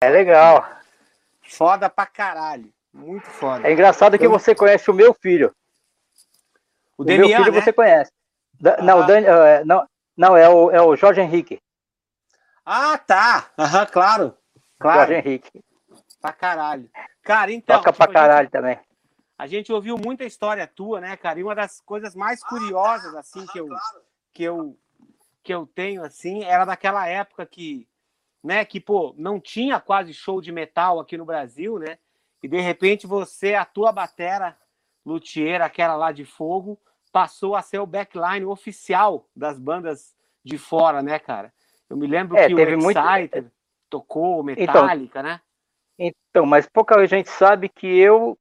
É legal. Foda pra caralho. Muito foda. É engraçado que você conhece o meu filho. O, o Demian, meu filho né? você conhece. Da, ah. não, Dan, uh, não, não, é o, é o Jorge Henrique. Ah, tá. Aham, claro. Claro. Jorge Henrique. Pra caralho. Cara, então. Toca tipo, pra caralho gente, também. A gente ouviu muita história tua, né, cara? E uma das coisas mais curiosas, assim, que eu, que eu, que eu tenho, assim, era daquela época que, né, que, pô, não tinha quase show de metal aqui no Brasil, né? E de repente você, a tua batera luthier, aquela lá de fogo, passou a ser o backline oficial das bandas de fora, né, cara? Eu me lembro é, que o Exciter muito... tocou Metallica, então, né? Então, mas pouca gente sabe que eu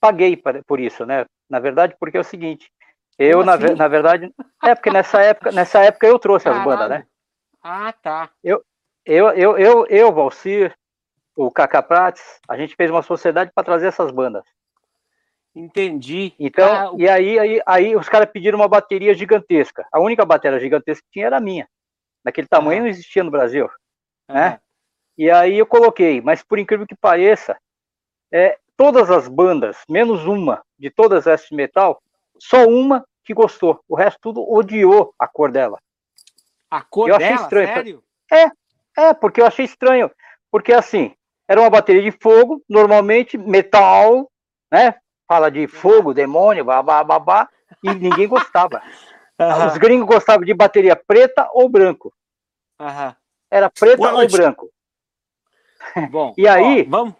paguei por isso, né? Na verdade, porque é o seguinte, eu na, assim? na, verdade, é porque nessa época, nessa época eu trouxe Caralho. as bandas, né? Ah, tá. Eu, eu, eu, eu, eu Valcir, o Cacá Prates, a gente fez uma sociedade para trazer essas bandas. Entendi. Então, ah, e aí, aí, aí os caras pediram uma bateria gigantesca. A única bateria gigantesca que tinha era a minha. Daquele tamanho ah. não existia no Brasil. Ah. Né? E aí eu coloquei, mas por incrível que pareça, é, todas as bandas, menos uma de todas essas de metal, só uma que gostou. O resto tudo odiou a cor dela. A cor eu dela? Achei estranho. Sério? É, é, porque eu achei estranho. Porque assim, era uma bateria de fogo, normalmente metal, né? fala de fogo, demônio, babá, babá, e ninguém gostava. Uhum. Os gringos gostavam de bateria preta ou branco. Uhum. Era preta ou branco. Bom, e aí, ó, vamos.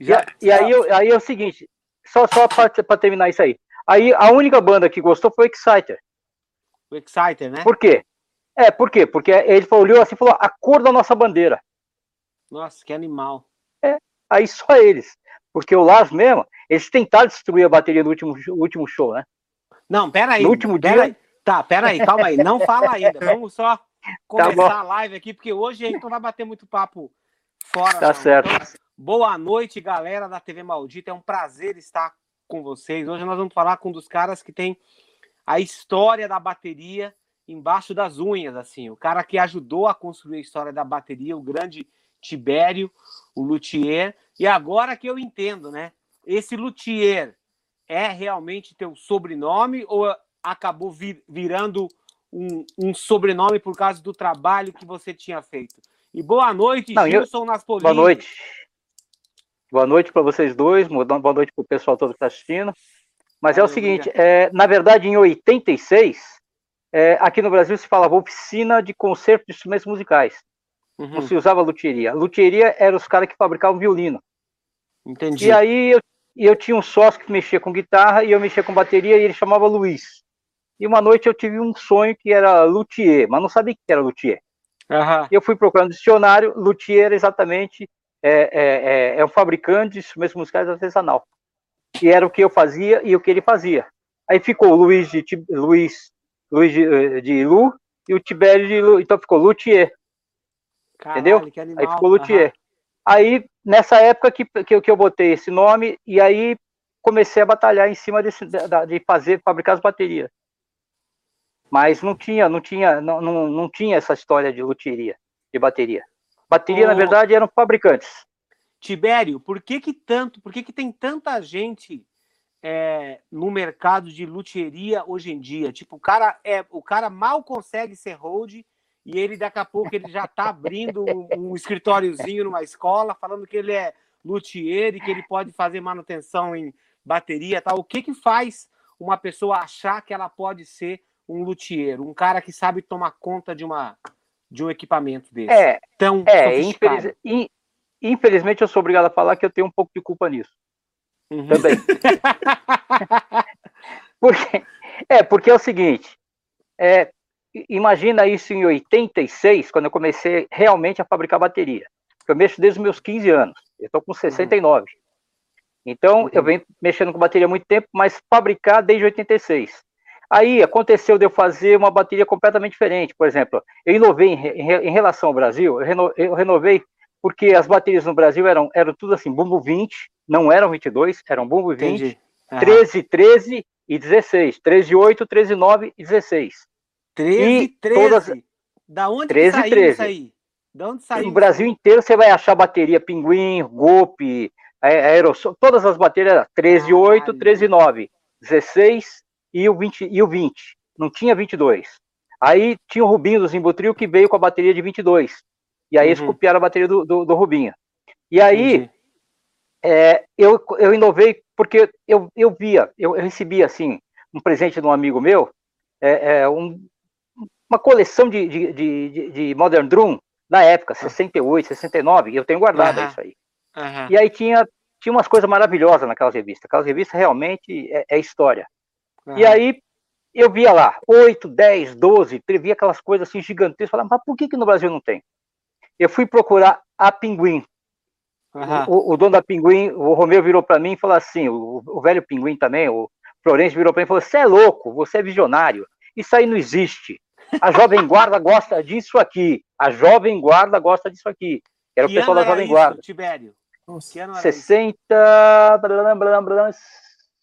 Já, e, aí, aí é o seguinte, só, só para terminar isso aí. Aí a única banda que gostou foi o Exciter. O Exciter, né? Por quê? É, por quê? Porque ele olhou assim e falou: a cor da nossa bandeira. Nossa, que animal. É, aí só eles. Porque o Lars mesmo, eles tentaram destruir a bateria do último, último show, né? Não, peraí. No último pera dia. Aí. Tá, peraí, calma aí. Não fala ainda. Vamos só tá começar tá a live aqui, porque hoje a gente não vai bater muito papo fora. Tá não. certo. Então, boa noite, galera da TV Maldita. É um prazer estar com vocês. Hoje nós vamos falar com um dos caras que tem a história da bateria embaixo das unhas, assim. O cara que ajudou a construir a história da bateria, o grande Tibério, o luthier. E agora que eu entendo, né? esse luthier é realmente teu sobrenome ou acabou vir, virando um, um, sobrenome por causa do trabalho que você tinha feito? E boa noite, Não, Gilson eu... Naspolini. Boa noite. Boa noite para vocês dois, boa noite para o pessoal todo que está assistindo. Mas é o seguinte, é, na verdade, em 86, é, aqui no Brasil se falava oficina de concerto de instrumentos musicais. Uhum. Não se usava luthieria. Luthieria era os caras que fabricavam violino. Entendi. E aí eu eu tinha um sócio que mexia com guitarra e eu mexia com bateria e ele chamava Luiz. E uma noite eu tive um sonho que era luthier, mas não sabia que era luthier. Uhum. Eu fui procurando dicionário, luthier exatamente é, é, é, é um fabricante de instrumentos musicais artesanal. E era o que eu fazia e o que ele fazia. Aí ficou o Luiz de, Luiz, Luiz de, eh, de Lu e o Tibério de Lu, então ficou luthier. Caralho, entendeu? Aí ficou luthier. Uhum. Aí, nessa época que, que, que, eu botei esse nome, e aí comecei a batalhar em cima desse, de, fazer, fabricar as baterias. Mas não tinha, não tinha, não, não, não tinha essa história de luteria, de bateria. Bateria, Ô, na verdade, eram fabricantes. Tibério, por que que tanto, por que que tem tanta gente é, no mercado de luteria hoje em dia? Tipo, o cara, é, o cara mal consegue ser hold e ele daqui a pouco ele já está abrindo um, um escritóriozinho numa escola, falando que ele é luthier e que ele pode fazer manutenção em bateria, tal. O que que faz uma pessoa achar que ela pode ser um luthier, um cara que sabe tomar conta de uma de um equipamento desse? É, tão é infeliz, in, infelizmente eu sou obrigado a falar que eu tenho um pouco de culpa nisso. Uhum. Também. porque, é, porque é o seguinte, é, imagina isso em 86, quando eu comecei realmente a fabricar bateria. Eu mexo desde os meus 15 anos. Eu estou com 69. Uhum. Então, uhum. eu venho mexendo com bateria há muito tempo, mas fabricar desde 86. Aí aconteceu de eu fazer uma bateria completamente diferente. Por exemplo, eu inovei em, em, em relação ao Brasil, eu, reno, eu, renovei porque as baterias no Brasil eram, eram tudo assim, bumbo 20, não eram 22, eram bumbo 20, uhum. 13, 13 e 16. 13, 8, 13, 9 e 16. 13, e 13. Todas... Da onde 13, saiu 13. isso aí? De onde saiu? No Brasil inteiro você vai achar bateria Pinguim, Golpe, Aerosol, todas as baterias 13 8, 13 9, 16 e o 20 e o 20. Não tinha 22. Aí tinha o Rubinho do Zimbutril que veio com a bateria de 22. E aí uhum. eles copiaram a bateria do, do, do Rubinho. E aí é, eu, eu inovei porque eu, eu via, eu, eu recebia assim um presente de um amigo meu, é, é um, uma coleção de, de, de, de, Modern Drum da época, 68, 69, e eu tenho guardado uhum. isso aí. Uhum. E aí tinha, tinha umas coisas maravilhosas naquelas revistas. Aquelas revistas realmente é, é história. Uhum. E aí eu via lá, 8, 10, 12, via aquelas coisas assim gigantescas, falava, mas por que, que no Brasil não tem? Eu fui procurar a Pinguim. O, o, dono da Pinguim, o Romeu virou para mim e falou assim, o, o, velho Pinguim também, o Florencio virou para mim e falou, você é louco, você é visionário, isso aí não existe. A Jovem Guarda gosta disso aqui. A Jovem Guarda gosta disso aqui. Era que o pessoal da Jovem isso, Guarda. Tibério? Que ano 60,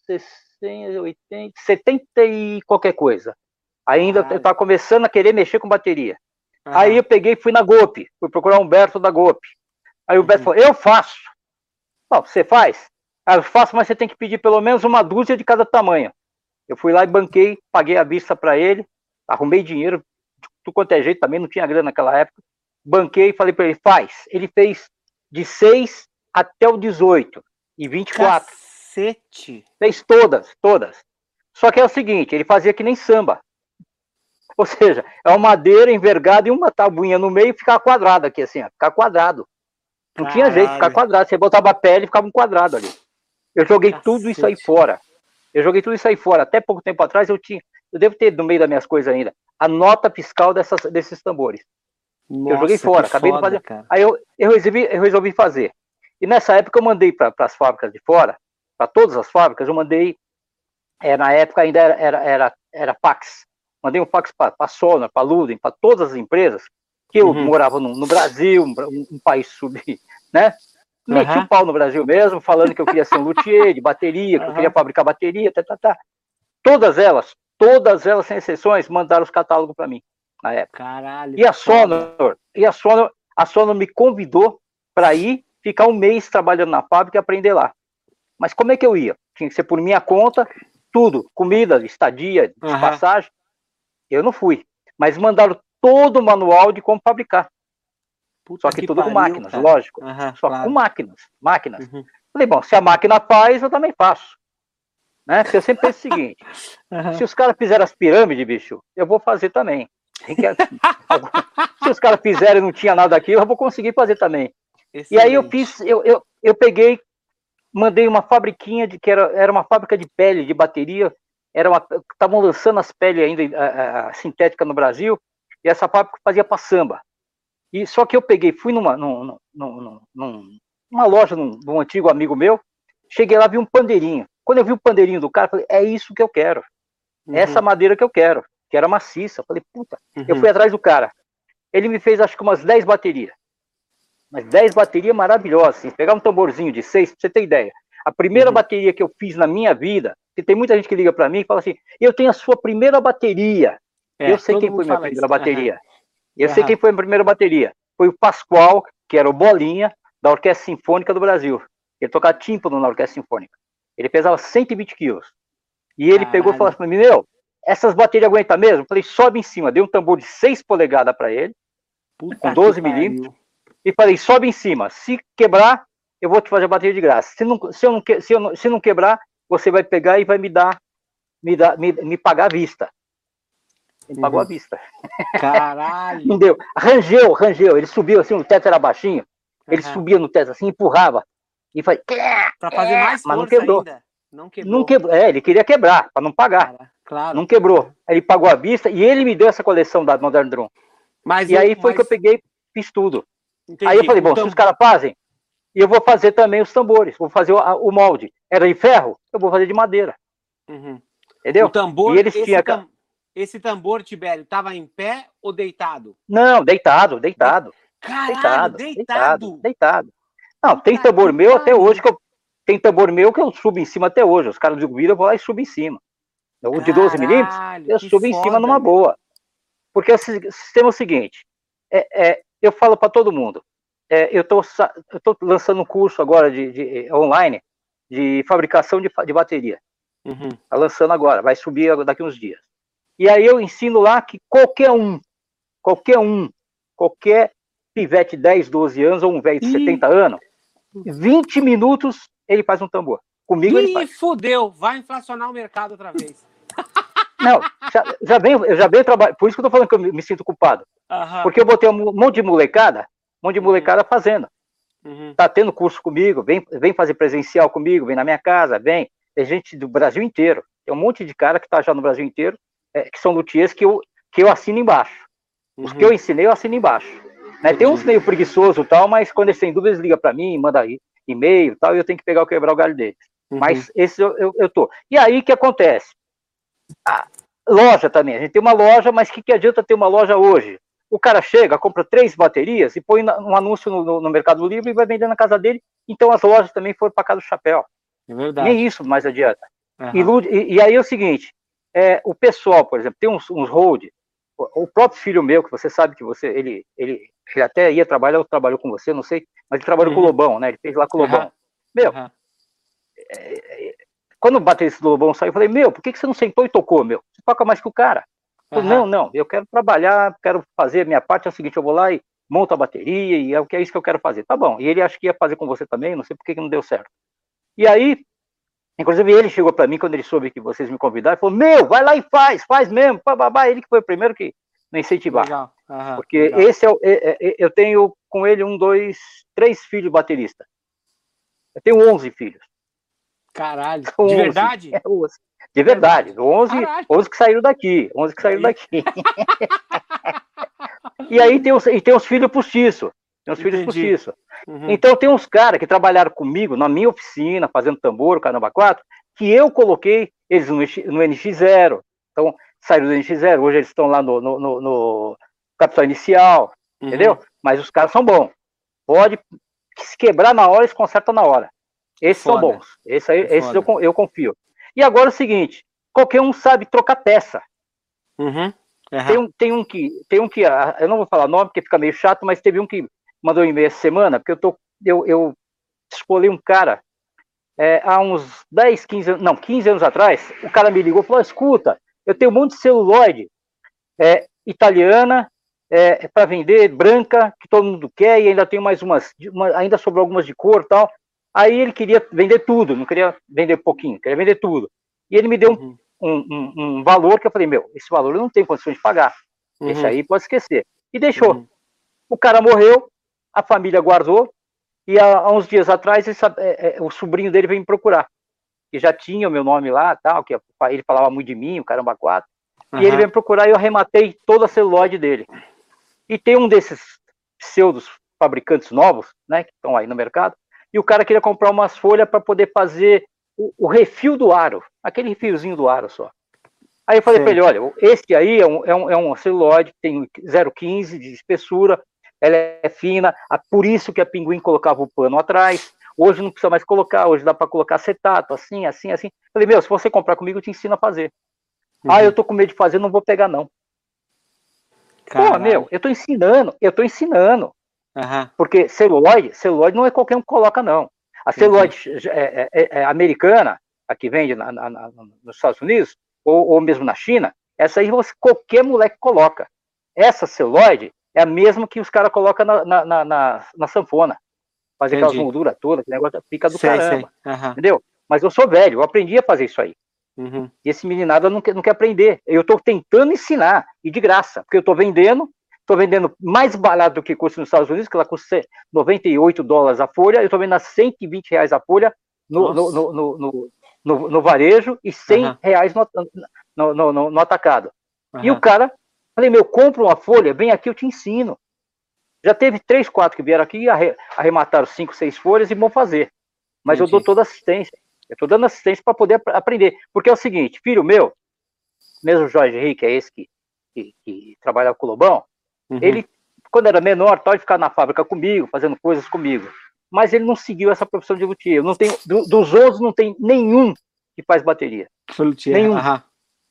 60, 80, 70 e qualquer coisa. Ainda estava começando a querer mexer com bateria. Aí eu peguei e fui na GOP, fui procurar o Humberto da GOP. Aí o Humberto uhum. falou, eu faço. Não, você faz? Ah, eu faço, mas você tem que pedir pelo menos uma dúzia de cada tamanho. Eu fui lá e banquei, paguei a vista para ele, arrumei dinheiro, de quanto é jeito também, não tinha grana naquela época. Banquei e falei para ele, faz. Ele fez de 6 até o 18 e 24. Cacete! Fez todas, todas. Só que é o seguinte, ele fazia que nem samba. Ou seja, é uma madeira envergada e uma tabuinha no meio e ficava quadrado aqui, assim, ó, ficar quadrado. Não Caralho. tinha jeito, ficar quadrado. Você botava a pele e ficava um quadrado ali. Eu joguei Cacete. tudo isso aí fora. Eu joguei tudo isso aí fora. Até pouco tempo atrás eu tinha, eu devo ter no meio das minhas coisas ainda, a nota fiscal dessas, desses tambores. Nossa, eu joguei fora, acabei foda, de fazer. Cara. Aí eu, eu, resolvi, eu resolvi fazer. E nessa época eu mandei para as fábricas de fora, para todas as fábricas, eu mandei, é, na época ainda era, era, era, era Pax. Mandei um fax para a Sonor, para a Ludem, para todas as empresas, que eu uhum. morava no, no Brasil, um, um, país sub, né? Meti uhum. o pau no Brasil mesmo, falando que eu queria ser um luthier de bateria, que uhum. eu queria fabricar bateria, tá, tá, tá. Todas elas, todas elas, sem exceções, mandaram os catálogos para mim, na época. Caralho. E a Sonor, e a Sonor, a Sonor me convidou para ir ficar um mês trabalhando na fábrica e aprender lá. Mas como é que eu ia? Tinha que ser por minha conta, tudo, comida, estadia, passagem. Eu não fui. Mas mandaram todo o manual de como fabricar. Puta Só que, que tudo pariu, com máquinas, cara. lógico. Uhum, Só claro. com máquinas. Máquinas. Uhum. Falei, bom, se a máquina faz, eu também faço. Né? Porque eu sempre penso o seguinte: uhum. se os caras fizerem as pirâmides, bicho, eu vou fazer também. se os caras fizerem e não tinha nada daquilo, eu vou conseguir fazer também. Excelente. E aí eu fiz, eu, eu, eu peguei, mandei uma fabriquinha de que era, era uma fábrica de pele, de bateria, estavam lançando as peles ainda a, a, sintética no Brasil, e essa fábrica fazia para samba. E só que eu peguei, fui numa, numa, numa loja de um antigo amigo meu, cheguei lá vi um pandeirinho. Quando eu vi o pandeirinho do cara, falei, é isso que eu quero. Uhum. Essa madeira que eu quero, que era maciça. Falei, puta, uhum. eu fui atrás do cara. Ele me fez acho que umas 10 baterias. Mas 10 baterias maravilhosas. Assim. Pegar um tamborzinho de 6, pra você ter ideia. A primeira uhum. bateria que eu fiz na minha vida porque tem muita gente que liga para mim e fala assim: eu tenho a sua primeira bateria. É, eu sei quem foi minha primeira isso. bateria. Uhum. Eu uhum. sei quem foi a primeira bateria. Foi o Pascoal, que era o Bolinha, da Orquestra Sinfônica do Brasil. Ele tocava tímpano na Orquestra Sinfônica. Ele pesava 120 quilos. E ele Caralho. pegou e falou assim para mim: meu, essas baterias aguentam mesmo? Eu falei: sobe em cima. Dei um tambor de 6 polegadas para ele, Puta com 12 milímetros. E falei: sobe em cima. Se quebrar, eu vou te fazer a bateria de graça. Se não, se eu não, se eu não, se não quebrar, você vai pegar e vai me dar, me, dar, me, me pagar à vista. Ele uhum. pagou à vista. Caralho! Não deu. Rangeu, rangeu. Ele subiu assim, o teto era baixinho. Ele uhum. subia no teto assim, empurrava. E fazia. Pra fazer mais mas não quebrou. Ainda. Não quebrou. Não quebrou. É, ele queria quebrar, para não pagar. Cara, claro. Não quebrou. Ele pagou à vista e ele me deu essa coleção da Modern Drum. Mas e aí foi mas... que eu peguei, fiz tudo. Entendi. Aí eu falei, bom, então... se os caras fazem, e eu vou fazer também os tambores, vou fazer o, o molde. Era de ferro? Eu vou fazer de madeira. Uhum. Entendeu? O tambor, e eles esse, tinham... tam, esse tambor, Tibério, estava em pé ou deitado? Não, deitado, deitado. Caralho, deitado, deitado. Deitado. Não, tem tambor meu até hoje que eu. Tem tambor meu que eu subo em cima até hoje. Os caras do Guira, eu vou lá e subo em cima. O de 12 milímetros, eu subo em cima numa boa. Porque o sistema é o seguinte: é, é, eu falo para todo mundo. É, eu estou lançando um curso agora de, de online de fabricação de, de bateria. Está uhum. lançando agora, vai subir daqui uns dias. E aí eu ensino lá que qualquer um, qualquer um, qualquer pivete de 10, 12 anos ou um velho de Ih. 70 anos, 20 minutos ele faz um tambor. Comigo Ih, ele faz. fudeu, vai inflacionar o mercado outra vez. Não, já, já eu já venho trabalhando, por isso que eu tô falando que eu me, me sinto culpado. Uhum. Porque eu botei um monte de molecada, um monte de molecada fazendo. Uhum. Tá tendo curso comigo, vem, vem fazer presencial comigo, vem na minha casa, vem. Tem gente do Brasil inteiro. Tem um monte de cara que tá já no Brasil inteiro, é, que são luthiers que eu, que eu assino embaixo. Os que eu uhum. ensinei, eu assino embaixo. Né? Tem uns meio preguiçoso e tal, mas quando eles têm dúvidas, liga para mim, manda e-mail e tal, e eu tenho que pegar o quebrar o galho deles. Uhum. Mas esse eu, eu, eu, tô. E aí o que acontece? A loja também. A gente tem uma loja, mas o que, que adianta ter uma loja hoje? O cara chega, compra três baterias e põe um anúncio no, no, Mercado Livre e vai vender na casa dele. Então as lojas também foram para casa do chapéu. É verdade. Nem isso mais adianta. Uhum. E, e, aí é o seguinte: é, o pessoal, por exemplo, tem uns, uns hold. O, o próprio filho meu, que você sabe que você, ele, ele, ele até ia trabalhar, ou trabalhou com você, não sei, mas ele trabalhou uhum. com o Lobão, né? Ele fez lá com o Lobão. Uhum. Meu, uhum. É, quando o baterista do Lobão saiu, eu falei, meu, por que, que você não sentou e tocou, meu? Você toca mais que o cara. Uhum. Não, não, eu quero trabalhar, quero fazer a minha parte, é o seguinte, eu vou lá e monto a bateria, e é, o que é isso que eu quero fazer. Tá bom, e ele acha que ia fazer com você também, não sei por que, não deu certo. E aí, inclusive ele chegou para mim, quando ele soube que vocês me convidaram, falou, meu, vai lá e faz, faz mesmo, babá, ele que foi o primeiro que me incentivar. Legal. Uhum, Porque legal. esse é, o, é, é, eu tenho com ele um, dois, três filhos bateristas. Eu tenho onze filhos. Caralho, de verdade? É, de verdade, 11, 11 que saíram daqui, 11 que saíram daqui. e aí tem os, e tem os filhos postiços, tem os Entendi. filhos postiços. Uhum. Então tem uns caras que trabalharam comigo na minha oficina, fazendo tambor, caramba 4, que eu coloquei eles no, no NX0. Então, saíram do NX0, hoje eles estão lá no, no, no, no capital inicial, uhum. entendeu? Mas os caras são bons. Pode se quebrar na hora, eles consertam na hora. Esses Foda. são bons. Esse aí, é esses eu, eu, confio. E agora é o seguinte: qualquer um sabe trocar peça. Uhum. Uhum. Tem, um, tem um que. Tem um que. Ah, eu não vou falar nome porque fica meio chato, mas teve um que mandou um e-mail essa semana, porque eu tô. Eu, eu escolhi um cara é, há uns 10, 15 anos. Não, 15 anos atrás, o cara me ligou e falou: escuta, eu tenho um monte de celuloide é, italiana é, para vender, branca, que todo mundo quer, e ainda tem mais umas. Uma, ainda sobrou algumas de cor tal. Aí ele queria vender tudo, não queria vender pouquinho, queria vender tudo. E ele me deu uhum. um, um, um, valor que eu falei, meu, esse valor eu não tenho condições de pagar. Uhum. Esse aí pode esquecer. E deixou. Uhum. O cara morreu, a família guardou, e há, uns dias atrás esse, é, é, o sobrinho dele veio me procurar. Que já tinha o meu nome lá, tal, que ele falava muito de mim, o caramba quatro. E ele veio me procurar e eu arrematei toda a celulose dele. E tem um desses pseudos fabricantes novos, né, que estão aí no mercado, e o cara queria comprar umas folhas para poder fazer o, o, refil do aro, aquele refilzinho do aro só. Aí eu falei para ele, olha, esse aí é um, é um, é um celuloide, tem 0,15 de espessura, ela é fina, por isso que a Pinguim colocava o pano atrás, hoje não precisa mais colocar, hoje dá para colocar acetato, assim, assim, assim. Eu falei, meu, se você comprar comigo, eu te ensino a fazer. Uhum. Ah, eu tô com medo de fazer, não vou pegar não. Caralho. Pô, meu, eu tô ensinando, eu tô ensinando. Uhum. Porque celuloide, celuloide não é qualquer um que coloca, não. A celuloide é, é, é, é, americana, a que vende na, na, na, nos Estados Unidos, ou, ou, mesmo na China, essa aí você, qualquer moleque coloca. Essa celuloide é a mesma que os caras colocam na, sanfona. Fazer aquelas molduras todas, que negócio fica do sei, caramba. Sei. Uhum. Entendeu? Mas eu sou velho, eu aprendi a fazer isso aí. Uhum. E esse meninado não quer, não quer aprender. Eu estou tentando ensinar, e de graça, porque eu estou vendendo Estou vendendo mais barato do que custa nos Estados Unidos, que ela custa 98 dólares a folha. Eu estou vendendo a 120 reais a folha no, no, no, no, no, varejo e 100 uhum. reais no, no, no, atacado. Uhum. E o cara, falei, meu, compra uma folha, vem aqui, eu te ensino. Já teve três, quatro que vieram aqui e arremataram cinco, seis folhas e vão fazer. Mas Entendi. eu dou toda assistência. Eu estou dando assistência para poder aprender. Porque é o seguinte, filho meu, mesmo Jorge Henrique, é esse que, que, que trabalha com o Lobão, Uhum. Ele, quando era menor, pode ficar na fábrica comigo, fazendo coisas comigo. Mas ele não seguiu essa profissão de luthier. Eu não tenho, do, dos 11, não tem nenhum que faz bateria. Luthier. Nenhum. Aham.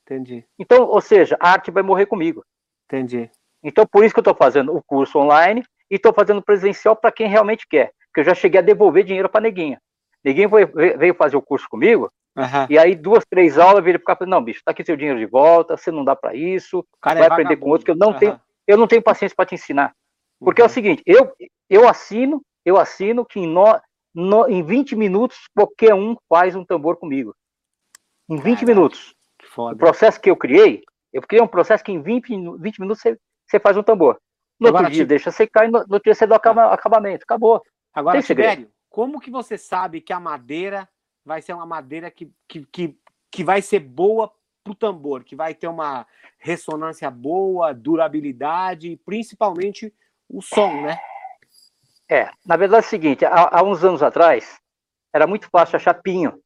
Entendi. Então, ou seja, a arte vai morrer comigo. Entendi. Então, por isso que eu estou fazendo o curso online e estou fazendo presencial para quem realmente quer. Porque eu já cheguei a devolver dinheiro para neguinha. Neguinho veio fazer o curso comigo, uhum. e aí duas, três aulas, ele ficava não, bicho, tá aqui seu dinheiro de volta, você não dá para isso, vai é aprender com outro, que eu não uhum. tenho, eu não tenho paciência para te ensinar. Porque é o uhum. seguinte, eu, eu assino, eu assino que em, no, no, em 20 minutos qualquer um faz um tambor comigo. Em 20 Caraca, minutos. O processo que eu criei, eu criei um processo que em 20, 20 minutos você, você faz um tambor. No Agora, outro dia, tipo... deixa secar e no, no outro dia você dá o acaba, acabamento. Acabou. Agora, Tibério, como que você sabe que a madeira vai ser uma madeira que, que, que, que vai ser boa para o tambor, que vai ter uma ressonância boa, durabilidade e principalmente o som, né? É, na verdade é o seguinte, há, há, uns anos atrás, era muito fácil achar pinho.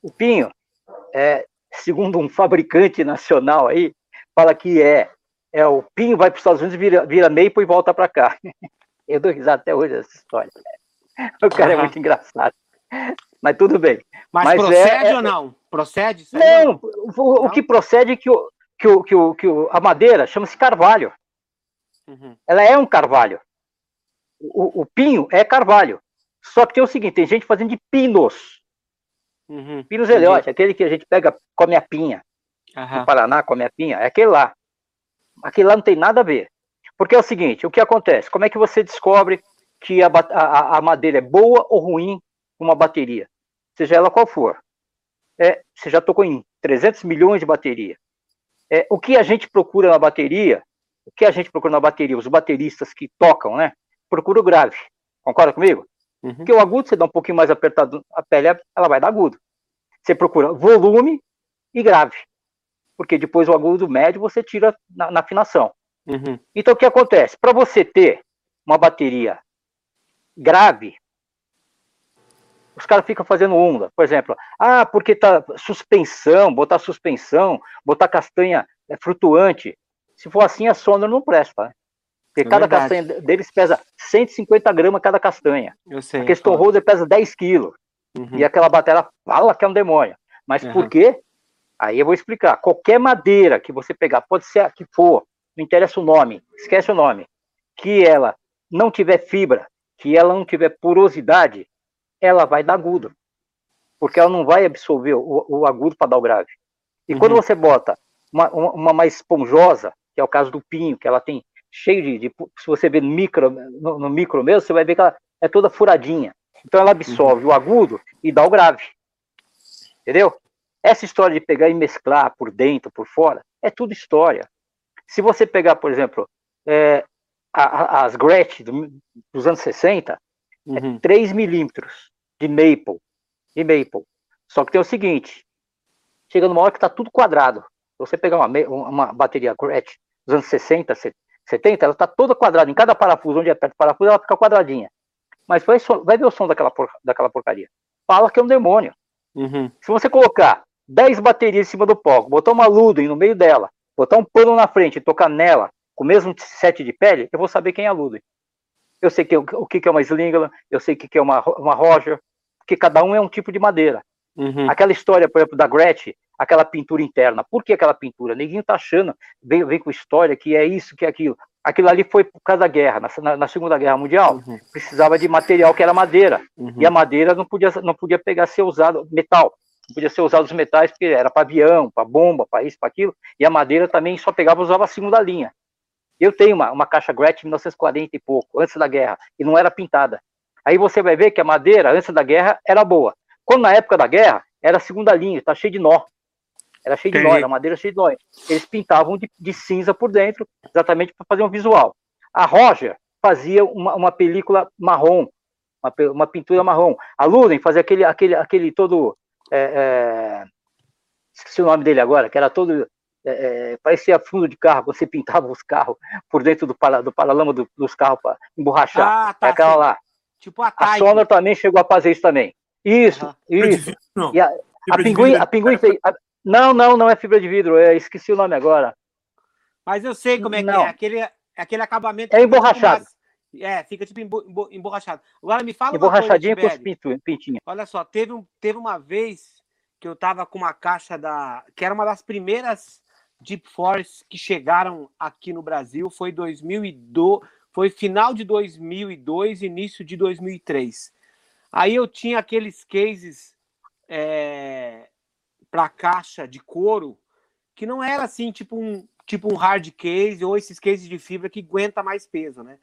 O pinho, é, segundo um fabricante nacional aí, fala que é, é o pinho vai para os Estados Unidos, vira, vira maple e volta para cá. Eu dou risada até hoje dessa história. O cara é muito engraçado. Mas tudo bem. Mas, Mas procede é, é, ou não? Procede? Não, o, o, que procede é que, o, que, o, que, o, que o, a madeira chama-se carvalho. Uhum. Ela é um carvalho. O, o, pinho é carvalho. Só que tem o seguinte, tem gente fazendo de pinos. Uhum. Pinos eliote, aquele que a gente pega, come a pinha. Uhum. No Paraná, come a pinha, é aquele lá. Aquele lá não tem nada a ver. Porque é o seguinte, o que acontece? Como é que você descobre que a, a, a madeira é boa ou ruim uma bateria? Seja ela qual for. É, você já tocou em 300 milhões de bateria. É, o que a gente procura na bateria o que a gente procura na bateria, os bateristas que tocam, né? Procura o grave. Concorda comigo? Uhum. Porque o agudo, você dá um pouquinho mais apertado a pele, ela vai dar agudo. Você procura volume e grave. Porque depois o agudo médio você tira na, na afinação. Uhum. Então o que acontece? Para você ter uma bateria grave, os caras ficam fazendo onda. Por exemplo, ah, porque tá suspensão, botar suspensão, botar castanha é, flutuante. Se for assim, a Sonor não presta. Né? Porque é cada verdade. castanha deles pesa 150 gramas cada castanha. Eu sei. A Stone Holder pesa 10 quilos. Uhum. E aquela bateria fala que é um demônio. Mas uhum. por quê? Aí eu vou explicar. Qualquer madeira que você pegar, pode ser a que for, não interessa o nome, esquece o nome, que ela não tiver fibra, que ela não tiver porosidade, ela vai dar agudo. Porque ela não vai absorver o, o agudo para dar o grave. E uhum. quando você bota uma, uma mais esponjosa, que é o caso do pinho, que ela tem cheio de, de se você ver no micro, no, no, micro mesmo, você vai ver que ela é toda furadinha. Então ela absorve uhum. o agudo e dá o grave. Entendeu? Essa história de pegar e mesclar por dentro, por fora, é tudo história. Se você pegar, por exemplo, é, a, a, as Gretsch do, dos anos 60, é uhum. é 3 milímetros de maple, de maple. Só que tem o seguinte, chega numa hora que está tudo quadrado você pegar uma, uma bateria Gretsch dos anos 60, 70, ela está toda quadrada. Em cada parafuso, onde aperta o parafuso, ela fica quadradinha. Mas vai, vai ver o som daquela, daquela porcaria. Fala que é um demônio. Uhum. Se você colocar 10 baterias em cima do palco, botar uma Ludwig no meio dela, botar um pano na frente e tocar nela com o mesmo set de pele, eu vou saber quem é a Ludwig. Eu sei que, o, o que é uma Slingland, eu sei o que é uma, uma Roger, porque cada um é um tipo de madeira. Uhum. Aquela história, por exemplo, da Gretsch, aquela pintura interna. Por que aquela pintura? Ninguém está achando, vem, vem com história que é isso, que é aquilo. Aquilo ali foi por causa da guerra, na, na Segunda Guerra Mundial, uhum. precisava de material que era madeira. Uhum. E a madeira não podia, não podia pegar ser usado, metal, não podia ser usado os metais, porque era para avião, para bomba, para isso, para aquilo. E a madeira também só pegava usava a segunda linha. Eu tenho uma, uma caixa Gretchen 1940 e pouco, antes da guerra, e não era pintada. Aí você vai ver que a madeira, antes da guerra, era boa. Quando na época da guerra, era segunda linha, está cheio de nó. Era cheio de nó, era madeira cheia de nó. Eles pintavam de, de cinza por dentro, exatamente para fazer um visual. A Roger fazia uma, uma película marrom, uma, uma, pintura marrom. A Luden fazia aquele, aquele, aquele todo. É, é, esqueci o nome dele agora, que era todo. É, é parecia fundo de carro, você pintava os carros por dentro do, para, do paralama do, dos carros para emborrachar. Ah, tá, aquela lá. Tipo a, a Sonor também chegou a fazer isso também. Isso, uhum. isso. E a, a Pinguim, a Pinguim fez. A, não, não, não é fibra de vidro. Eu esqueci o nome agora. Mas eu sei como é não. que é. Aquele, aquele acabamento. É emborrachado. É, fica tipo emborrachado. Agora me fala Emborrachadinho com os pintinhos. Olha só, teve, um, teve uma vez que eu tava com uma caixa da. que era uma das primeiras Deep Force que chegaram aqui no Brasil. Foi 2002. Foi final de 2002, início de 2003. Aí eu tinha aqueles cases é, para caixa de couro que não era assim, tipo um, tipo um hard case ou esses cases de fibra que aguenta mais peso, né?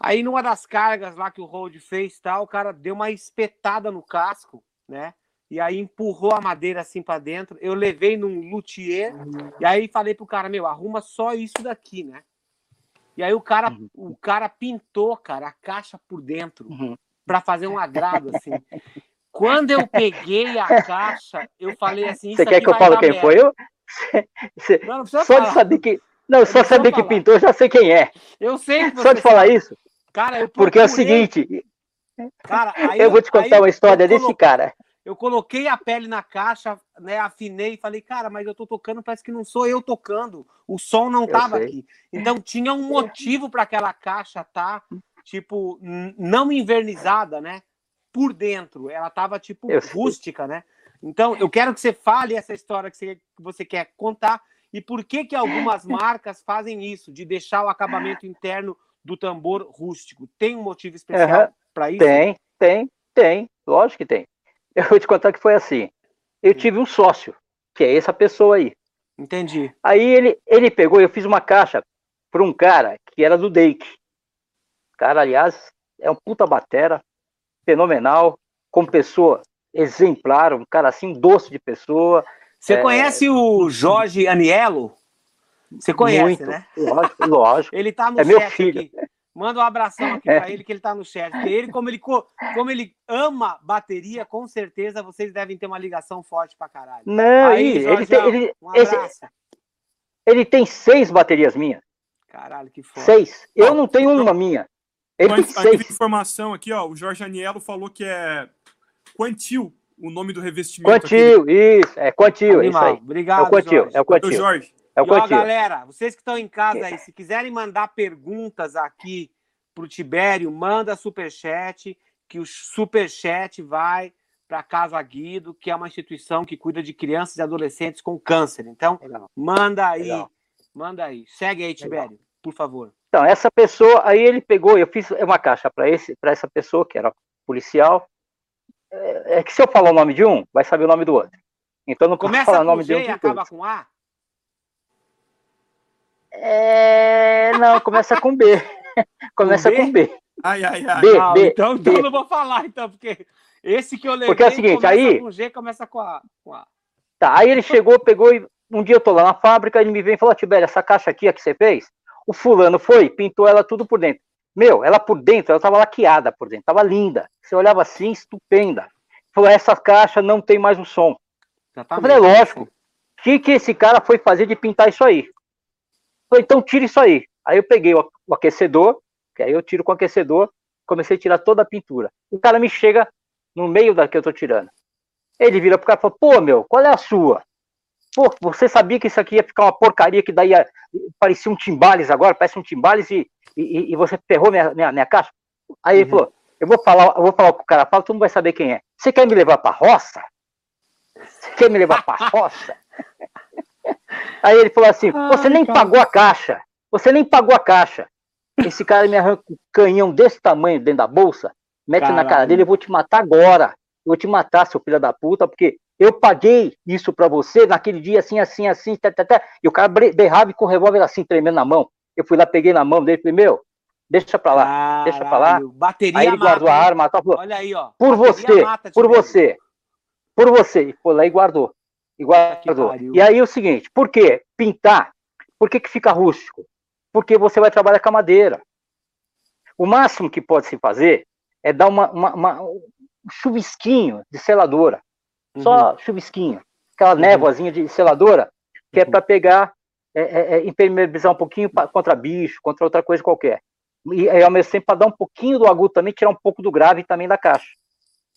Aí numa das cargas lá que o Road fez, tal, o cara deu uma espetada no casco, né? E aí empurrou a madeira assim para dentro. Eu levei num luthier e aí falei pro cara, meu, arruma só isso daqui, né? E aí o cara, uhum. o cara pintou, cara, a caixa por dentro uhum. para fazer um agrado assim. Quando eu peguei a caixa, eu falei assim, Você quer que eu fale quem foi? Eu? não, não só falar. de saber que não, só saber que pintou, já sei quem é. Eu sei. Que só de falar isso. Cara, eu Porque é o seguinte, Cara, eu, eu vou te contar uma história desse cara. Eu coloquei a pele na caixa, né? Afinei e falei, cara, mas eu tô tocando, parece que não sou eu tocando. O som não tava aqui. Então tinha um motivo para aquela caixa tá, tipo, não invernizada, né? Por dentro. Ela tava, tipo, eu rústica, sei. né? Então, eu quero que você fale essa história que você, que você quer contar e por que que algumas marcas fazem isso, de deixar o acabamento interno do tambor rústico. Tem um motivo especial uhum. para isso? Tem, tem, tem. Lógico que tem. Eu vou te contar que foi assim. Eu tive um sócio, que é essa pessoa aí. Entendi. Aí ele, ele pegou, eu fiz uma caixa para um cara que era do Dake. Cara, aliás, é um puta batera, fenomenal, com pessoa exemplar, um cara assim, doce de pessoa. Você é... conhece o Jorge Anielo? Você conhece, Muito, né? Lógico, lógico. ele tá no é meu filho. Aqui. Manda um abração aqui é. para ele, que ele tá no chat. Ele, como ele, como ele ama bateria, com certeza vocês devem ter uma ligação forte pra caralho. Não, Aí, ele, tem, ele, um esse, ele tem seis baterias minhas. Caralho, que foda. Seis. Eu não tenho uma minha. Ele tem seis. informação aqui, ó. O Jorge Anielo falou que é Quantil o nome do revestimento. Quantil, aqui. isso. É Quantil, Animal. isso aí. Obrigado, é o Quantil, Jorge. É o Quantil. Jorge. É o e, ó, galera, vocês que estão em casa aí, se quiserem mandar perguntas aqui para o Tibério, manda superchat, que o superchat vai para Casa Guido, que é uma instituição que cuida de crianças e adolescentes com câncer. Então, Legal. manda aí, Legal. manda aí. Segue aí, Tibério, por favor. Então, essa pessoa, aí ele pegou, eu fiz uma caixa para essa pessoa que era policial. É, é, que se eu falar o nome de um, vai saber o nome do outro. Então não Começa falar o nome G de um. E acaba com A? É... Não, começa com B. começa com B. Com B. Ai, ai, ai. B, ah, B, então, então B. não vou falar, então, porque esse que eu levei porque é o seguinte, aí, com G, começa com A, com A. Tá, aí ele chegou, pegou e um dia eu tô lá na fábrica, ele me vem e falou, Tibério, essa caixa aqui a que você fez, o fulano foi, pintou ela tudo por dentro. Meu, ela por dentro, ela tava laqueada por dentro, tava linda. Você olhava assim, estupenda. Falou, essa caixa não tem mais o som. Exatamente. Eu falei, lógico. O que, que esse cara foi fazer de pintar isso aí? Falei, então tira isso aí. Aí eu peguei o, o aquecedor, que aí eu tiro com o aquecedor, comecei a tirar toda a pintura. O cara me chega no meio da que eu tô tirando. Ele vira pro cara e fala, pô, meu, qual é a sua? Pô, você sabia que isso aqui ia ficar uma porcaria, que daí ia, parecia um timbales agora, parece um timbales e, e, e você ferrou minha, minha, minha caixa? Aí ele uhum. falou, eu vou falar, eu vou falar com o cara fala, tu não vai saber quem é. Você quer me levar pra roça? Você quer me levar pra roça? Aí ele falou assim: Você nem cara. pagou a caixa. Você nem pagou a caixa. Esse cara me arranca um canhão desse tamanho dentro da bolsa, mete Caralho. na cara dele, eu vou te matar agora. Eu vou te matar, seu filho da puta, porque eu paguei isso pra você naquele dia assim, assim, assim, tá, tá, tá. e o cara berrava com o revólver assim, tremendo na mão. Eu fui lá, peguei na mão dele, falei, meu, deixa pra lá, Caralho. deixa pra lá. Bateria aí ele mata, guardou a arma, tá, falou, Olha aí, ó. Por você, por você, por você. E foi lá e guardou. Igual E aí é o seguinte, por que pintar? Por que, que fica rústico? Porque você vai trabalhar com a madeira. O máximo que pode se fazer é dar uma, uma, uma um chuvisquinho de seladora. Uhum. Só chuvisquinho. Aquela uhum. névoazinha de seladora, que é uhum. é para pegar, é, é, impermeabilizar um pouquinho pra, contra bicho, contra outra coisa qualquer. E aí, ao mesmo tempo, para dar um pouquinho do agudo também, tirar um pouco do grave também da caixa.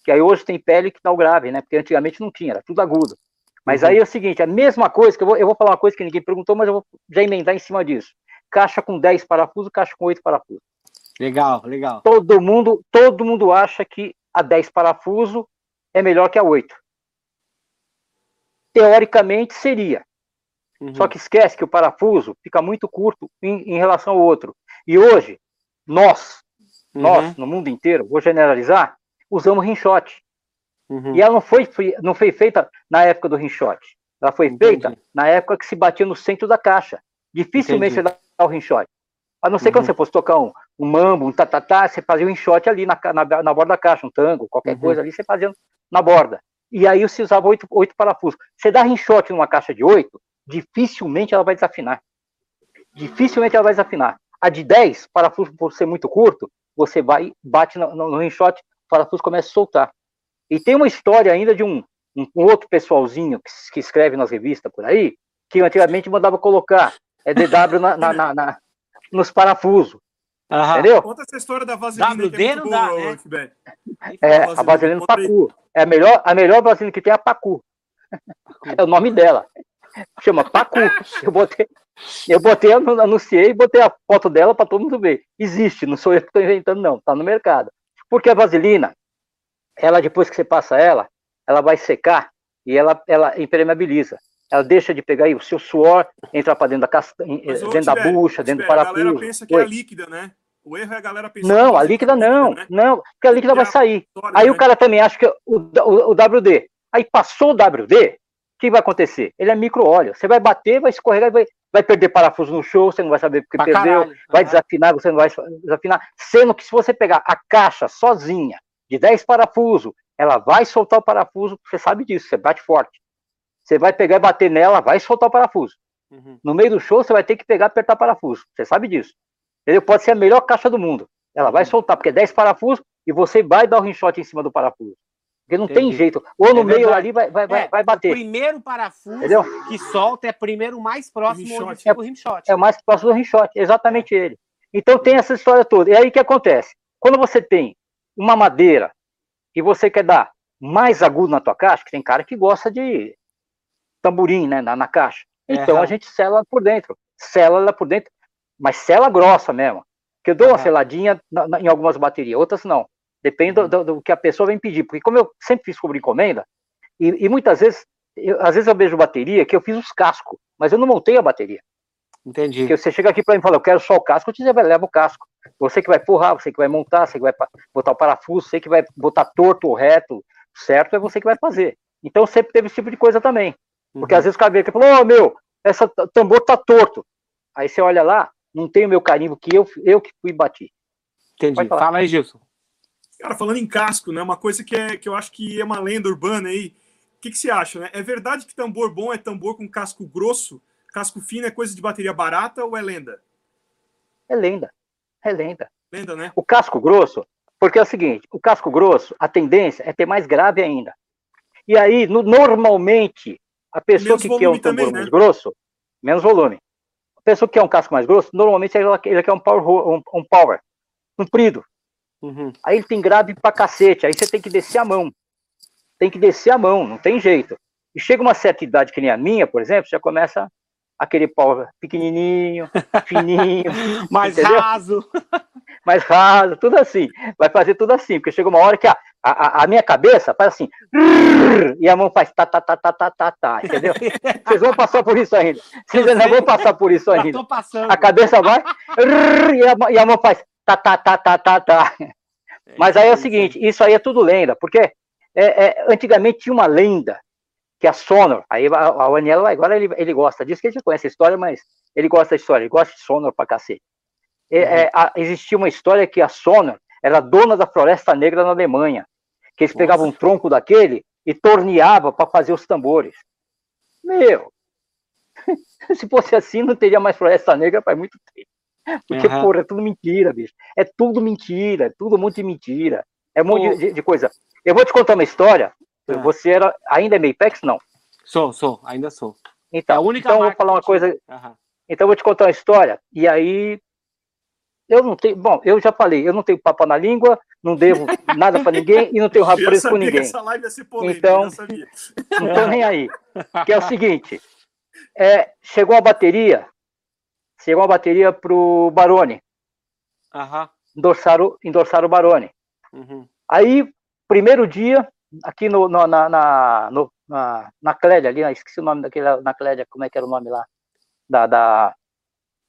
Que aí hoje tem pele que dá o grave, né? Porque antigamente não tinha, era tudo agudo. Mas uhum. aí é o seguinte, a mesma coisa, que eu vou, eu vou falar uma coisa que ninguém perguntou, mas eu vou já emendar em cima disso. Caixa com 10 parafusos, caixa com 8 parafusos. Legal, legal. Todo mundo, todo mundo acha que a 10 parafusos é melhor que a 8. Teoricamente seria. Uhum. Só que esquece que o parafuso fica muito curto em, em relação ao outro. E hoje, nós, Uhum, nós, no mundo inteiro, vou generalizar, usamos rinchote. Uhum. E ela não foi, não foi feita na época do rinchote. Ela foi Entendi. feita na época que se batia no centro da caixa. Dificilmente Entendi. você dá o rinchote. A não ser quando Uhum. você fosse tocar um, um mambo, um tatatá, você fazia um rinchote ali na, na, na borda da caixa, um tango, qualquer Uhum. coisa ali, você fazia na borda. E aí você usava oito, oito parafusos. Você dá rinchote numa caixa de oito, dificilmente ela vai desafinar. Dificilmente ela vai desafinar. A de 10, parafuso por ser muito curto, você vai, bate no, no, no rinchote, o parafuso começa a soltar. E tem uma história ainda de um, um, um outro pessoalzinho que, que escreve nas revistas por aí, que antigamente mandava colocar é, DW na, na- na- na- nos parafusos, Aham. entendeu? Conta essa história da vaselina WD é não dá, boa, né? É, a vaselina. Pacu. É a melhor, a melhor vaselina que tem é a Pacu. É o nome dela. Chama Pacu. Eu botei, eu botei, anu- anunciei, botei a foto dela para todo mundo ver. Existe, não sou eu que estou inventando, não. Está no mercado. Porque a vaselina, ela depois que você passa ela, ela vai secar e ela, ela impermeabiliza. Ela deixa de pegar aí o seu suor, entra para dentro da castanha, Mas, ô, dentro da Tibete, bucha, dentro do Tibete, A galera parafuso. pensa que é Oi. a líquida, né? O erro é a galera pensar Não, que a líquida não, né? não, porque a líquida vai é a sair. história, Aí né? o cara também acha que o, o, o WD. Aí passou o WD, o que vai acontecer? Ele é micro-óleo. Você vai bater, vai escorregar, vai, vai perder parafuso no show, você não vai saber porque Pra perdeu, caralho. vai Aham. desafinar, você não vai desafinar. Sendo que se você pegar a caixa sozinha, de 10 parafusos, ela vai soltar o parafuso, você sabe disso, você bate forte. Você vai pegar e bater nela, vai soltar o parafuso. Uhum. No meio do show, você vai ter que pegar e apertar parafuso. Você sabe disso. Entendeu? Pode ser a melhor caixa do mundo. Ela vai soltar, porque é 10 parafusos e você vai dar o rinchote em cima do parafuso. Porque não tem Entendi. jeito. Ou no É meio ali vai, vai, vai, É, vai O bater. primeiro parafuso Entendeu? que solta é primeiro mais próximo onde rimshot. fica o rimshot. É o mais próximo do rinchote, exatamente ele. Então tem essa história toda. E aí o que acontece? Quando você tem uma madeira e você quer dar mais agudo na tua caixa, que tem cara que gosta de tamborim, né, na, na caixa. Então Aham. a gente sela ela por dentro. Sela ela por dentro, mas sela grossa mesmo. Que eu dou uma Aham. seladinha na- na- em algumas baterias, outras não. Depende do, do- do que a pessoa vem pedir. Porque como eu sempre fiz por encomenda, e, e muitas vezes, eu- às vezes eu vejo bateria que eu fiz os cascos, mas eu não montei a bateria. Entendi. Porque você chega aqui para mim e fala, eu quero só o casco, eu te dizer, vai, leva o casco. Você que vai forrar, você que vai montar, você que vai botar o parafuso, você que vai botar torto ou reto, certo, é você que vai fazer. Então sempre teve esse tipo de coisa também. Porque Uhum. às vezes o cara vem aqui e fala, ô meu, essa t- tambor tá torto. Aí você olha lá, não tem o meu carimbo que eu, eu que fui bati. Entendi. Fala aí, Gilson. Cara, falando em casco, né? Uma coisa que, é, que eu acho que é uma lenda urbana aí. O que, que você acha, né? É verdade que tambor bom é tambor com casco grosso? Casco fino é coisa de bateria barata ou é lenda? É lenda. É lenda. Lenda, né? O casco grosso, porque é o seguinte, o casco grosso, a tendência é ter mais grave ainda. E aí, no- normalmente, a pessoa Menos que quer um tambor também, né? mais grosso, menos volume. A pessoa que quer um casco mais grosso, normalmente ela, ele quer um power, um, um power comprido. Uhum. Aí ele tem grave pra cacete, aí você tem que descer a mão. Tem que descer a mão, não tem jeito. E chega uma certa idade, que nem a minha, por exemplo, já começa aquele power pequenininho, fininho, Mais Entendeu? raso. mais raso, tudo assim. Vai fazer tudo assim, porque chega uma hora que a, a, a minha cabeça faz assim, e a mão faz tá, tá, tá, tá, tá, tá, tá, entendeu? Vocês vão passar por isso ainda. Vocês ainda vão passar por isso ainda. A cabeça vai, e a, mão- e a mão faz tá, tá, tá, tá, tá, tá. Mas aí é o seguinte, isso aí é tudo lenda, porque é, é, antigamente tinha uma lenda que a Sonor, aí a, a Aniela agora ele, ele gosta disso, que ele já conhece a história, mas ele gosta da história, ele gosta de Sonor pra cacete. É, é, a- existia uma história que a Sonor era dona da Floresta Negra na Alemanha, que eles Nossa. pegavam um tronco daquele e torneavam para fazer os tambores. Meu, se fosse assim, não teria mais Floresta Negra faz muito tempo. Porque, Aham. porra, é tudo mentira, bicho. É tudo mentira, é tudo um monte de mentira. É um monte de- de coisa. Eu vou te contar uma história. Ah. Você era. Ainda é Mapex? Não. Sou, sou, ainda sou. É Então, a única então eu vou falar uma coisa. Aham. Então eu vou te contar uma história. E aí. Eu não tenho. Bom, eu já falei, eu não tenho papo na língua, não devo nada pra ninguém e não tenho rabo preso com ninguém. essa live ia ser polêmica, Então- eu já sabia. Não tô nem aí. Que é o seguinte: é, chegou a bateria. Chegou a bateria pro Barone. Aham. Endorçaram, endorçaram o Barone. Uhum. Aí, primeiro dia, aqui no, no- na, na, no, na, na Clélia, ali, esqueci o nome daquele, na Clélia, como é que era o nome lá? Da, da,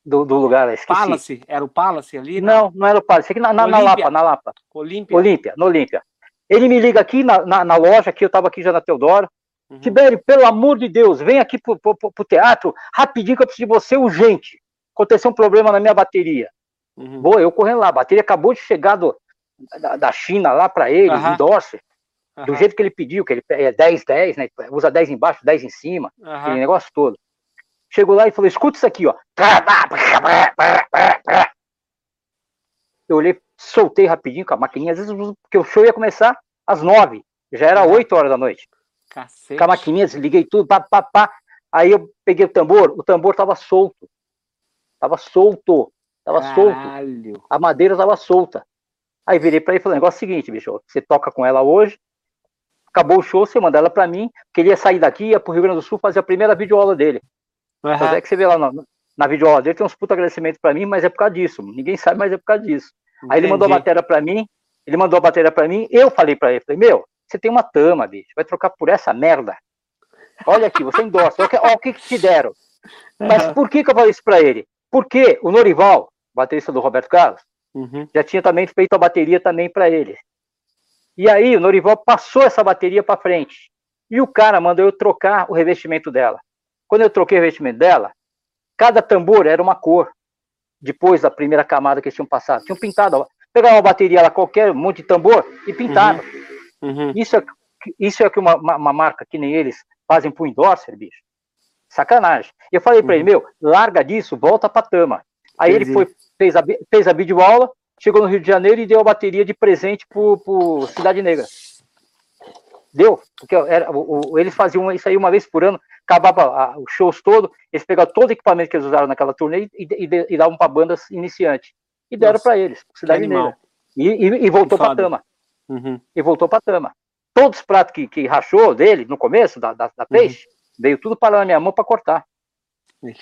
do, do lugar, esqueci. Palace? Era o Palace ali? Não, não era o Palace, aqui na, na, na Lapa, na Lapa. Olímpia? Olímpia, no Olímpia. Ele me liga aqui na, na, na loja, que eu estava aqui já na Teodoro. Uhum. Tibério, pelo amor de Deus, vem aqui pro, pro, pro, teatro, rapidinho que eu preciso de você urgente. Aconteceu um problema na minha bateria. Uhum. Boa, eu correndo lá, a bateria acabou de chegar do, da, da China lá para ele, uhum. em Dorset, do jeito que ele pediu, que ele é 10, 10, né? Usa 10 embaixo, 10 em cima, aquele negócio todo. Chegou lá e falou: escuta isso aqui, ó. Eu olhei, soltei rapidinho com a maquininha, às vezes, porque o show ia começar às 9, já era 8 horas da noite. Cacete. Com a maquininha, desliguei tudo, pá, pá, pá. Aí eu peguei o tambor, o tambor tava solto. Tava solto. Tava Caralho. solto. A madeira tava solta. Aí virei para ele e falei: negócio é o seguinte, bicho, você toca com ela hoje, acabou o show, você manda ela para mim, que ele ia sair daqui, ia pro Rio Grande do Sul fazer a primeira videoaula dele. Uhum. Então é que você vê lá na, na videoaula dele, tem uns puta agradecimentos para mim, mas é por causa disso. Ninguém sabe, mas é por causa disso. Entendi. Aí ele mandou a matéria para mim, ele mandou a matéria para mim, eu falei para ele, falei, meu, você tem uma tama, bicho, vai trocar por essa merda. Olha aqui, você endossa, olha, olha o que, que te deram. Mas por que, que eu falei isso para ele? Porque o Norival, baterista do Roberto Carlos, uhum. já tinha também feito a bateria também para ele. E aí o Norival passou essa bateria para frente. E o cara mandou eu trocar o revestimento dela. Quando eu troquei o revestimento dela, cada tambor era uma cor. Depois da primeira camada que eles tinham passado, tinham pintado. Pegaram uma bateria lá qualquer, um monte de tambor e pintaram. Uhum. Uhum. Isso, é, isso é que uma, uma, uma, marca que nem eles fazem pro endorser, bicho. Sacanagem. Eu falei para uhum. ele, meu, larga disso, volta pra Tama. Aí Entendi. ele foi, fez a, fez a videoaula, chegou no Rio de Janeiro e deu a bateria de presente pro, pro Cidade Negra. Deu, porque era, o, o, eles faziam isso aí uma vez por ano, acabava os shows todo, eles pegavam todo o equipamento que eles usaram naquela turnê e, e, e davam para bandas iniciantes. E deram para eles, Cidade Negra. E, e, e voltou para Tama. Uhum. E voltou para Tama. Todos os pratos que, que rachou dele no começo, da, da, da uhum. peixe, uhum. veio tudo para na minha mão para cortar.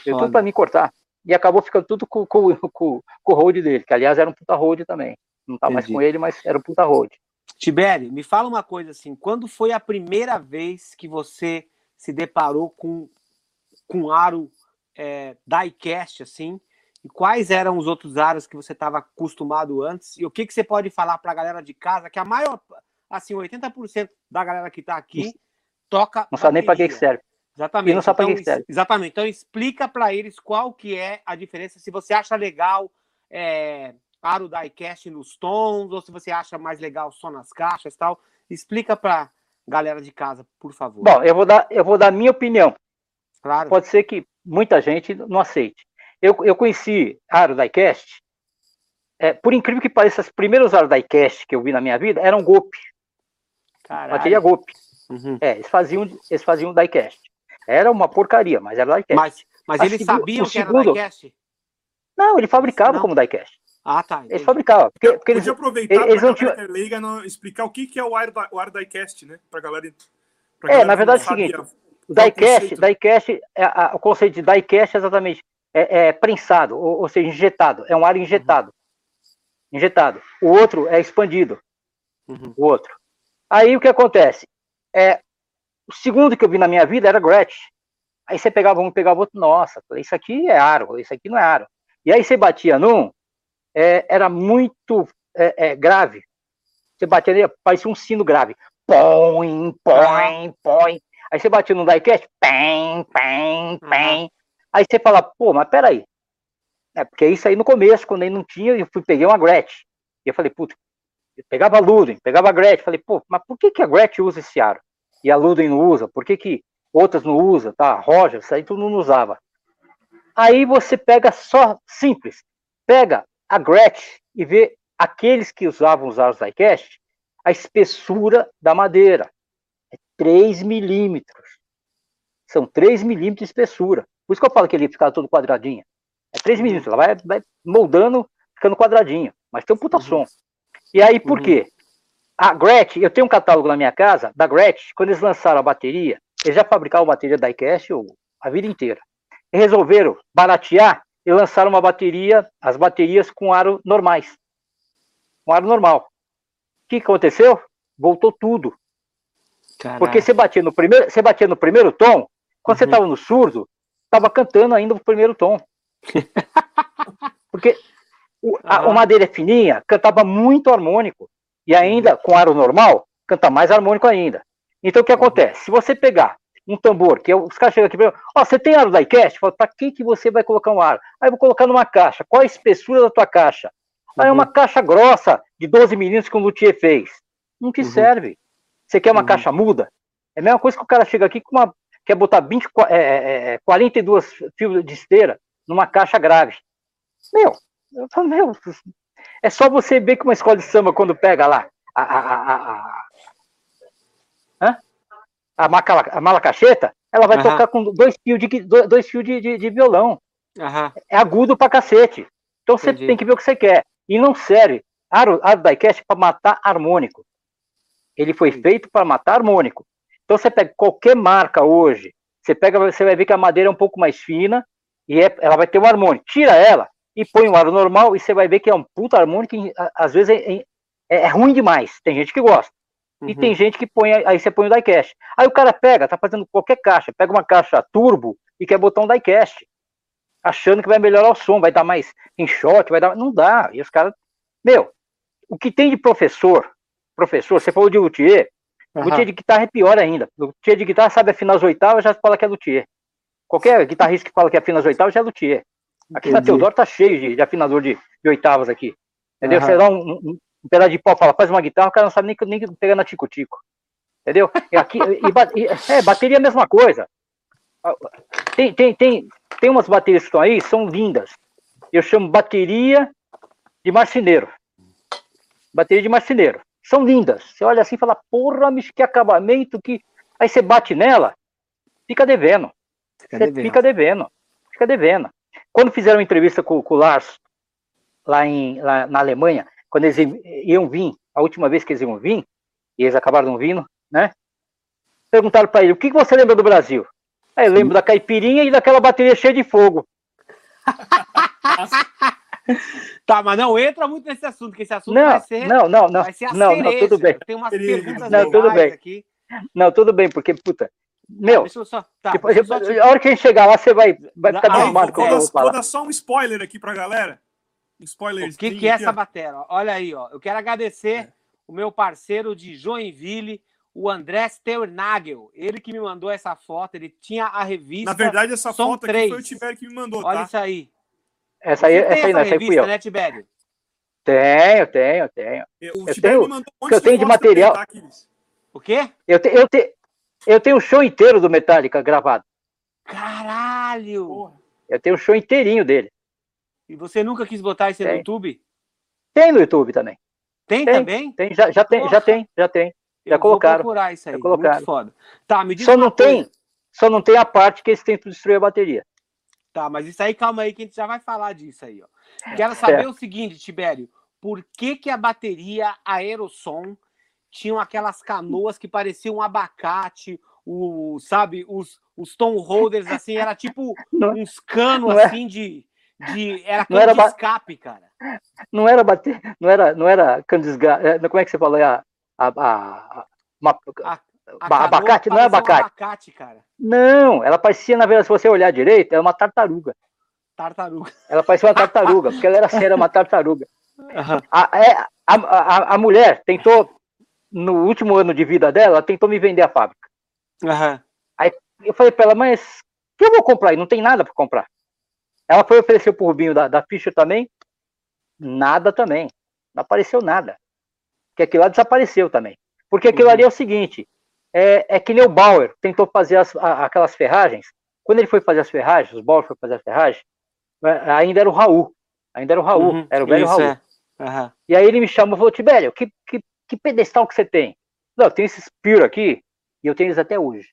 veio tudo para mim cortar. E acabou ficando tudo com, com, com, com o road dele, que aliás era um puta road também. Não tá Entendi. mais com ele, mas era um puta road. Tibério, me fala uma coisa assim, quando foi a primeira vez que você se deparou com com aro é, diecast, assim, e quais eram os outros aros que você estava acostumado antes, e o que, que você pode falar para a galera de casa, que a maior, assim, 80% da galera que está aqui toca Não sabe nem para que, que serve. Exatamente. E não sabe então, para serve. Exatamente. Então explica para eles qual que é a diferença, se você acha legal é, aro diecast nos tons, ou se você acha mais legal só nas caixas tal. Explica para galera de casa, por favor. Bom, eu vou dar, eu vou dar minha opinião. Claro. Pode ser que muita gente não aceite. Eu, eu conheci aro diecast, é, por incrível que pareça, os primeiros aros diecast que eu vi na minha vida eram golpe. Bateria golpe. Uhum. É, eles faziam, eles faziam diecast. Era uma porcaria, mas era diecast. Mas, mas eles sabiam que segundo, era diecast? Não, ele fabricava não. como diecast. Ah, tá. Entendi. Eles fabricavam. Porque, porque eles, aproveitar eles não tinham... leiga no, explicar o que, que é o Wire, o diecast, né? Pra galera. Pra é, galera na verdade é o seguinte: o diecast, diecast é, a, o conceito de diecast é exatamente é, é prensado, ou, ou, seja, injetado. É um ar injetado. Uhum. Injetado. O outro é expandido. Uhum. O outro. Aí o que acontece? É, o segundo que eu vi na minha vida era Gretsch. Aí você pegava um, pegava outro, nossa, isso aqui é aro, isso aqui não é aro. E aí você batia num, é, era muito é, é, grave. Você batia nele, parecia um sino grave. Põe, põe, põe. Aí você batia no diecast, pem, pem, pem. Aí você fala, pô, mas peraí. É, porque isso aí no começo, quando ele não tinha, eu fui, peguei uma Gretsch. E eu falei, puta, eu pegava Ludwig, pegava a Gretsch. Falei, pô, mas por que, que a Gretsch usa esse aro? E a Ludwig não usa? Por que, que outras não usam? Tá, Roger, isso aí tudo não usava. Aí você pega só simples. Pega a Gretsch e ver aqueles que usavam os aros diecast, a espessura da madeira é 3 milímetros. São 3 milímetros de espessura. Por isso que eu falo que ele fica todo quadradinho. É 3 uhum. milímetros, ela vai, vai, moldando, ficando quadradinho. Mas tem um puta uhum. som. E aí, por uhum. quê? A Gretsch, eu tenho um catálogo na minha casa da Gretsch, quando eles lançaram a bateria, eles já fabricavam bateria diecast a vida inteira. E resolveram baratear e lançaram uma bateria, as baterias com aro normais. Com aro normal. O que aconteceu? Voltou tudo. Caraca. Porque você batia no primeiro, você batia no primeiro tom, quando uhum. você estava no surdo, estava cantando ainda o primeiro tom. Porque o, a, o madeira fininha cantava muito harmônico. E ainda, com aro normal, canta mais harmônico ainda. Então, o que acontece? Se você pegar um tambor, que os caras chegam aqui e ó, você tem aro diecast? Fala, pra que, que você vai colocar um aro? Aí eu vou colocar numa caixa. Qual a espessura da tua caixa? Aí é uma uhum. caixa grossa de 12 milímetros que o luthier fez. Não te uhum. serve. Você quer uma uhum. caixa muda? É a mesma coisa que o cara chega aqui com uma. quer botar 20, é, é, 42 é, fios de esteira numa caixa grave. Meu, eu falo, meu, é só você ver que uma escola de samba, quando pega lá a, a, a, a, a, a, macala, a malacacheta, ela vai uhum. tocar com dois fios de, dois fios de, de, de violão. Uhum. É agudo pra cacete. Então você tem que ver o que você quer. E não serve. Aro, aro diecast para matar harmônico. Ele foi feito para matar harmônico. Então você pega qualquer marca hoje, você pega, você vai ver que a madeira é um pouco mais fina e é, ela vai ter um harmônico. Tira ela e põe um aro normal e você vai ver que é um puta harmônico. Às vezes é, é, é ruim demais. Tem gente que gosta. Uhum. E tem gente que põe, aí você põe o diecast. Aí o cara pega, tá fazendo qualquer caixa, pega uma caixa turbo e quer botar um diecast, achando que vai melhorar o som, vai dar mais enxote, vai dar. Não dá. E os caras. Meu, o que tem de professor, professor, você falou de luthier, uhum. luthier de guitarra é pior ainda. Luthier de guitarra sabe afinar as oitavas, já fala que é luthier. Qualquer guitarrista que fala que afina as oitavas já é luthier. Aqui Entendi. na Teodoro tá cheio de, de afinador de, de, oitavas aqui. Entendeu? Uhum. Você dá um, um, um, pedaço de pau, fala, faz uma guitarra, o cara não sabe nem, nem pegar na tico-tico. Entendeu? E aqui, e, e, é, bateria é a mesma coisa. Tem, tem, tem, tem umas baterias que estão aí, são lindas. Eu chamo bateria de marceneiro. Bateria de marceneiro. São lindas. Você olha assim e fala, porra, mas que acabamento, que. Aí você bate nela, fica devendo. Fica você devendo. fica devendo. Fica devendo. Quando fizeram entrevista com, com o Lars, lá, em, lá na Alemanha, quando eles iam vir, a última vez que eles iam vir, e eles acabaram não vindo, né? Perguntaram para ele, o que você lembra do Brasil? Aí eu lembro da caipirinha e daquela bateria cheia de fogo. tá, mas não entra muito nesse assunto, que esse assunto não, vai ser. Não, não, não. Vai ser a não, cereja. não, tudo bem. Tem umas perguntas não, tudo bem. aqui. Não, tudo bem, porque, puta, meu, só, tá, tipo, só te... a hora que a gente chegar lá, você vai, vai ficar ah, desarmado com eu vou, vou dar só um spoiler aqui pra galera. Um spoiler. O que, que é essa bateria? Olha aí, ó. Eu quero agradecer é. o meu parceiro de Joinville, o André Sternagel. Ele que me mandou essa foto, ele tinha a revista. Na verdade, essa foto 3. aqui foi o Tibério que me mandou. Olha tá? isso aí. Essa aí, essa aí, não, essa aí fui eu. né, Tibério? Tenho, tenho, tenho. O eu tenho, me mandou um eu tenho de material. Tá, o quê? Eu, te, eu, te, eu tenho o show inteiro do Metallica gravado. Caralho! Eu tenho o show inteirinho dele. E você nunca quis botar isso no YouTube? Tem no YouTube também. Tem, tem também? Tem, já, já tem, já tem, já tem. Já eu colocaram. Vou procurar isso aí. Já colocaram. Muito foda. Tá, me diz só não coisa. tem, só não tem a parte que eles tentam destruir a bateria. Tá, mas isso aí, calma aí, que a gente já vai falar disso aí, ó. Quero saber é. o seguinte, Tibério. Por que que a bateria Aerosom tinham aquelas canoas que pareciam um abacate, o, sabe, os, os tom holders, assim, era tipo não, uns canos, é. assim, de, de... Era cano era de escape, cara. Não era bater, não era, não era cano de escape, é, como é que você falou? A, a, a, uma, a, a abacate, não é abacate. Um abacate, cara. Não, ela parecia, na verdade, se você olhar direito, era uma tartaruga. Tartaruga. Ela parecia uma tartaruga, porque ela era era uma tartaruga. Uhum. A, é, a, a, a, mulher tentou no último ano de vida dela, ela tentou me vender a fábrica. Uhum. Aí eu falei para ela, mas o que eu vou comprar? E não tem nada para comprar. Ela foi oferecer pro Rubinho da, da Fischer também, nada também. Não apareceu nada. Porque aquilo lá desapareceu também. Porque aquilo uhum. ali é o seguinte, é, é que nem o Bauer tentou fazer as, a, aquelas ferragens. Quando ele foi fazer as ferragens, os Bauer foi fazer as ferragens, é, ainda era o Raul. Ainda era o Raul, uhum. era o velho Isso, Raul. É. Uhum. E aí ele me chamou e falou, Tibério, que, que, que pedestal que você tem? Não, eu tenho esses Spear aqui, e eu tenho eles até hoje.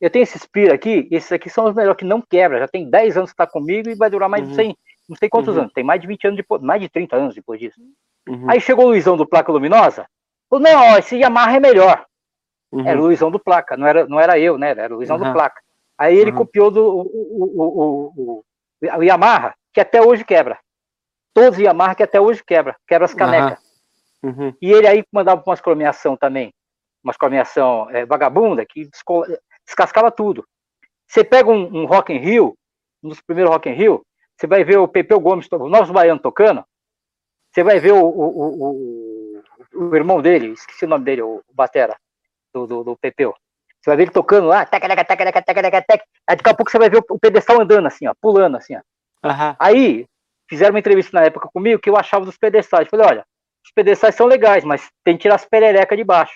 Eu tenho esses Spear aqui, esses aqui são os melhores que não quebra, já tem 10 anos que está comigo e vai durar mais uhum. de 100, não sei quantos uhum. anos, tem mais de 20 anos depois, mais de 30 anos depois disso. Uhum. Aí chegou o Luizão do Placa Luminosa, falou, não, esse Yamaha é melhor. Uhum. Era o Luizão do Placa, não era, não era eu, né, era o Luizão do Placa. Aí ele copiou do, o, o, o, o, Yamaha, que até hoje quebra. Todos os Yamaha que até hoje quebra, quebra as canecas. Uhum. E ele aí mandava umas cromeação também, umas cromeação é, vagabunda, que descascava tudo. Você pega um, um Rock in Rio, um dos primeiros Rock in Rio, você vai ver o Pepeu Gomes, o nosso baiano tocando, você vai ver o, o, o, o, irmão dele, esqueci o nome dele, o Batera, do, do, do Pepeu. Você vai ver ele tocando lá, tac, tac, tac, tac, tac, tac, tac, aí daqui a pouco você vai ver o pedestal andando assim, ó, pulando assim, ó. Uhum. Aí, fizeram uma entrevista na época comigo que eu achava dos pedestais. Eu falei, olha, os pedestais são legais, mas tem que tirar as pererecas de baixo.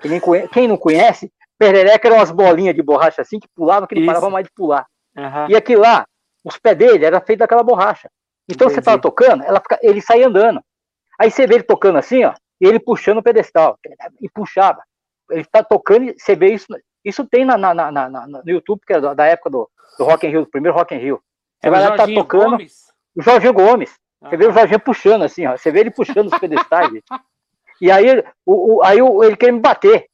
Quem, Quem não conhece, perereca eram umas bolinhas de borracha assim que pulava, que não Isso. parava mais de pular. Uhum. E aqui lá, os pés dele era feito daquela borracha. Então Entendi. você tava tocando, ela fica, ele saía andando. Aí você vê ele tocando assim, ó, e ele puxando o pedestal. E puxava. Ele tá tocando, e você vê isso. Isso tem na, na, na, na no YouTube, que é da, da época do, do Rock in Rio, do primeiro Rock in Rio. Você é vai lá, tá tocando. Gomes? O Jorginho Gomes. Você vê o Jorginho puxando assim, ó. Você vê ele puxando os pedestais. e aí, o, o, aí o, ele quer me bater.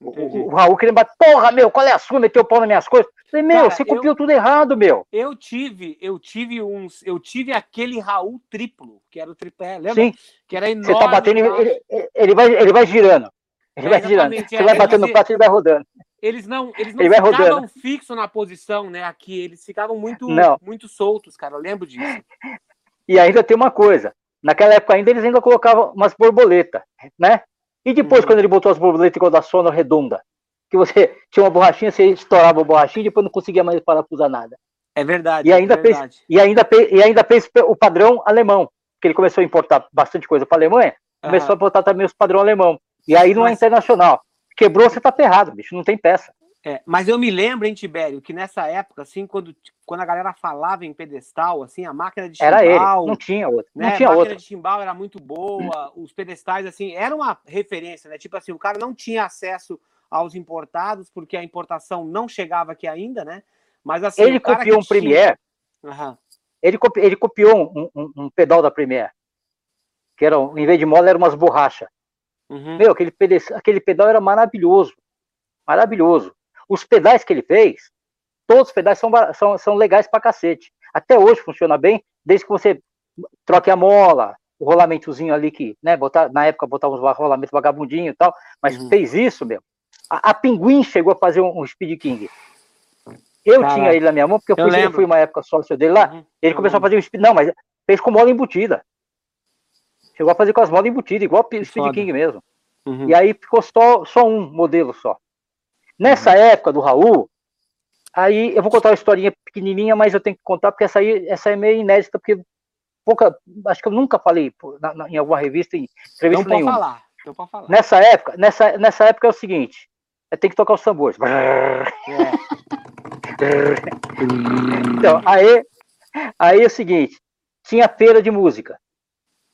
O, o, Raul querendo bater, porra, meu, qual é a sua? Meteu o pau nas minhas coisas. falei, meu, Cara, você copiou eu, tudo errado, meu. Eu tive, eu tive uns, eu tive aquele Raul triplo, que era o tripé, lembra? Sim. Que era enorme. Você tá batendo, ele, ele, vai, ele vai girando. Ele é, vai girando. Você é, vai batendo no prato e ele vai rodando. Eles não, eles não ele ficavam fixos na posição, né? Aqui, eles ficavam muito, não. muito soltos, cara. Eu lembro disso. E ainda tem uma coisa. Naquela época ainda eles ainda colocavam umas borboletas, né? E depois, uhum. quando ele botou as borboletas igual da sono redonda, que você tinha uma borrachinha, você estourava a borrachinha e depois não conseguia mais parafusar nada. É verdade. E ainda, é verdade. Fez, e ainda, e ainda fez o padrão alemão, que ele começou a importar bastante coisa para a Alemanha, começou uhum. a botar também os padrão alemão. E aí não é é internacional. Quebrou, você tá ferrado, bicho, não tem peça. É, mas eu me lembro, hein, Tibério, que nessa época, assim, quando, quando a galera falava em pedestal, assim, a máquina de timbal... Era ele, não tinha outra. Né, não tinha a máquina outra. de timbal era muito boa, os pedestais, assim, era uma referência, né? Tipo assim, o cara não tinha acesso aos importados, porque a importação não chegava aqui ainda, né? Mas assim... Ele copiou um tinha... Premiere, uhum. ele, copi... ele copiou um, um, um, pedal da Premiere, que era, em vez de mola, era umas borrachas. Uhum. Meu, aquele, aquele pedal era maravilhoso, maravilhoso. Os pedais que ele fez, todos os pedais são, são, são legais pra cacete. Até hoje funciona bem, desde que você troque a mola, o rolamentozinho ali que, né, botar, na época botava uns rolamentos vagabundinho e tal, mas uhum. fez isso, meu. A, a, Pinguim chegou a fazer um, um Speed King. Eu Caraca. tinha ele na minha mão, porque eu fui, eu, fui uma época sócio dele lá, uhum. ele começou a fazer um Speed, não, mas fez com mola embutida. Chegou a fazer com as molas embutidas, igual o Speed King mesmo. Uhum. E aí ficou só, só um modelo só. Nessa uhum. época do Raul, aí eu vou contar uma historinha pequenininha, mas eu tenho que contar porque essa aí, essa é meio inédita, porque pouca, acho que eu nunca falei na, na, em alguma revista, em entrevista nenhuma. Falar. Pode falar. Nessa época, nessa, nessa época é o seguinte, é tem que tocar os tambores. É. então, aí, aí é o seguinte, tinha feira de música.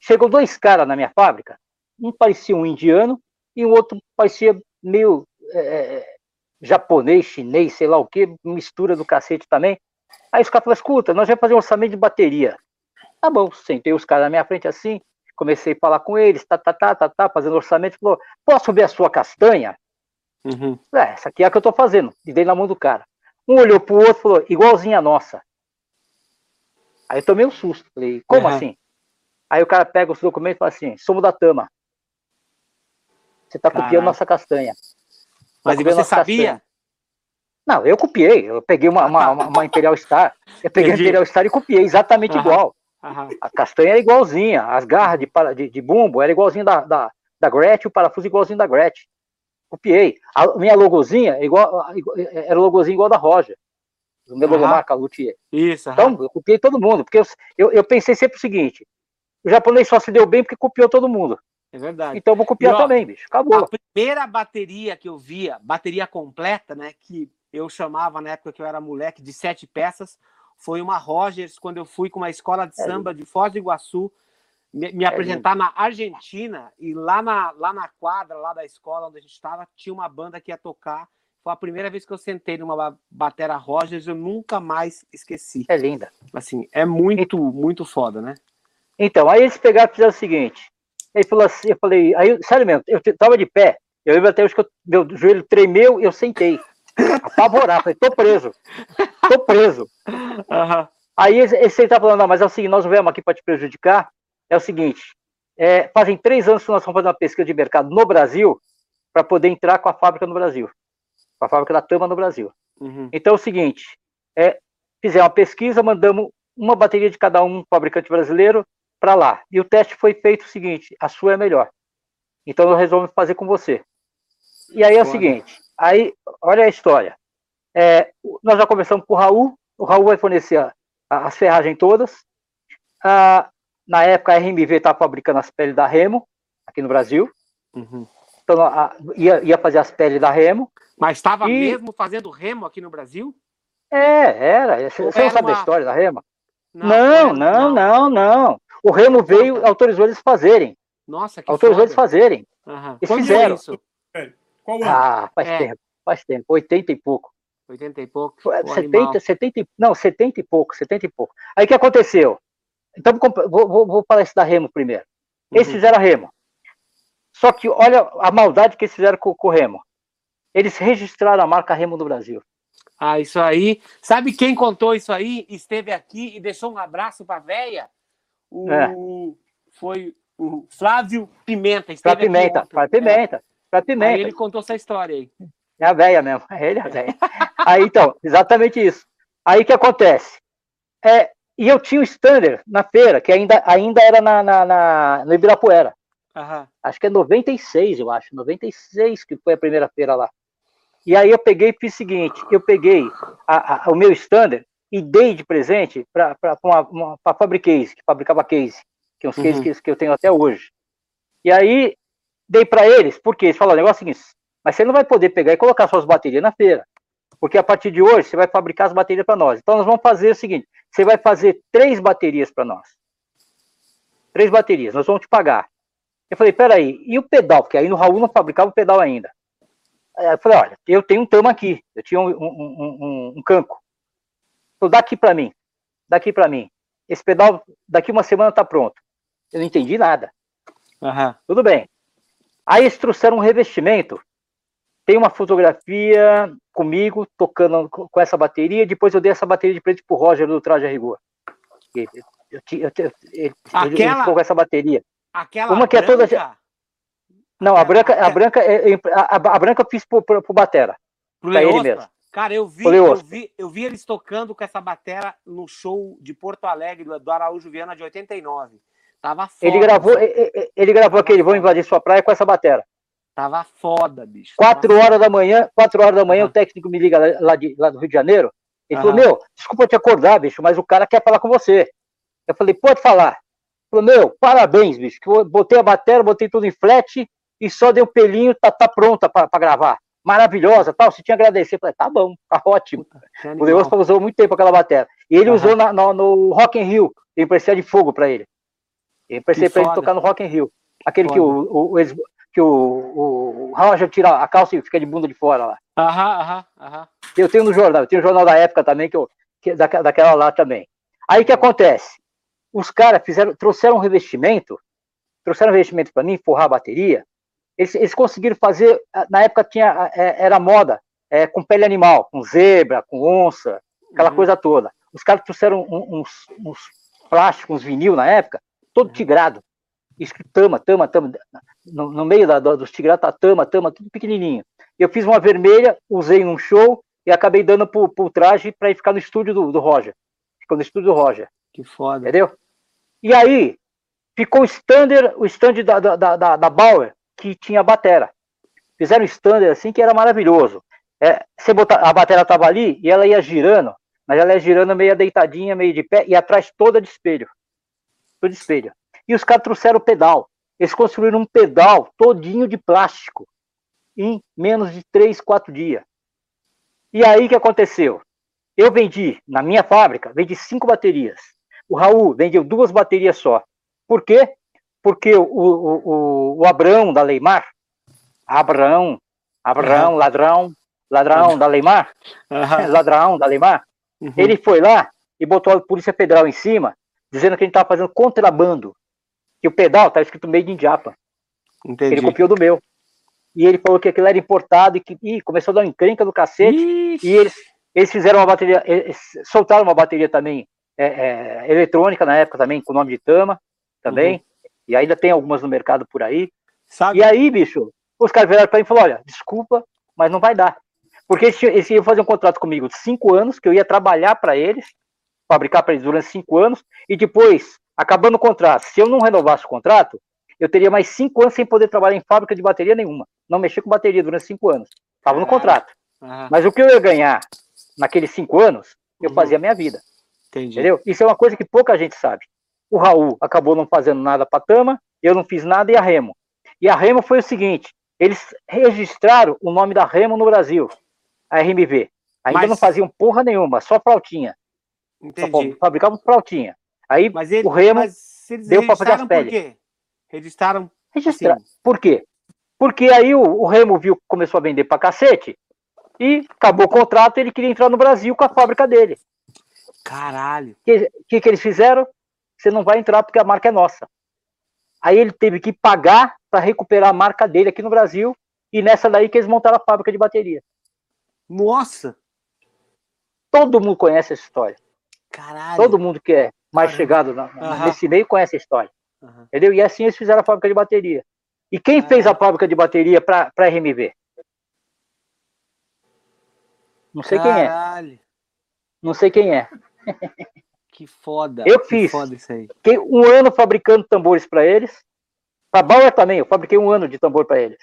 Chegou dois caras na minha fábrica, um parecia um indiano e o outro parecia meio é, japonês, chinês, sei lá o que, mistura do cacete também. Aí os caras falaram, escuta, nós vamos fazer um orçamento de bateria. Tá bom, sentei os caras na minha frente assim, comecei a falar com eles, tá, tá, tá, tá, tá, fazendo orçamento, falou, posso ver a sua castanha? Uhum. É, essa aqui é a que eu tô fazendo, e dei na mão do cara. Um olhou pro outro e falou, igualzinha a nossa. Aí eu tomei um susto, falei, como uhum. assim? Aí o cara pega os documentos e fala assim, somos da Tama. Você tá Caraca. copiando nossa castanha. Mas e você sabia? Não, eu copiei. Eu peguei uma, uma, uma Imperial Star. Eu peguei Entendi. a Imperial Star e copiei, exatamente igual. A castanha era igualzinha, as garras de, de, de bumbo era igualzinho da, da, da Gretchen, o parafuso igualzinho da Gretchen. Copiei. A minha logozinha é igual, era o logozinho igual da Roger. O meu logomarca Luthier. Isso. Então, eu copiei todo mundo, porque eu, eu, eu, pensei sempre o seguinte: o japonês só se deu bem porque copiou todo mundo. É verdade. Então eu vou copiar e, ó, também, bicho. Acabou. A primeira bateria que eu via, bateria completa, né? Que eu chamava na época que eu era moleque, de sete peças, foi uma Rogers, quando eu fui com uma escola de é samba de Foz do Iguaçu me, me é apresentar na Argentina, e lá na, lá na quadra, lá da escola onde a gente estava, tinha uma banda que ia tocar. Foi a primeira vez que eu sentei numa batera Rogers, eu nunca mais esqueci. É linda. Assim, é muito, muito foda, né? Então, aí eles pegaram e fizeram o seguinte: ele falou assim, eu falei, aí, sério mesmo, eu tava de pé, eu lembro até hoje que eu, meu joelho tremeu e eu sentei. Apavorado, falei, tô preso, tô preso. Uhum. Aí esse, esse tá falando, não, mas é o seguinte, nós não viemos aqui para te prejudicar, é o seguinte, é, fazem três anos que nós estamos fazendo uma pesquisa de mercado no Brasil para poder entrar com a fábrica no Brasil, com a fábrica da Tama no Brasil. Uhum. Então é o seguinte, é, fizemos uma pesquisa, mandamos uma bateria de cada um fabricante brasileiro para lá. E o teste foi feito o seguinte: a sua é melhor. Então eu resolvo fazer com você. E aí é o seguinte: aí, olha a história. É, nós já conversamos com o Raul, o Raul vai fornecer a, a, as ferragens todas. Ah, na época a RMV estava fabricando as peles da Remo, aqui no Brasil. Uhum. Então a, ia, ia fazer as peles da Remo. Mas estava e... mesmo fazendo Remo aqui no Brasil? É, era. Você, você não sabe uma... a história da Remo? Não, não, não, não, não. O Remo veio, autorizou eles fazerem. Nossa, que Autorizou foda. eles fazerem. Uhum. Eles fizeram. Isso? Qual ano? Ah, faz é. tempo, faz tempo. 80 e pouco. 80 e pouco. 70, 70, não, 70 e pouco, 70 e pouco. Aí o que aconteceu? Então vou, vou, vou falar isso da Remo primeiro. Eles uhum. fizeram a Remo. Só que olha a maldade que eles fizeram com, com o Remo. Eles registraram a marca Remo no Brasil. Ah, isso aí. Sabe quem contou isso aí? Esteve aqui e deixou um abraço para a véia? O... É. Foi o Flávio Pimenta. Flávio Pimenta, Flávio Pimenta. É. Flávio Pimenta. Aí ele contou essa história aí. É a véia mesmo. É ele, a véia. aí então, exatamente isso. Aí que acontece? É, e eu tinha o Standard na feira, que ainda, ainda era na, na, na no Ibirapuera. Uhum. Acho que é 96, eu acho. 96 que foi a primeira feira lá. E aí eu peguei e fiz o seguinte: eu peguei a, a, o meu standard e dei de presente para a Fabricase, que fabricava case, que é uns uhum. cases que, que, eu tenho até hoje. E aí dei para eles, porque eles falaram: o negócio é o seguinte, mas você não vai poder pegar e colocar suas baterias na feira, porque a partir de hoje você vai fabricar as baterias para nós. Então nós vamos fazer o seguinte: você vai fazer três baterias para nós. Três baterias, nós vamos te pagar. Eu falei, peraí, e o pedal? Porque aí no Raul não fabricava o pedal ainda. Aí eu falei, olha, eu tenho um tamo aqui, eu tinha um, um, um, um canco. Então, daqui para mim, daqui para mim. Esse pedal, daqui uma semana tá pronto. Eu não entendi nada. Uhum. Tudo bem. Aí eles trouxeram um revestimento. Tem uma fotografia comigo, tocando com essa bateria. Depois eu dei essa bateria de preto pro Roger do Traje a Rigor. Eu, eu, eu, ele, Aquela... ele com essa bateria. Aquela Uma que é toda. Não, a branca, a branca, é, é, a, a branca eu fiz pro, pro, pro Batera. Pro pra ele mesmo. Cara, eu vi, eu vi, eu vi eles tocando com essa batera no show de Porto Alegre do Araújo Viana de 89. Tava foda. Ele gravou, ele, ele gravou aquele Vão Invadir Sua Praia com essa batera. Tava foda, bicho. Quatro horas da manhã, quatro horas da manhã, o técnico me liga lá, de, lá do Rio de Janeiro. Ele falou, meu, desculpa te acordar, bicho, mas o cara quer falar com você. Eu falei, pode falar. Falou, meu, parabéns, bicho. Botei a bateria, botei tudo em flat e só deu um pelinho, tá, tá pronta para gravar. Maravilhosa, tal. Você tinha que agradecer. Falei, tá bom, tá ótimo. o negócio usou muito tempo aquela bateria. E ele uhum. usou na, no, no Rock in Rio. Eu emprestei de fogo para ele. Eu emprestei para ele tocar no Rock in Rio. Aquele que o, o, que o, o, Roger tira a calça e fica de bunda de fora lá. Aham, aham, aham. Eu tenho no jornal, eu tenho o jornal da época também, que eu, que, da, daquela lá também. Aí o que acontece? os caras fizeram, trouxeram um revestimento, trouxeram um revestimento para mim, forrar a bateria. Eles, eles, conseguiram fazer, na época tinha, é, era moda, é, com pele animal, com zebra, com onça, aquela uhum. coisa toda. Os caras trouxeram uns, uns plásticos, uns vinil na época, todo uhum. tigrado, escrito tama, tama, tama. No, no meio da, dos tigrados tá tama, tama, tudo pequenininho. Eu fiz uma vermelha, usei num show e acabei dando pro, pro traje para ir ficar no estúdio do, do Roger. Ficou no estúdio do Roger. Que foda. Entendeu? E aí, ficou o standard, o stand da, da, da, da Bauer, que tinha batera. Fizeram um standard assim que era maravilhoso. É, você botar, a batera estava ali e ela ia girando, mas ela ia girando meio deitadinha, meio de pé, e atrás toda de espelho. Toda de espelho. E os caras trouxeram o pedal. Eles construíram um pedal todinho de plástico em menos de 3, 4 dias. E aí que aconteceu? Eu vendi, na minha fábrica, vendi cinco baterias. O Raul vendeu duas baterias só. Por quê? Porque o, o, o, Abrão da Leimar, Abrão, Abrão, uhum. ladrão, ladrão da Leimar, uhum. ladrão da Leimar, uhum. ele foi lá e botou a Polícia Federal em cima, dizendo que a gente estava fazendo contrabando. Que o pedal estava escrito Made in Japan. Entendi. Ele copiou do meu. E ele falou que aquilo era importado e que ih, começou a dar uma encrenca do cacete. Ixi. E eles, eles fizeram uma bateria, soltaram uma bateria também é, é, eletrônica na época também, com o nome de Tama, também. Uhum. E ainda tem algumas no mercado por aí. Sabe? E aí, bicho, os caras vieram para mim e falaram: olha, desculpa, mas não vai dar. Porque eles, eles iam fazer um contrato comigo de cinco anos, que eu ia trabalhar para eles, fabricar para eles durante cinco anos, e depois, acabando o contrato, se eu não renovasse o contrato, eu teria mais cinco anos sem poder trabalhar em fábrica de bateria nenhuma. Não mexer com bateria durante cinco anos. Estava no contrato. Uhum. Mas o que eu ia ganhar naqueles cinco anos, eu uhum. fazia a minha vida. Entendi. Entendeu? Isso é uma coisa que pouca gente sabe. O Raul acabou não fazendo nada para a Tama, eu não fiz nada e a Remo. E a Remo foi o seguinte: eles registraram o nome da Remo no Brasil, a RMV. Ainda Mas... não faziam porra nenhuma, só flautinha. Entendi. Só fabricavam flautinha. Aí ele, o Remo deu para fazer as peles. Registraram? Registraram. Assim. Por quê? Porque aí o, o Remo viu que começou a vender para cacete e acabou o contrato ele queria entrar no Brasil com a fábrica dele. Caralho. O que, que, que eles fizeram? Você não vai entrar porque a marca é nossa. Aí ele teve que pagar para recuperar a marca dele aqui no Brasil e nessa daí que eles montaram a fábrica de bateria. Nossa! Todo mundo conhece essa história. Caralho. Todo mundo que é mais Caralho. chegado na, uhum. nesse meio conhece a história. Uhum. Entendeu? E assim eles fizeram a fábrica de bateria. E quem Caralho. fez a fábrica de bateria para a RMV? Não sei Caralho. quem é. Não sei quem é. Que foda. Eu fiz. Foda isso aí. Fiquei um ano fabricando tambores para eles. Para Bauer também, eu fabriquei um ano de tambor para eles.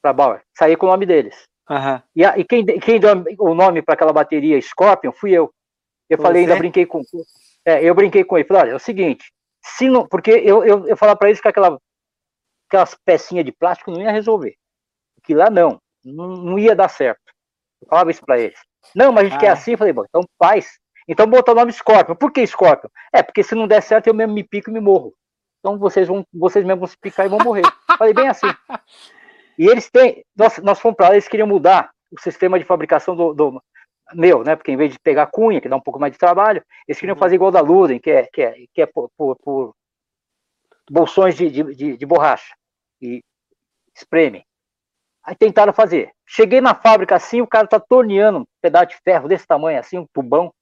Para Bauer. Saí com o nome deles. Uhum. E, a, e quem, quem deu o nome para aquela bateria Scorpion fui eu. Eu Você? falei, ainda brinquei com. É, eu brinquei com ele. Falei, olha, é o seguinte, se não, porque eu, eu, eu falava para eles que aquela, aquelas pecinhas de plástico não ia resolver. Que lá não, não, não ia dar certo. Eu falava isso para eles. Não, mas a gente ah. quer assim. Eu falei, bom, então faz. Então botar o nome Scorpion. Por que Scorpion? É, porque se não der certo eu mesmo me pico e me morro. Então vocês vão, vocês mesmos vão se picar e vão morrer. Falei bem assim. E eles têm, nós, nós fomos para lá, eles queriam mudar o sistema de fabricação do, do, meu, né? Porque em vez de pegar cunha, que dá um pouco mais de trabalho, eles queriam uhum. fazer igual da Luden, que é, que é, que é por, por, por bolsões de, de, de, borracha e espreme. Aí tentaram fazer. Cheguei na fábrica assim, o cara tá torneando um pedaço de ferro desse tamanho, assim, um tubão.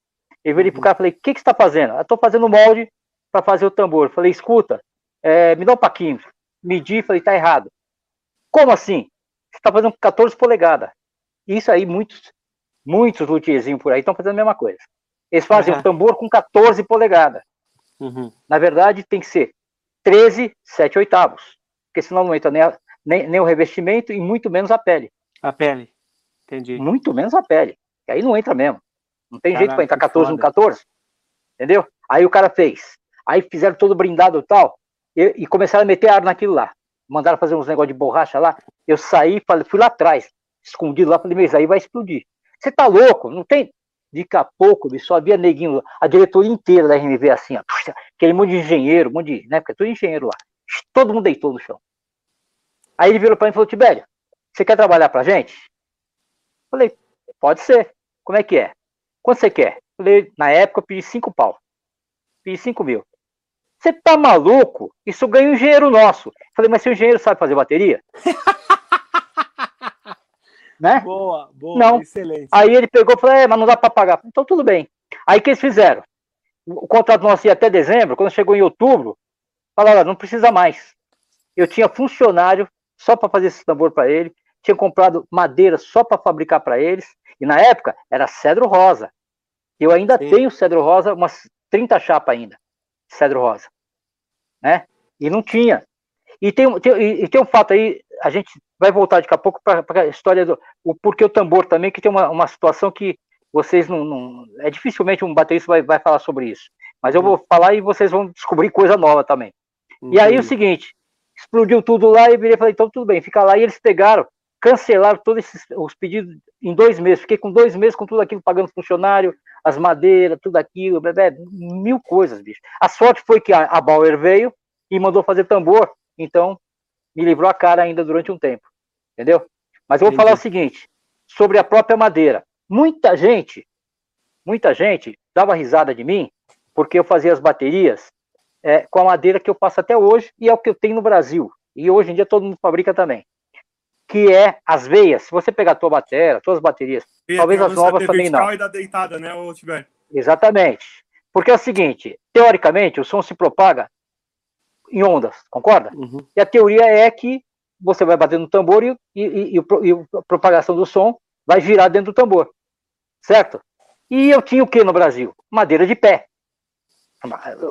Eu virei uhum. pro cara e falei: O que, que você tá fazendo? Eu tô fazendo molde para fazer o tambor. falei: Escuta, é, me dá um paquinho. Medi, falei: Tá errado. Como assim? Você tá fazendo 14 polegadas. Isso aí, muitos Muitos luthierzinhos por aí estão fazendo a mesma coisa. Eles fazem uhum. um tambor com 14 polegadas. Uhum. Na verdade, tem que ser 13, 7 oitavos. Porque senão não entra nem, a, nem, nem, o revestimento e muito menos a pele. A pele. Entendi. Muito menos a pele. Aí não entra mesmo. Não tem Caraca, jeito para entrar 14 foda. no 14. Entendeu? Aí o cara fez. Aí fizeram todo brindado e tal. E, e começaram a meter ar naquilo lá. Mandaram fazer uns negócios de borracha lá. Eu saí, falei, fui lá atrás, escondido lá, falei, mas aí vai explodir. Você tá louco? Não tem. Daqui a pouco, bicho, só havia neguinho, a diretoria inteira da RMV assim, ó, aquele monte de engenheiro, um monte de, né, porque é tudo engenheiro lá. Todo mundo deitou no chão. Aí ele virou para mim e falou, Tibério, você quer trabalhar pra gente? Falei, pode ser. Como é que é? Quanto você quer? Falei, na época eu pedi cinco pau. Pedi cinco mil. Você tá maluco? Isso ganha um engenheiro nosso. Falei, mas se o engenheiro sabe fazer bateria? né? Boa, boa, não. excelente. Aí ele pegou e falou, é, mas não dá para pagar. Então tudo bem. Aí o que eles fizeram? O contrato nosso ia até dezembro, quando chegou em outubro, falaram, não precisa mais. Eu tinha funcionário só para fazer esse tambor para ele, tinha comprado madeira só para fabricar para eles, e na época era cedro rosa. Eu ainda Sim. tenho cedro rosa, umas 30 chapas ainda, cedro rosa. Né? E não tinha. E tem, tem, e tem um fato aí, a gente vai voltar daqui a pouco para a história do o porquê o tambor também, que tem uma, uma situação que vocês não, não, É dificilmente um baterista vai, vai falar sobre isso. Mas eu vou falar e vocês vão descobrir coisa nova também. Uhum. E aí o seguinte, explodiu tudo lá e eu virei e falei, então tudo bem, fica lá. E eles pegaram, cancelaram todos esses, os pedidos em dois meses. Fiquei com dois meses com tudo aquilo, pagando funcionário, as madeiras, tudo aquilo, mil coisas, bicho. A sorte foi que a, a Bauer veio e mandou fazer tambor, então me livrou a cara ainda durante um tempo entendeu? Mas eu vou Entendi. falar o seguinte, sobre a própria madeira. Muita gente, muita gente dava risada de mim, porque eu fazia as baterias é, com a madeira que eu faço até hoje, e é o que eu tenho no Brasil. E hoje em dia todo mundo fabrica também. Que é as veias. Se você pegar a tua bateria, todas as baterias, e talvez as novas também não. E da deitada, né, Exatamente. Porque é o seguinte, teoricamente, o som se propaga em ondas, concorda? Uhum. E a teoria é que você vai bater no tambor e, e, e, e, a propagação do som vai girar dentro do tambor, certo? E eu tinha o que no Brasil? Madeira de pé.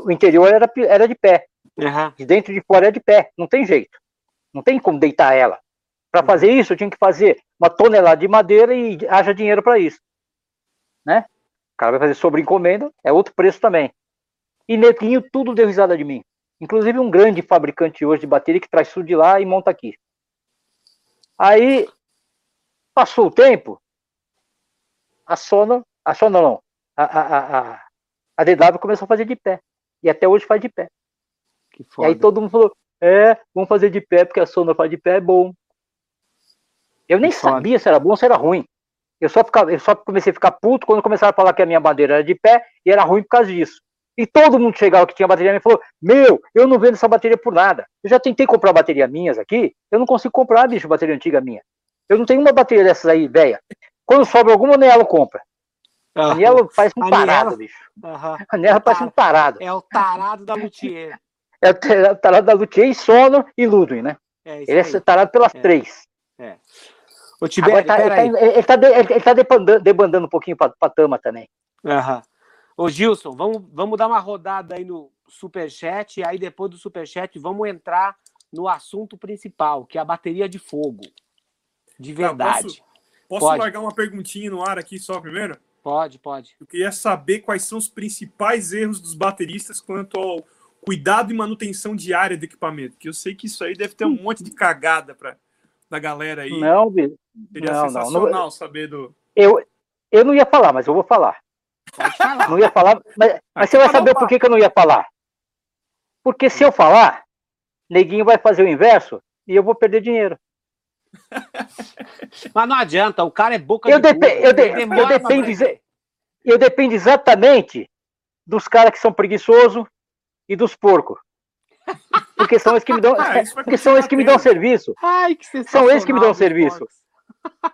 O interior era, era de pé. Uhum. De dentro e de fora era de pé. Não tem jeito. Não tem como deitar ela. Para fazer isso, eu tinha que fazer uma tonelada de madeira e haja dinheiro para isso. Né? O cara vai fazer sobre encomenda, é outro preço também. E Netinho tudo deu risada de mim. Inclusive um grande fabricante hoje de bateria que traz tudo de lá e monta aqui. Aí, passou o tempo, a Sona, a Sona não, a, a, a, a DW começou a fazer de pé. E até hoje faz de pé. E aí todo mundo falou, é, vamos fazer de pé, porque a Sona faz de pé, é bom. Eu nem sabia se era bom ou se era ruim. Eu só, ficava, eu só comecei a ficar puto quando começaram a falar que a minha bandeira era de pé e era ruim por causa disso. E todo mundo chegava que tinha bateria e falou: Meu, eu não vendo essa bateria por nada. Eu já tentei comprar bateria minhas aqui, eu não consigo comprar, bicho, bateria antiga minha. Eu não tenho uma bateria dessas aí, velha. Quando sobra alguma, a Nelo compra. Ah, a Nelo parece um tarado, bicho. Uhum. A Nelo parece um tarado. É o tarado da Luthier. É o tarado da Luthier e Sono e Ludwig, né? É ele é aí. é tarado pelas é. três. É. Ô, Tibério, tá, ele, tá, ele, tá, ele tá debandando, debandando um pouquinho pra, pra Tama também. Aham. Ô Gilson, vamos, vamos dar uma rodada aí no Superchat, e aí depois do Superchat vamos entrar no assunto principal, que é a bateria de fogo. De verdade. posso, posso largar uma perguntinha no ar aqui só primeiro? Pode, pode. Eu queria saber quais são os principais erros dos bateristas quanto ao cuidado e manutenção diária do equipamento, que eu sei que isso aí deve ter um monte de cagada para da galera aí. Não, Seria não, sensacional não, não. saber do. Eu, eu não ia falar, mas eu vou falar. Falar. Não ia falar, mas, mas você vai saber por que, que eu não ia falar. Porque se eu falar, neguinho vai fazer o inverso e eu vou perder dinheiro. Mas não adianta, o cara é boca eu de burro, eu, de, eu, dependo, eu dependo exatamente dos caras que são preguiçosos e dos porcos. Porque são eles que me dão, ah, porque são eles que me dão serviço. Ai, são eles que me dão serviço.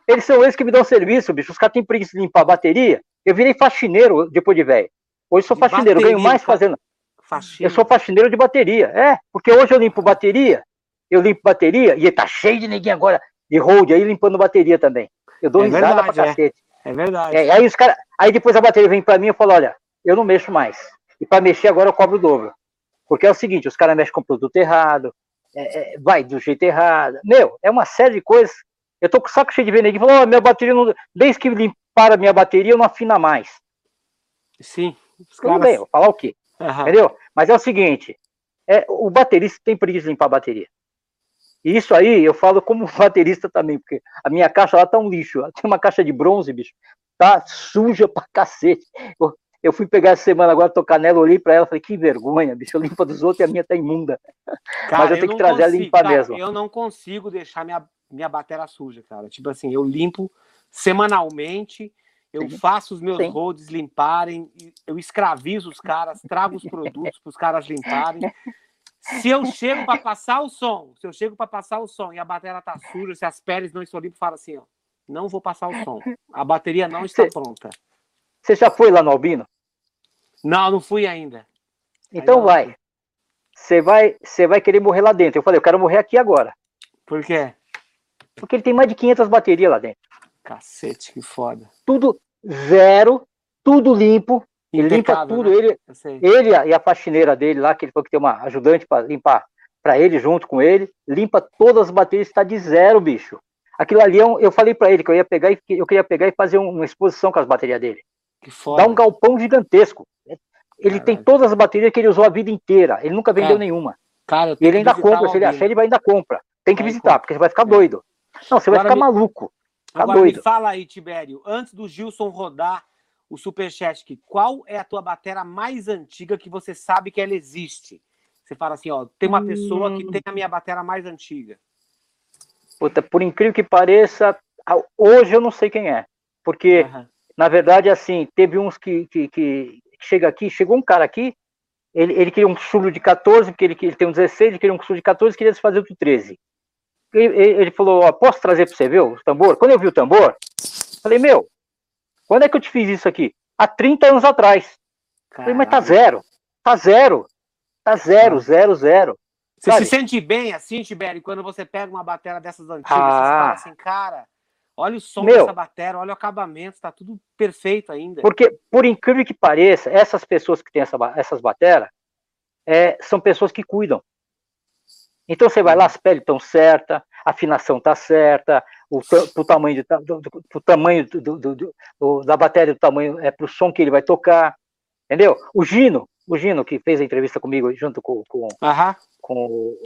Eles são eles que me dão serviço, bicho. Os caras têm preguiça de limpar a bateria. Eu virei faxineiro depois de velho. Hoje sou faxineiro, bateria, ganho mais fazendo. Faxina. Eu sou faxineiro de bateria. É, porque hoje eu limpo bateria, eu limpo bateria, e tá cheio de ninguém agora de hold aí limpando bateria também. Eu dou é risada verdade, pra é. cacete. É, é verdade. É, aí, os cara, aí depois a bateria vem pra mim e eu falo, olha, eu não mexo mais. E para mexer agora eu cobro o dobro. Porque é o seguinte, os caras mexem com o produto errado, é, é, vai do jeito errado. Meu, é uma série de coisas. Eu tô com o saco cheio de ninguém falou, oh, minha bateria não. Desde que limparam a minha bateria, não afina mais. Sim. Tudo caras... bem, vou falar o quê? Uhum. Entendeu? Mas é o seguinte: é, o baterista tem preguiça de limpar a bateria. E isso aí eu falo como baterista também, porque a minha caixa lá tá um lixo. Tem uma caixa de bronze, bicho. Tá suja pra cacete. Eu, eu fui pegar essa semana agora, tocar nela, olhei pra ela falei, que vergonha, bicho, eu limpo dos outros e a minha tá imunda. Cara, Mas eu, eu tenho que trazer consigo, ela limpa cara, mesmo. Eu não consigo deixar minha, minha bateria suja, cara. Tipo assim, eu limpo semanalmente eu Sim. faço os meus Sim. holds limparem, eu escravizo os caras, trago os produtos para os caras limparem. Se eu chego para passar o som, se eu chego para passar o som e a bateria tá suja, se as peles não estão limpas, fala assim, ó, não vou passar o som. A bateria não está pronta. Você já foi lá no Albino? Não, não fui ainda. Então vai. Você vai, você vai querer morrer lá dentro. Eu falei, eu quero morrer aqui agora. Por quê? Porque ele tem mais de 500 baterias lá dentro. Cacete, que foda. Tudo zero, tudo limpo. Ele limpa tudo, né? ele, ele e a faxineira dele lá, que ele falou que tem uma ajudante para limpar para ele junto com ele, limpa todas as baterias, está de zero, bicho. Aquilo ali, é um, eu falei para ele que eu ia pegar e eu queria pegar e fazer uma exposição com as baterias dele. Que foda. Dá um galpão gigantesco. Ele Caralho. tem todas as baterias que ele usou a vida inteira. Ele nunca vendeu Cara. nenhuma. Cara, e ele ainda compra, se ele achar, ele vai ainda compra. Tem que vai visitar, compra. porque você vai ficar doido. Não, você Agora vai ficar me... maluco. Tá Agora doido. me fala aí, Tibério, antes do Gilson rodar o Superchat, qual é a tua bateria mais antiga que você sabe que ela existe? Você fala assim, ó, tem uma pessoa que tem a minha bateria mais antiga. Puta, por incrível que pareça, hoje eu não sei quem é. Porque, uhum. na verdade, assim, teve uns que, que, que, chega aqui, chegou um cara aqui, ele, ele queria um sulho de 14, porque ele, ele tem um 16, ele queria um sulho de 14, queria se fazer o 13 ele falou, ó, posso trazer para você ver o tambor? Quando eu vi o tambor, falei, meu, quando é que eu te fiz isso aqui? Há 30 anos atrás. Falei, mas tá zero, tá zero, tá zero, zero, zero. Você Sabe? se sente bem assim, Tibério, quando você pega uma bateria dessas antigas, ah. você fala assim, cara, Olha o som Meu, dessa bateria, olha o acabamento, tá tudo perfeito ainda. Porque, por incrível que pareça, essas pessoas que têm essa, essas bateras é, são pessoas que cuidam. Então você vai lá, as peles estão certas, a afinação está certa, o, o tamanho, do, do, do tamanho do, da bateria, do tamanho é para o som que ele vai tocar, entendeu? O Gino, o Gino que fez a entrevista comigo junto com, com, com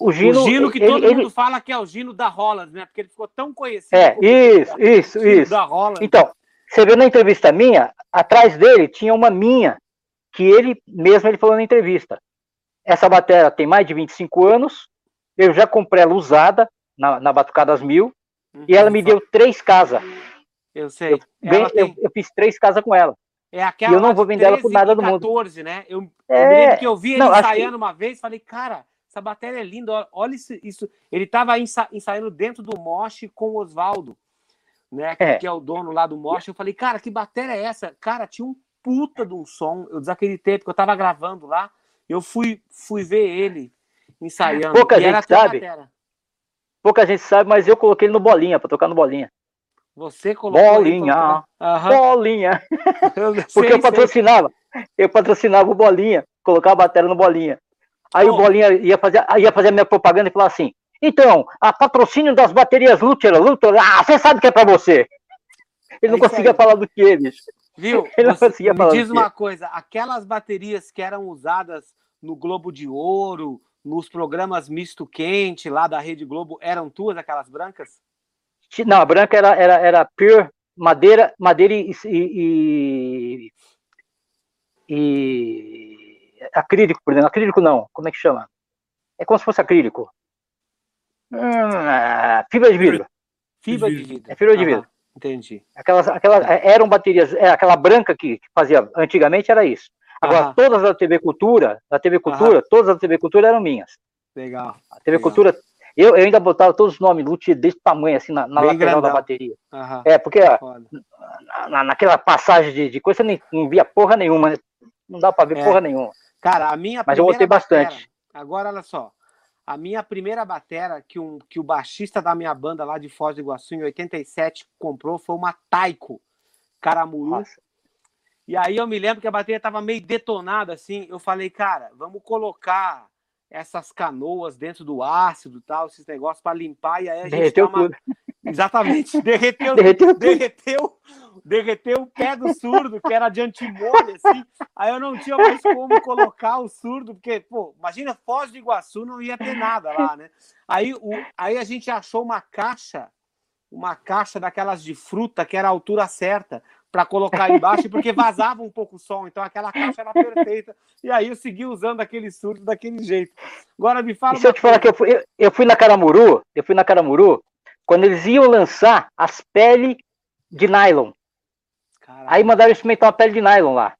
o Gino, o Gino que todo ele, mundo fala que é o Gino da Holland, né? Porque ele ficou tão conhecido. É, isso, isso, Gino isso. Da Holland. Então, você viu na entrevista minha, atrás dele tinha uma minha, que ele mesmo ele falou na entrevista. Essa bateria tem mais de 25 anos. Eu já comprei ela usada na, na Batucadas Mil. Uhum, e ela me deu três casas. Eu sei. Eu, bem, tem... eu, eu, fiz três casas com ela. É aquela e eu não vou vender ela por nada do mundo. 14, né? Eu, é... eu me lembro que eu vi ele não, ensaiando que... uma vez, falei, cara, essa bateria é linda, olha isso. Ele estava ensa... ensaiando dentro do Moche com o Oswaldo, né? É. Que é o dono lá do Moche. Eu falei, cara, que bateria é essa? Cara, tinha um puta de um som. Eu desacreditei, porque eu tava gravando lá. Eu fui, fui ver ele ensaiando. Pouca gente sabe. Pouca gente sabe, mas eu coloquei ele no bolinha, para tocar no bolinha. Você colocou bolinha, uhum. bolinha. Eu sei, Porque eu patrocinava, sei. eu patrocinava o bolinha, colocava a bateria no bolinha. Aí oh. o bolinha ia fazer, ia fazer a minha propaganda e falar assim: "Então, a patrocínio das baterias Luther, Luther, ah, você sabe que é para você". Ele não é conseguia aí. falar do que eles. Viu? Ele não conseguia me falar diz uma coisa, aquelas baterias que eram usadas no Globo de Ouro, nos programas misto quente lá da Rede Globo, eram tuas aquelas brancas? Não, a branca era, era, era pure madeira, madeira e, e, e, acrílico, por exemplo. Acrílico não, como é que chama? É como se fosse acrílico. Hum, fibra de vidro. Fibra de vidro. É fibra de vidro. Entendi. Aquelas, aquelas eram baterias, é, aquela branca que, que fazia antigamente era isso. Agora, ah. todas da TV Cultura, da TV Cultura, ah. todas da TV Cultura eram minhas. Legal. A TV Legal. Cultura, eu, eu, ainda botava todos os nomes Luthier desse tamanho, assim, na, na lateral grandão. da bateria. É, porque na, naquela passagem de, de coisa, você nem, não via porra nenhuma, né? não dá pra ver é. porra nenhuma. Cara, a minha Mas eu botei bastante. agora, olha só, a minha primeira batera que, um, que o baixista da minha banda lá de Foz do Iguaçu, em 87, comprou foi uma Taiko Caramuru. Nossa. E aí eu me lembro que a bateria estava meio detonada, assim. Eu falei, cara, vamos colocar essas canoas dentro do ácido tal, esses negócios para limpar. E aí a gente derreteu uma... tudo. Exatamente, derreteu, derreteu, derreteu, derreteu o pé do surdo, que era de antimônio, assim. Aí eu não tinha mais como colocar o surdo, porque, pô, imagina Foz do Iguaçu, não ia ter nada lá, né? Aí, o, aí a gente achou uma caixa, uma caixa daquelas de fruta, que era a altura certa para colocar embaixo, porque vazava um pouco o som, então aquela caixa era perfeita. E aí eu segui usando aquele surto daquele jeito. Agora me fala. E se eu te falar que eu fui, eu fui na Caramuru, eu fui na Caramuru, quando eles iam lançar as peles de nylon. Aí mandaram experimentar uma pele de nylon lá.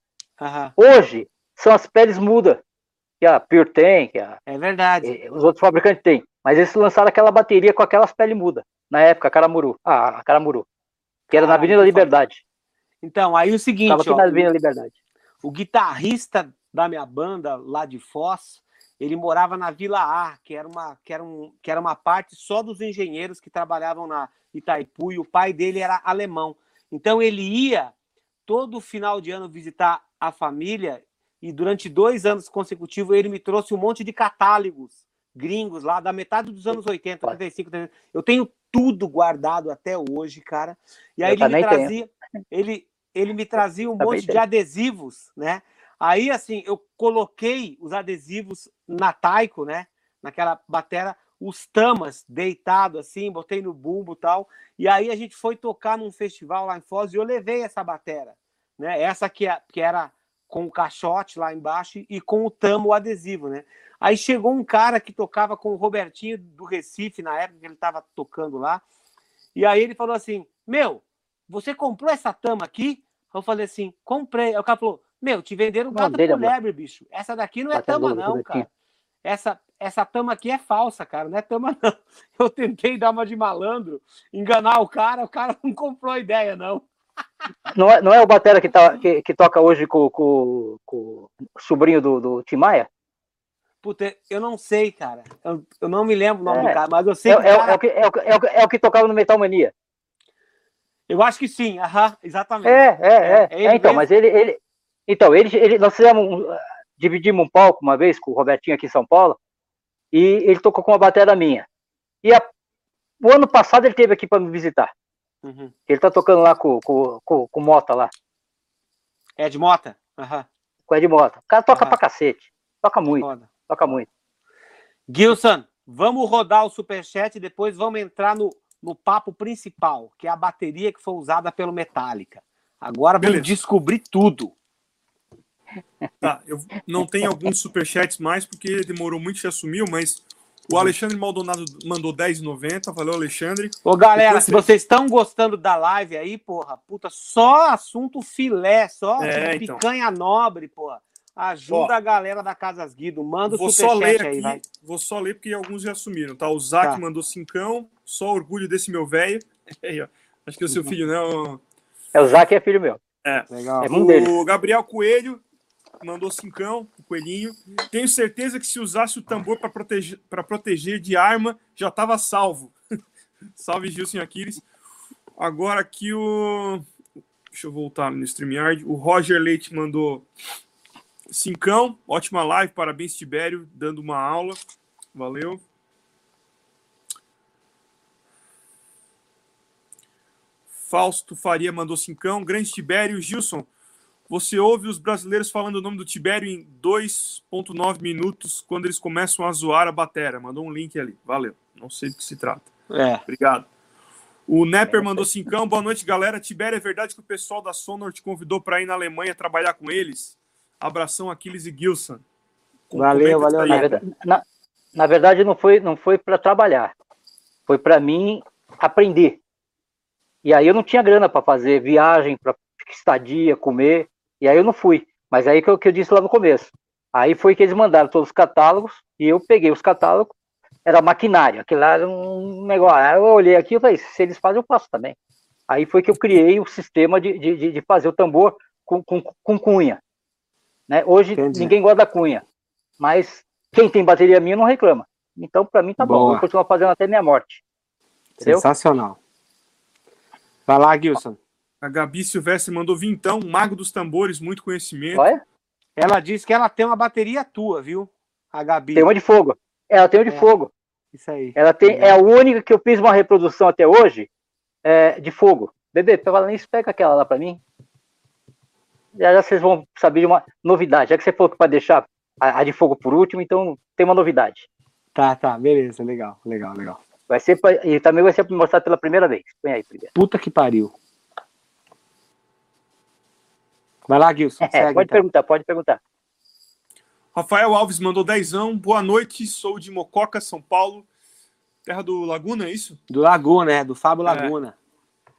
Hoje são as peles mudas. Que a Pure tem, que a, é verdade. os outros fabricantes têm. Mas eles lançaram aquela bateria com aquelas peles mudas. Na época, a Caramuru. Ah, a Caramuru. Que era na Avenida Liberdade. Então, aí o seguinte. Tava ó, na Liberdade. O guitarrista da minha banda lá de Foz, ele morava na Vila A, que era uma, que era um, que era uma parte só dos engenheiros que trabalhavam na Itaipu, e o pai dele era alemão. Então ele ia todo final de ano visitar a família, e durante dois anos consecutivos ele me trouxe um monte de catálogos gringos lá da metade dos anos 80, 35, 30. Eu tenho tudo guardado até hoje, cara. E aí eu ele me trazia, ele, ele me trazia um monte de adesivos, né? Aí, assim, eu coloquei os adesivos na Taiko, né? Naquela batera, os tamas deitado assim, botei no bumbo e tal. E aí a gente foi tocar num festival lá em Foz e eu levei essa batera, né? Essa que, é, que era com o caixote lá embaixo e com o tamo o adesivo, né? Aí chegou um cara que tocava com o Robertinho do Recife na época que ele estava tocando lá. E aí ele falou assim: "Meu, você comprou essa tama aqui? Eu falei assim, comprei. Aí o cara falou, meu, te venderam quatro por lebre, bicho. Essa daqui não é tama, não, cara. Essa, essa tama aqui é falsa, cara. Não é tama, não. Eu tentei dar uma de malandro, enganar o cara, o cara não comprou a ideia, não. Não é, não é o Batera que, tá, que, que toca hoje com, com, com o sobrinho do, do Tim Maia? Puta, eu não sei, cara. Eu, eu não me lembro o nome é, do cara, mas eu sei é, que. É, cara... é, o que, é, o, é, o, é o que tocava no Metal Mania. Eu acho que sim, aham, exatamente. É, é, é. é, é então, mesmo? mas ele, ele. Então, ele, ele, nós fizemos. Um, dividimos um palco uma vez com o Robertinho aqui em São Paulo, e ele tocou com uma bateria minha. E a, o ano passado ele teve aqui para me visitar. Uhum. Ele tá tocando lá com, com, com, com Mota lá. É de Mota? Uhum. Com Ed Mota. O cara toca uhum. pra cacete. Toca muito. Foda. Toca muito. Gilson, vamos rodar o superchat e depois vamos entrar no, no papo principal, que é a bateria que foi usada pelo Metallica. Agora vamos Beleza. descobrir tudo. Tá, eu não tenho alguns superchats mais, porque demorou muito, já sumiu, mas o Alexandre Maldonado mandou 10,90. Valeu, Alexandre. Ô, galera, Depois, se vocês estão gostando da live aí, porra, puta, só assunto filé, só é, então. picanha nobre, porra. Ajuda Ó, a galera da Casas Guido. Manda o superchat aí, vai. Vou só ler porque alguns já assumiram, tá? O Zac tá. mandou cincão, só orgulho desse meu velho. Acho que é o seu uhum. filho, né? O... É, o Zac é filho meu. É. Legal. É o Gabriel Coelho mandou cincão, o coelhinho. Tenho certeza que se usasse o tambor para proteger, proteger de arma, já estava salvo. Salve, Gilson Aquiles. Agora aqui o. Deixa eu voltar no StreamYard. O Roger Leite mandou cincão. Ótima live, parabéns, Tibério, dando uma aula. Valeu. Fausto Faria mandou cincão. Grande Tibério. Gilson, você ouve os brasileiros falando o nome do Tibério em 2,9 minutos quando eles começam a zoar a batera. Mandou um link ali. Valeu. Não sei do que se trata. É. Obrigado. O Nepper mandou cincão. Boa noite, galera. Tibério, é verdade que o pessoal da Sonor te convidou para ir na Alemanha trabalhar com eles? Abração, Aquiles e Gilson. Valeu, valeu. Na verdade, na, na verdade, não foi, não foi para trabalhar. Foi para mim aprender. E aí eu não tinha grana para fazer viagem, para estadia, comer. E aí eu não fui. Mas aí que eu, que eu disse lá no começo. Aí foi que eles mandaram todos os catálogos e eu peguei os catálogos. Era maquinário, aquilo lá era um negócio. Aí eu olhei aqui e falei, se eles fazem, eu faço também. Aí foi que eu criei o sistema de, de, de fazer o tambor com, com, com cunha. Né? Hoje Entendi. ninguém gosta da cunha, mas quem tem bateria minha não reclama. Então, para mim, tá Boa. bom. Eu vou continuar fazendo até minha morte. Entendeu? Sensacional. Vai lá, Gilson. A Gabi Silvestre mandou vintão, mago dos tambores, muito conhecimento. Olha. Ela disse que ela tem uma bateria tua, viu? A Gabi. Tem uma de fogo. Ela tem uma de é. fogo. Isso aí. Ela tem, é a única que eu fiz uma reprodução até hoje é, de fogo. Bebê, pega isso, pega aquela lá para mim. Já, já vocês vão saber de uma novidade. Já que você falou que pode deixar a, a, de fogo por último, então tem uma novidade. Tá, tá, beleza, legal, legal, legal. Vai ser pra, e também vai ser para mostrar pela primeira vez. Põe aí primeiro. Puta que pariu. Vai lá, Gilson. É, pode então. perguntar, pode perguntar. Rafael Alves mandou dezão. Boa noite, sou de Mococa, São Paulo. Terra do Laguna, é isso? Do Laguna, é, do Fábio é. Laguna. É.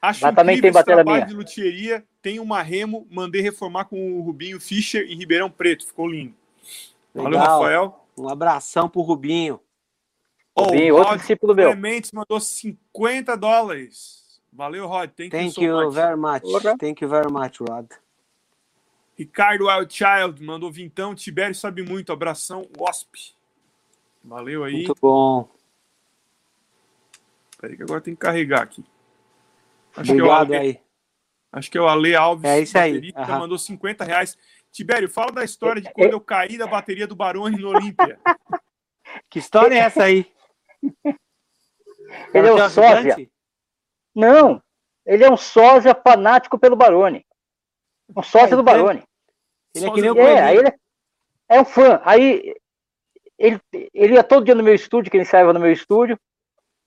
Acho Mas também tem bateria minha. de luthieria. Tem uma Remo, mandei reformar com o Rubinho Fischer em Ribeirão Preto. Ficou lindo. Legal. Valeu, Rafael. Um abração pro Rubinho. Rubinho, oh, outro discípulo meu. Clementes mandou 50 dólares. Valeu, Rod. Thank, Thank you, so you very much. Thank you very much, Rod. Ricardo Wildchild mandou vintão. Tibério sabe muito. Abração, Wasp. Valeu aí. Muito bom. Peraí que agora tem que carregar aqui. Acho Obrigado que é o Ale, aí. Acho que é o Ale Alves. É isso aí. Uhum. Mandou 50 reais. Tibério, fala da história de quando eu caí da bateria do Barone no Olímpia. que história é essa aí? Ele é um sósia. Não, ele é um sósia fanático pelo Barone. Um sócio do Barone. Ele é que nem o é, ele é, é um fã. Aí ele, ele ia todo dia no meu estúdio, que ele ensaiava no meu estúdio,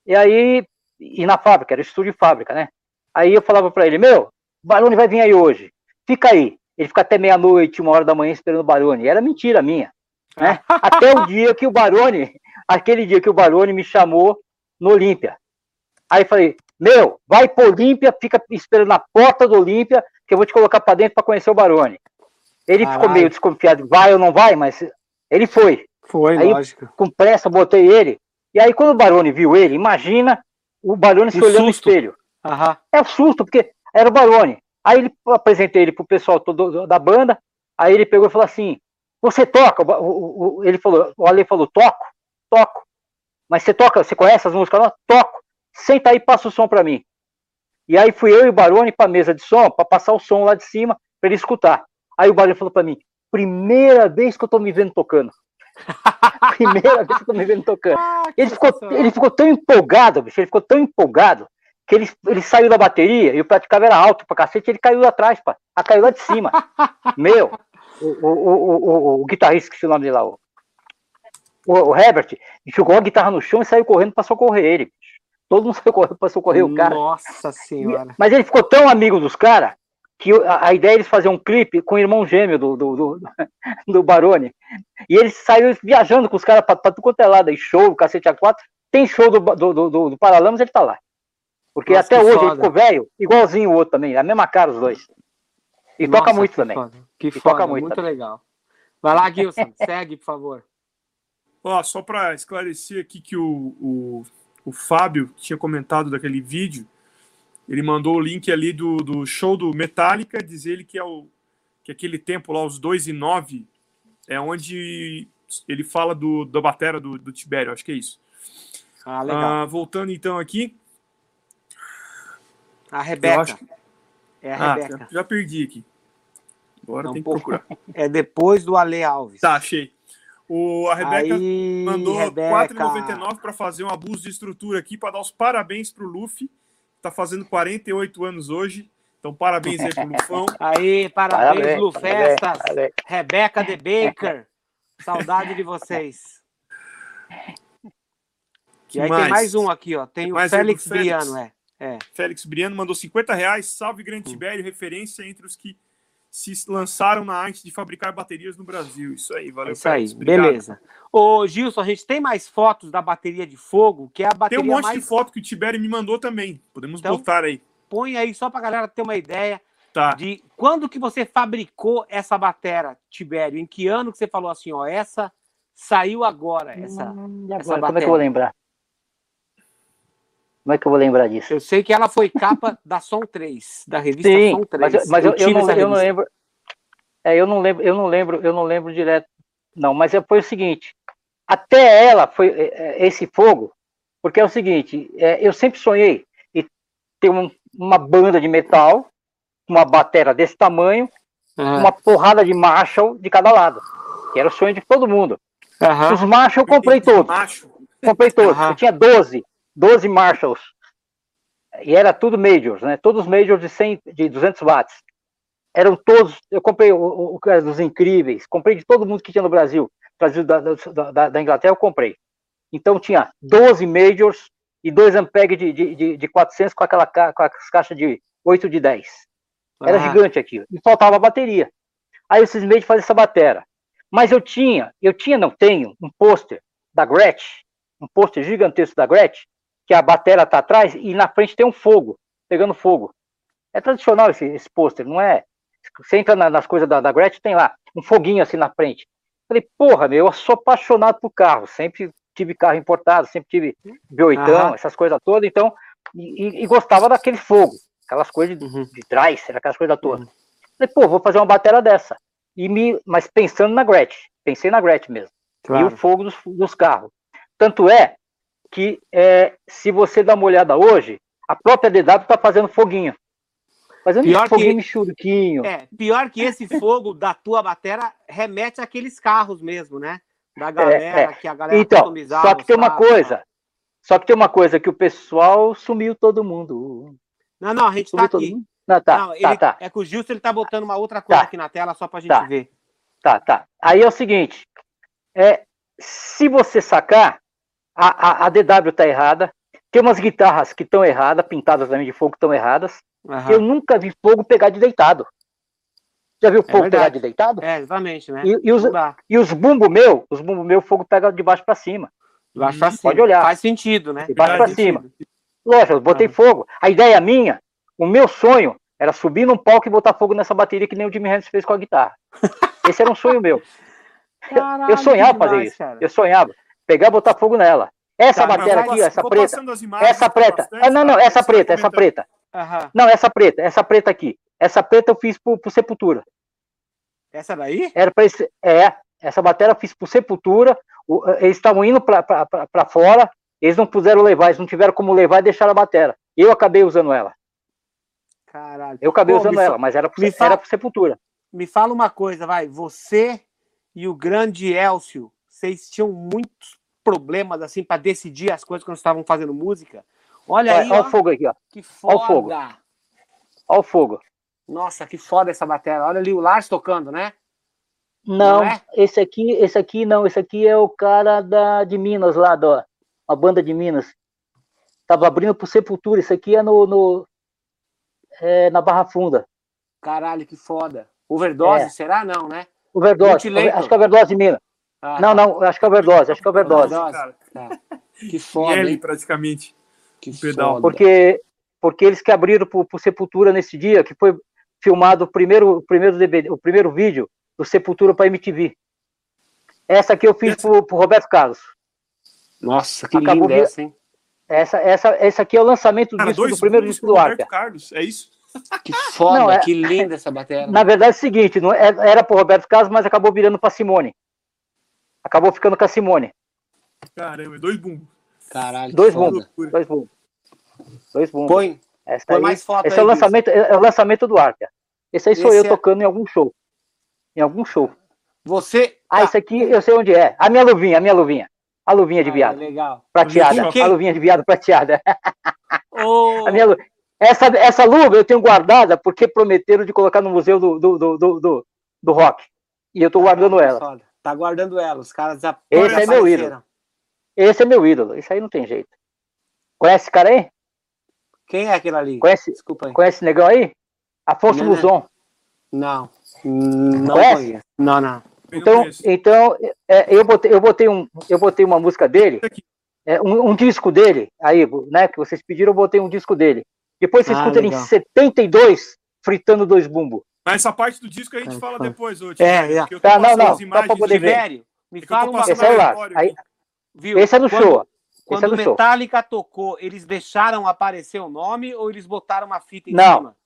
e aí, e na fábrica, era estúdio e fábrica, né? Aí eu falava para ele, meu, o Barone vai vir aí hoje, fica aí. Ele fica até meia-noite, uma hora da manhã esperando o Barone. Era mentira minha. Né? Até o dia que o Barone, aquele dia que o Barone me chamou no Olímpia. Aí falei, meu, vai pro Olímpia, fica esperando na porta do Olímpia, que eu vou te colocar para dentro para conhecer o Barone. Ele Caralho. ficou meio desconfiado, vai ou não vai, mas ele foi. Foi, aí, lógico. Com pressa, botei ele. E aí, quando o Barone viu ele, imagina o Barone se olhando no espelho. Aham. É o um susto, porque era o Barone. Aí ele eu apresentei ele pro pessoal todo, da banda. Aí ele pegou e falou assim: Você toca? O, o, ele falou, o Ale falou: Toco, toco. Mas você toca, você conhece as músicas? Não? Toco. Senta aí, passa o som para mim. E aí fui eu e o Barone para a mesa de som, para passar o som lá de cima, para ele escutar. Aí o Barone falou para mim: primeira vez que eu tô me vendo tocando. primeira vez que eu tô me vendo tocando. Ah, ele, ficou, ele ficou tão empolgado, bicho, ele ficou tão empolgado que ele, ele saiu da bateria e o praticava era alto pra cacete, ele caiu lá atrás, pá. Ah, caiu lá de cima. Meu, o, o, o, o, o guitarrista, que se o nome dele lá, o, o, Herbert, jogou a guitarra no chão e saiu correndo pra socorrer ele. Todo mundo saiu correndo pra socorrer o cara. Nossa senhora. Mas ele ficou tão amigo dos caras que a, a, ideia é eles fazer um clipe com o irmão gêmeo do, do, do, do Barone. E ele saiu viajando com os caras pra, pra tudo quanto é lado, aí show, cacete A4. Tem show do, do, do, do, do Paralamas, ele tá lá. Porque Nossa, até hoje foda. ele ficou velho, igualzinho o outro também, a mesma cara os dois. E Nossa, toca muito que também. Foda. Que e foda, toca muito, muito legal. Vai lá, Gilson, segue, por favor. Ó, só para esclarecer aqui que o, o, o Fábio tinha comentado daquele vídeo, ele mandou o link ali do, do show do Metallica, diz ele que é o que aquele tempo lá, os 2 e 9, é onde ele fala do, da batera do, do Tibério, acho que é isso. Ah, legal. Ah, voltando então aqui, a Rebeca. Acho... É a ah, Rebeca. Já, já, perdi aqui. Agora tem que procurar. É depois do Ale Alves. Tá, achei. O, a Rebeca Aí, mandou Rebeca. 4,99 para fazer um abuso de estrutura aqui, para dar os parabéns pro Luffy. Tá fazendo 48 anos hoje. Então, parabéns aí pro Lufão. Aí, parabéns, parabéns Lu Festas. Parabéns. Rebeca de Baker. Saudade de vocês. Que e aí mais? tem mais um aqui, ó. Tem, tem o Félix Briano, é. É. Félix Briano mandou 50 reais. Salve Grande. Tibério, referência entre os que se lançaram na arte de fabricar baterias no Brasil. Isso aí, valeu, Isso Félix. aí, Obrigado. beleza. Ô, Gilson, a gente tem mais fotos da bateria de fogo, que é a bateria Tem um monte mais... de foto que o Tibério me mandou também. Podemos então, botar aí. Põe aí só pra galera ter uma ideia tá. de quando que você fabricou essa bateria, Tibério. Em que ano que você falou assim, ó, essa saiu agora, essa, hum, agora, essa Como é que eu vou lembrar? Como é que eu vou lembrar disso? Eu sei que ela foi capa da Som 3, da revista Sim, Som 3. Mas, mas eu, eu, eu, não, eu, não, lembro. É, eu não lembro, eu não lembro, eu não lembro direto. Não, mas é, foi o seguinte: até ela foi é, é, esse fogo, porque é o seguinte, é, eu sempre sonhei em ter um, uma banda de metal, uma batera desse tamanho, uhum. uma porrada de Marshall de cada lado, que era o sonho de todo mundo. Uhum. Os Marshall eu comprei todos. Comprei todos. Uhum. Eu tinha 12. 12 Marshalls. E era tudo majors, né? Todos majors de 100, de 200 watts. Eram todos, eu comprei o, o, o dos incríveis, comprei de todo mundo que tinha no Brasil, Brasil da, da, da Inglaterra, eu comprei. Então tinha 12 majors e dois Ampeg de, de, de 400 com aquela com as caixas de 8 de 10. Era ah. gigante aqui. E faltava bateria. Aí eu cismei de fazer essa bateria. Mas eu tinha, eu tinha, não tenho, um pôster da Gretsch, um pôster gigantesco da Gretsch, que a bateria está atrás e na frente tem um fogo, pegando fogo. É tradicional esse, esse pôster, não é? Você entra na, nas coisas da, da Gretchen, tem lá um foguinho assim na frente. Falei, porra, meu, eu sou apaixonado por carro, sempre tive carro importado, sempre tive B8, essas coisas todas, então, e, e, gostava daquele fogo, aquelas coisas de, uhum. de trás, aquelas coisas todas. Uhum. Falei, pô, vou fazer uma bateria dessa. E me, mas pensando na Gretchen, pensei na Gretchen mesmo. Claro. E o fogo dos, dos carros. Tanto é que é, se você dá uma olhada hoje, a própria DW está fazendo foguinho. Fazendo pior foguinho que, churquinho. É, pior que esse fogo da tua bateria remete àqueles carros mesmo, né? Da galera, é, é. que a galera Então, só que tem uma coisa, só que tem uma coisa, que o pessoal sumiu todo mundo. Não, não, a gente sumiu tá aqui. Não, tá, não, tá, tá. É que o Gilson ele tá botando uma outra coisa tá. aqui na tela só pra gente tá. ver. Tá, tá. Aí é o seguinte, é, se você sacar, a, a, a DW está errada, tem umas guitarras que estão erradas, pintadas também de fogo estão erradas. Uhum. Eu nunca vi fogo pegar de deitado. Já viu é fogo pegar de deitado? É, exatamente, né? E, e os, e os bumbo meu, os bumbo meu, fogo pega de baixo para cima. De baixo pra cima. Pode olhar. Faz sentido, né? De baixo para cima. Lógico, eu botei uhum. fogo. A ideia minha, o meu sonho era subir num palco e botar fogo nessa bateria que nem o Jimmy Hendrix fez com a guitarra. Esse era um sonho meu. Caralho, eu sonhava fazer isso. Cara. Eu sonhava pegar e botar fogo nela. Essa tá, aqui, essa preta. Essa preta. Ah, não, não, essa preta, essa preta. Uhum. Não, essa preta, essa preta aqui. Essa preta eu fiz pro, pro Sepultura. Essa daí? Era para esse, é, essa matéria eu fiz pro Sepultura. O, eles estavam indo para fora, eles não puderam levar, eles não tiveram como levar e deixaram a matéria. Eu acabei usando ela. Caralho. Eu acabei Pô, usando fa- ela, mas era, pro, era pro Sepultura. Me fala uma coisa, vai. Você e o grande Elcio, vocês tinham muitos problemas assim para decidir as coisas quando estavam fazendo música? Olha Olha, aí, olha ó, o fogo aqui, ó. que Olha o fogo. foda. Olha o fogo. Nossa, que foda essa bateria. Olha ali o Lars tocando, né? Não, Não é? esse aqui, esse aqui não, esse aqui é o cara da, de Minas lá, da, uma banda de Minas. Tava abrindo pro Sepultura, esse aqui é no, no é, na Barra Funda. Caralho, que foda. Overdose, É. será? Não, né? Overdose, acho que é overdose de Minas. Ah, Não, não, acho que é overdose, acho que é overdose. Overdose. cara. tá. Que foda, L, hein? praticamente. Que pedal. foda. Porque, porque eles que abriram pro, pro Sepultura nesse dia, que foi filmado o primeiro, o primeiro DVD, o primeiro vídeo do Sepultura para MTV. Essa aqui eu fiz pro, pro Roberto Carlos. Nossa, que Acabou linda essa, hein? Essa, essa, essa aqui é o lançamento do Cara, disco, dois do primeiro disco do Roberto Arca. Carlos, é isso? Que foda, Não, é- que linda essa bateria. Na verdade é o seguinte, não é- era pro Roberto Carlos, mas acabou virando pra Simone. Acabou ficando com a Simone. Caramba, dois bumbos. Caralho, Dois bumbos. Dois bumbos. Dois bumbos. Põe, Essa põe aí- mais foto esse aí. é o lançamento, é é o lançamento do Arca. Esse aí sou Esse eu é- tocando em algum show. Em algum show. Você. Ah, tá. esse aqui eu sei onde é. A minha luvinha, a minha luvinha. A luvinha de Ah, viado. legal. Prateada. A luvinha de viado prateada. Ô, A minha lu- essa, essa luva eu tenho guardada porque prometeram de colocar no museu do, do, do, do, do- do rock. E eu tô guardando ela. Tá guardando ela. Os caras já Esse é meu desapareceram. Esse é meu ídolo. Isso aí não tem jeito. Conhece esse cara aí? Quem é aquele ali? Conhece, Desculpa aí. conhece esse negão aí? Afonso Não, Luzon. Não. Não Conhece? conheço. Não, não. Eu Então, conheço. então é, eu, botei, eu, botei um, eu botei uma música dele, é, um, um disco dele, aí, né, que vocês pediram, eu botei um disco dele. Depois você Ah, escuta ele em legal. 72, fritando dois bumbos. Mas essa parte do disco a gente É, fala depois hoje. É, é. Porque eu tô Tá, não, não, só imagens pra poder de- ver. Me É fala uma é coisa. Aí. Viu? esse é no Quando- show. Esse Quando é o no show. Metallica tocou, eles deixaram aparecer o nome ou eles botaram uma fita em Não. cima?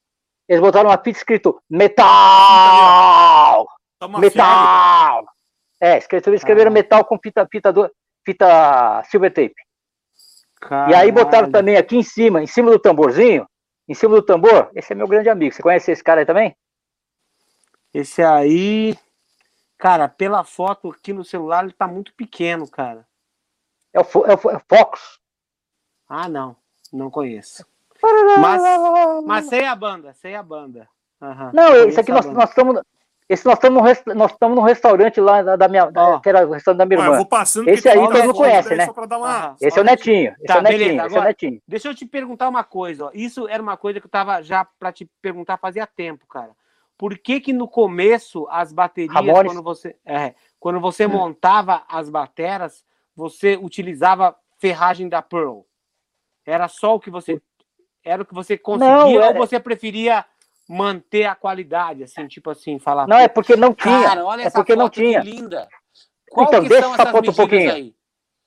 Eles botaram uma fita escrito metal! Tá uma fita. Metal! É, escreveram, escreveram Ah. metal com fita, fita, do, fita silver tape. E aí botaram Caralho. também aqui em cima, em cima do tamborzinho, em cima do tambor, esse é meu grande amigo. Você conhece esse cara aí também? Esse aí. Cara, pela foto aqui no celular, ele tá muito pequeno, cara. É o, Fo- é o, Fo- é o Fox. Ah, não. Não conheço. Mas, mas sei a banda, sei a banda. Aham, Não, esse aqui nós, banda. nós estamos. Esse nós estamos resta- nós estamos num restaurante lá da, da minha. Ó. que era o restaurante da minha Ué, eu irmã. vou passando Esse aí todo mundo conhece, né? Só pra dar uma... Esse é o netinho. Esse Tá, é o netinho. beleza, Esse é o agora- netinho. Deixa eu te perguntar uma coisa, ó. Isso era uma coisa que eu tava já pra te perguntar fazia tempo, cara. Por que que no começo as baterias, Ramones. quando você, é, quando você montava as bateras, você utilizava ferragem da Pearl? Era só o que você era o que você conseguia Não, ou é- você preferia manter a qualidade, assim, tipo assim, falar Não, é porque não tinha. Cara, olha é essa porque não foto que tinha. linda. Qual Então, que deixa são essa essas foto um pouquinho. aí?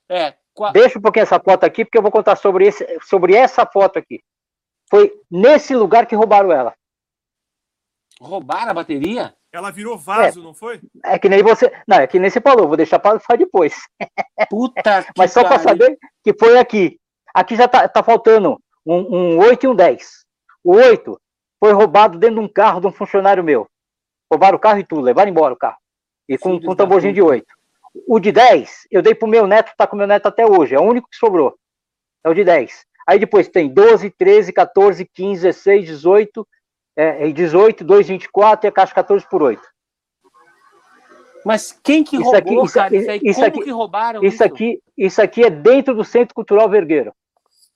É, qua- Deixa um pouquinho essa foto aqui, porque eu vou contar sobre, esse, sobre essa foto aqui. Foi nesse lugar que roubaram ela. Roubaram a bateria? Ela virou vaso, não foi? É que nem você. Não, é que nem você falou, vou deixar para falar depois. Puta que Mas só para saber que foi aqui. Aqui já tá, tá faltando um, um 8 e um 10. O 8 foi roubado dentro de um carro de um funcionário meu. Roubaram o carro e tudo, levaram embora o carro. E com, com um tamborzinho de puta. 8. O de 10, eu dei pro meu neto, tá com o meu neto até hoje. É o único que sobrou. É o de 10. Aí depois tem 12, 13, 14, 15, 16, 18, é, é 18, 2, 24 e a caixa 14 por 8. Mas quem que Isso roubou, aqui- isso cara? Isso aí, isso aqui- que roubaram Isso aqui, isso aqui é dentro do Centro Cultural Vergueiro.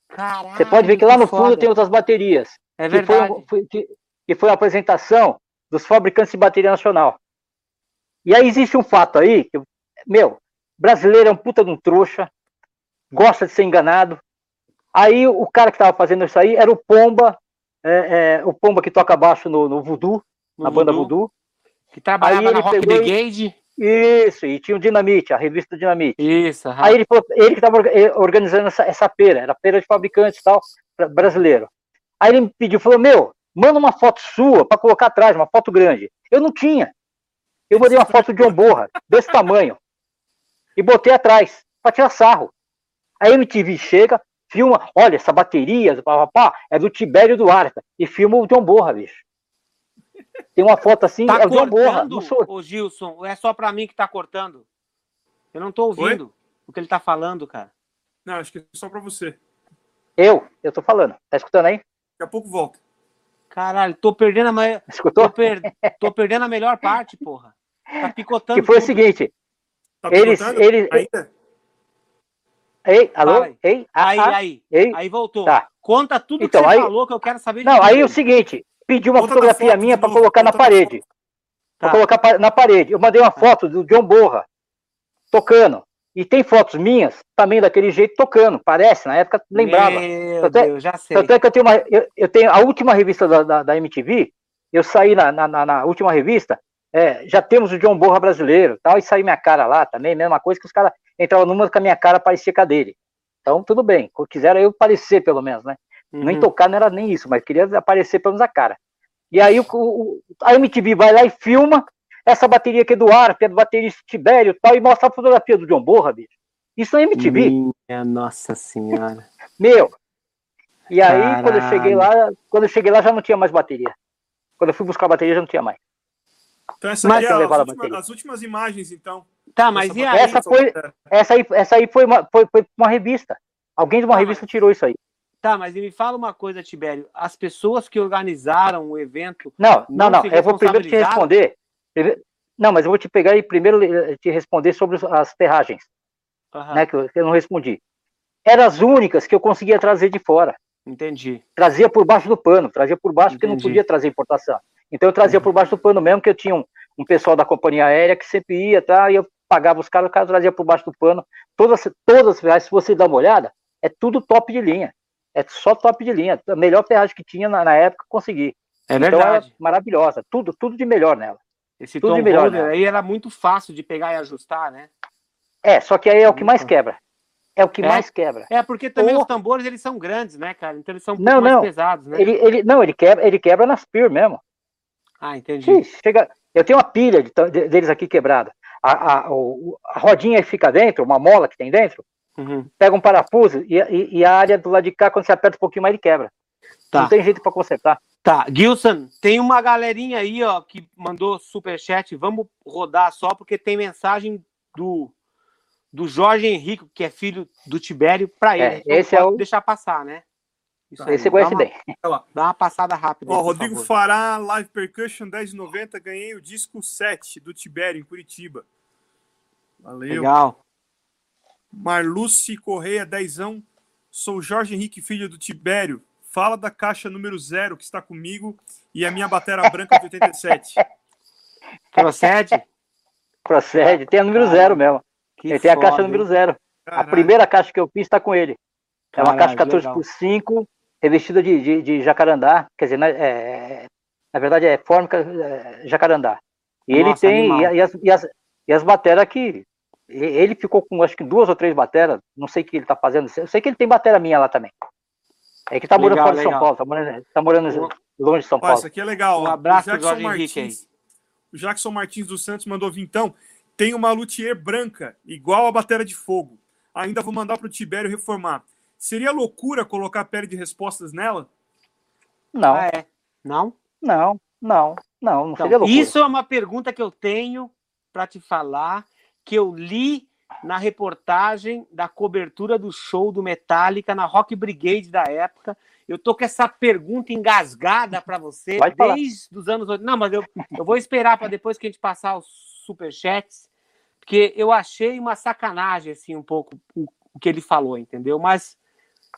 Caralho, Você pode ver que lá no fundo foda. tem outras baterias. É que, foi, verdade. um- foi- que, que foi a apresentação dos fabricantes de bateria nacional. E aí existe um fato aí, que, meu, brasileiro é um puta de um trouxa, gosta de ser enganado. Aí o cara que estava fazendo isso aí era o Pomba, é, é, o Pomba que toca baixo no, no Voodoo, No na banda Voodoo, Voodoo. Que trabalhava Aí na ele Rock pegou e- Brigade. Isso, e tinha o Dinamite, a revista Dinamite. Isso, aham. Aí ele, falou- ele que estava organizando essa, essa feira, era feira de fabricantes e tal, brasileiro. Aí ele me pediu, falou, meu, manda uma foto sua para colocar atrás, uma foto grande. Eu não tinha. Eu mandei uma foto de John Borra, desse tamanho, e botei atrás, para tirar sarro. Aí a MTV chega, filma, olha, essa bateria, papá, é do Tibério Duarte, e filma o John Borra, bicho. Tem uma foto assim, Tá é o John Borra. ô Gilson? É só pra mim que tá cortando? Eu não tô ouvindo o que ele tá falando, cara. Não, acho que é só pra você. Daqui Eu, eu tô falando. Tá escutando aí? a pouco volta. Caralho, tô perdendo a maior. Escutou? Tô, per- tô perdendo a melhor parte, porra. Tá picotando. Que foi o tudo. seguinte, Tá eles, eles, Ainda? Ei, alô, aí. ei, ah, Aí, ah, aí, ei, aí voltou. Tá. Conta tudo Então, que você aí- falou que eu quero saber de Não, aí é o seguinte, pedi uma Conta fotografia foto minha para colocar na parede. Pra Tá. colocar pa- na parede. Eu mandei uma foto do John Borra tocando. E tem fotos minhas também daquele jeito tocando. Parece, na época lembrava. Meu Tanto é- Deus, já sei. Tanto é que eu tenho uma. Eu, eu tenho a última revista da, da, da MTV, eu saí na, na, na- na última revista, é, já temos o John Borra brasileiro tal, e saí minha cara lá também, mesma coisa que os caras entravam numa com a minha cara, parecia com a dele. Então, tudo bem. Quiseram eu parecer, pelo menos, né? Nem Uhum. tocar não era nem isso, mas queria aparecer pelo menos a cara. E aí o, o- a MTV vai lá e filma essa bateria aqui do ar, que é do baterista Tibério e tal, e mostra a fotografia do John Borra, bicho. Isso na MTV, Minha nossa senhora. meu. E aí, quando eu Caralho. cheguei lá, quando eu cheguei lá já não tinha mais bateria. Quando eu fui buscar a bateria já não tinha mais. Então essa Mas é você as a últimas, as últimas imagens, então. Tá, mas Essa e aí? Essa foi- Essa aí, essa aí foi, uma, foi, foi uma revista. Alguém de uma Ah, revista tirou isso aí. Tá, mas me fala uma coisa, Tibério. As pessoas que organizaram o evento. Não, não, Não não. Eu vou primeiro te responder. Não, mas eu vou te pegar e primeiro eh, te responder sobre as ferragens. Aham, né, que eu, que eu não respondi. Eram as únicas que eu conseguia trazer de fora. Entendi. Trazia por baixo do pano, trazia por baixo porque não Entendi. podia trazer importação. Então eu trazia por baixo do pano mesmo, que eu tinha um, um pessoal da companhia aérea que sempre ia, tá, e eu pagava os caras, o cara trazia por baixo do pano. Todas, todas as ferragens, se você dar uma olhada, é tudo top de linha. É só top de linha. A melhor ferragem que tinha na, na época, consegui. É Então verdade. é maravilhosa. Tudo, tudo de melhor nela. Esse tudo Tom de melhor, Holder né? aí era muito fácil de pegar e ajustar, né? É, só que aí é o que mais quebra. É o que É? mais quebra. É, porque também Ou- os tambores eles são grandes, né, cara? Então eles são um pouco Não, mais não. pesados, né? Ele, ele, não, ele quebra, ele quebra nas PIR mesmo. Ah, entendi. Ixi, chega, eu tenho uma pilha de- de- deles aqui quebrada. A, a, a rodinha que fica dentro, uma mola que tem dentro, Uhum. pega um parafuso e, e- e a área do lado de cá, quando você aperta um pouquinho mais, ele quebra. Tá. Não tem jeito para consertar. Tá, Gilson, tem uma galerinha aí, ó, que mandou superchat. Vamos rodar só, porque tem mensagem do, do Jorge Henrique, que é filho do Tibério, pra ele. É, não esse é o- deixar passar, né? Isso aí, Esse conhece bem. Dá uma passada rápida. Ó, Rodrigo favor. Fará, Live Percussion 10,90. Ganhei o disco 7 do Tibério, em Curitiba. Valeu. Legal. Marluce Correia, dezão. Sou Jorge Henrique, filho do Tibério. Fala da caixa número zero que está comigo e a minha batera branca de 87. Procede? Procede. Tem a número Caralho, zero mesmo. Que Ele tem a foda, caixa número hein? zero. A Caralho. primeira caixa que eu fiz está com ele. É uma Caralho, caixa 14 legal. por 5, revestida de, de, de jacarandá. Quer dizer, né, é- na verdade é fórmica é, jacarandá. E ele Nossa, tem. animal. E, e as, e, as, e as bateras que. Ele ficou com acho que duas ou três bateras. Não sei o que ele tá fazendo. Eu sei que ele tem batera minha lá também. É que tá morando Legal, fora de São legal. Paulo. Tá morando, tá morando longe de São Paulo. isso aqui é legal. Um abraço o Jackson Jorge Henrique Martins, o Jackson Martins dos Santos mandou vintão. Tem uma luthier branca, igual a bateria de fogo. Ainda vou mandar pro Tibério reformar. Seria loucura colocar pele de respostas nela? Não, Ah, é. Não? não, não, não. Não Então, seria loucura. isso é uma pergunta que eu tenho para te falar, que eu li na reportagem da cobertura do show do Metallica na Rock Brigade da época. Eu tô com essa pergunta engasgada para você falar. desde os anos 80. Não, mas eu, eu vou esperar para depois que a gente passar os superchats, porque eu achei uma sacanagem assim um pouco o, o que ele falou, entendeu? Mas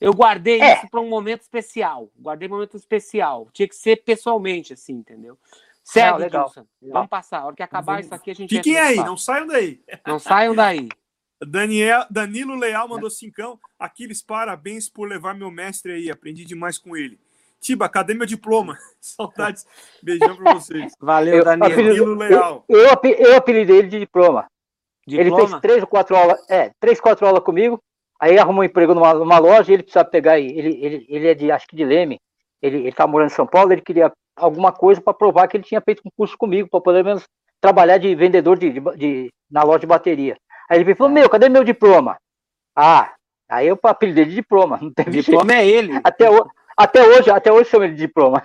eu guardei É. isso para um momento especial. Guardei um momento especial. Tinha que ser pessoalmente assim, entendeu? Segue, Não, legal. Gilson. Vamos passar. A hora que acabar isso aqui, a gente. Fiquem aí, não saiam daí. Não saiam daí. Daniel, Danilo Leal mandou cincão. Aquiles, parabéns por levar meu mestre aí. Aprendi demais com ele. Tiba, cadê meu diploma? Saudades. Beijão pra vocês. Valeu, Eu- Danilo. Danilo Leal. Eu, ape- eu apelidei ele de diploma. Ele Diploma? fez três ou quatro aulas, é, três, quatro aulas comigo, aí arrumou um emprego numa, numa loja, ele precisava pegar, aí, ele, ele, ele é de, acho que de Leme, ele, ele tá morando em São Paulo, ele queria alguma coisa para provar que ele tinha feito um curso comigo, para pelo menos trabalhar de vendedor de, de- de- na loja de bateria. Aí ele falou, meu, cadê meu diploma? Ah, Aí eu apelidei de diploma. Não tem diploma jeito. é ele. Até, o, até hoje, até hoje chama ele de diploma.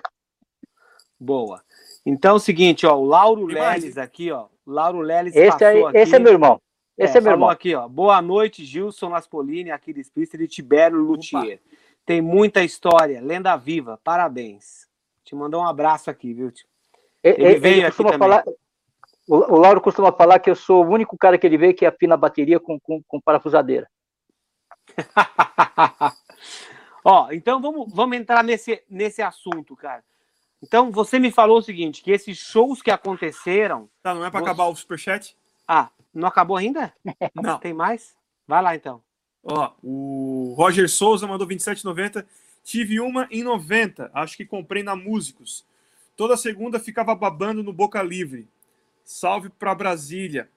Boa. Então é o seguinte, ó, o Lauro Leles aqui, ó. Lauro Leles esse, aí, aqui, esse é meu irmão. Esse é, é meu irmão. aqui, ó. Boa noite, Gilson Naspolini, Aquiles Priester e Tibério Luthier. Tem muita história, lenda viva. Parabéns. Te mandou um abraço aqui, viu? Ele, ele veio aqui também. Falar, o, o Lauro costuma falar que eu sou o único cara que ele vê que afina a bateria com, com, com parafusadeira. Ó, então vamos, vamos entrar nesse, nesse assunto, cara. Então você me falou o seguinte, que esses shows que aconteceram... Tá, não é para você... acabar o superchat? Ah, não acabou ainda? Não. Tem mais? Vai lá, então. Ó, o Roger Souza mandou 27,90. Tive uma em 90, acho que comprei na Músicos. Toda segunda ficava babando no Boca Livre. Salve para Brasília.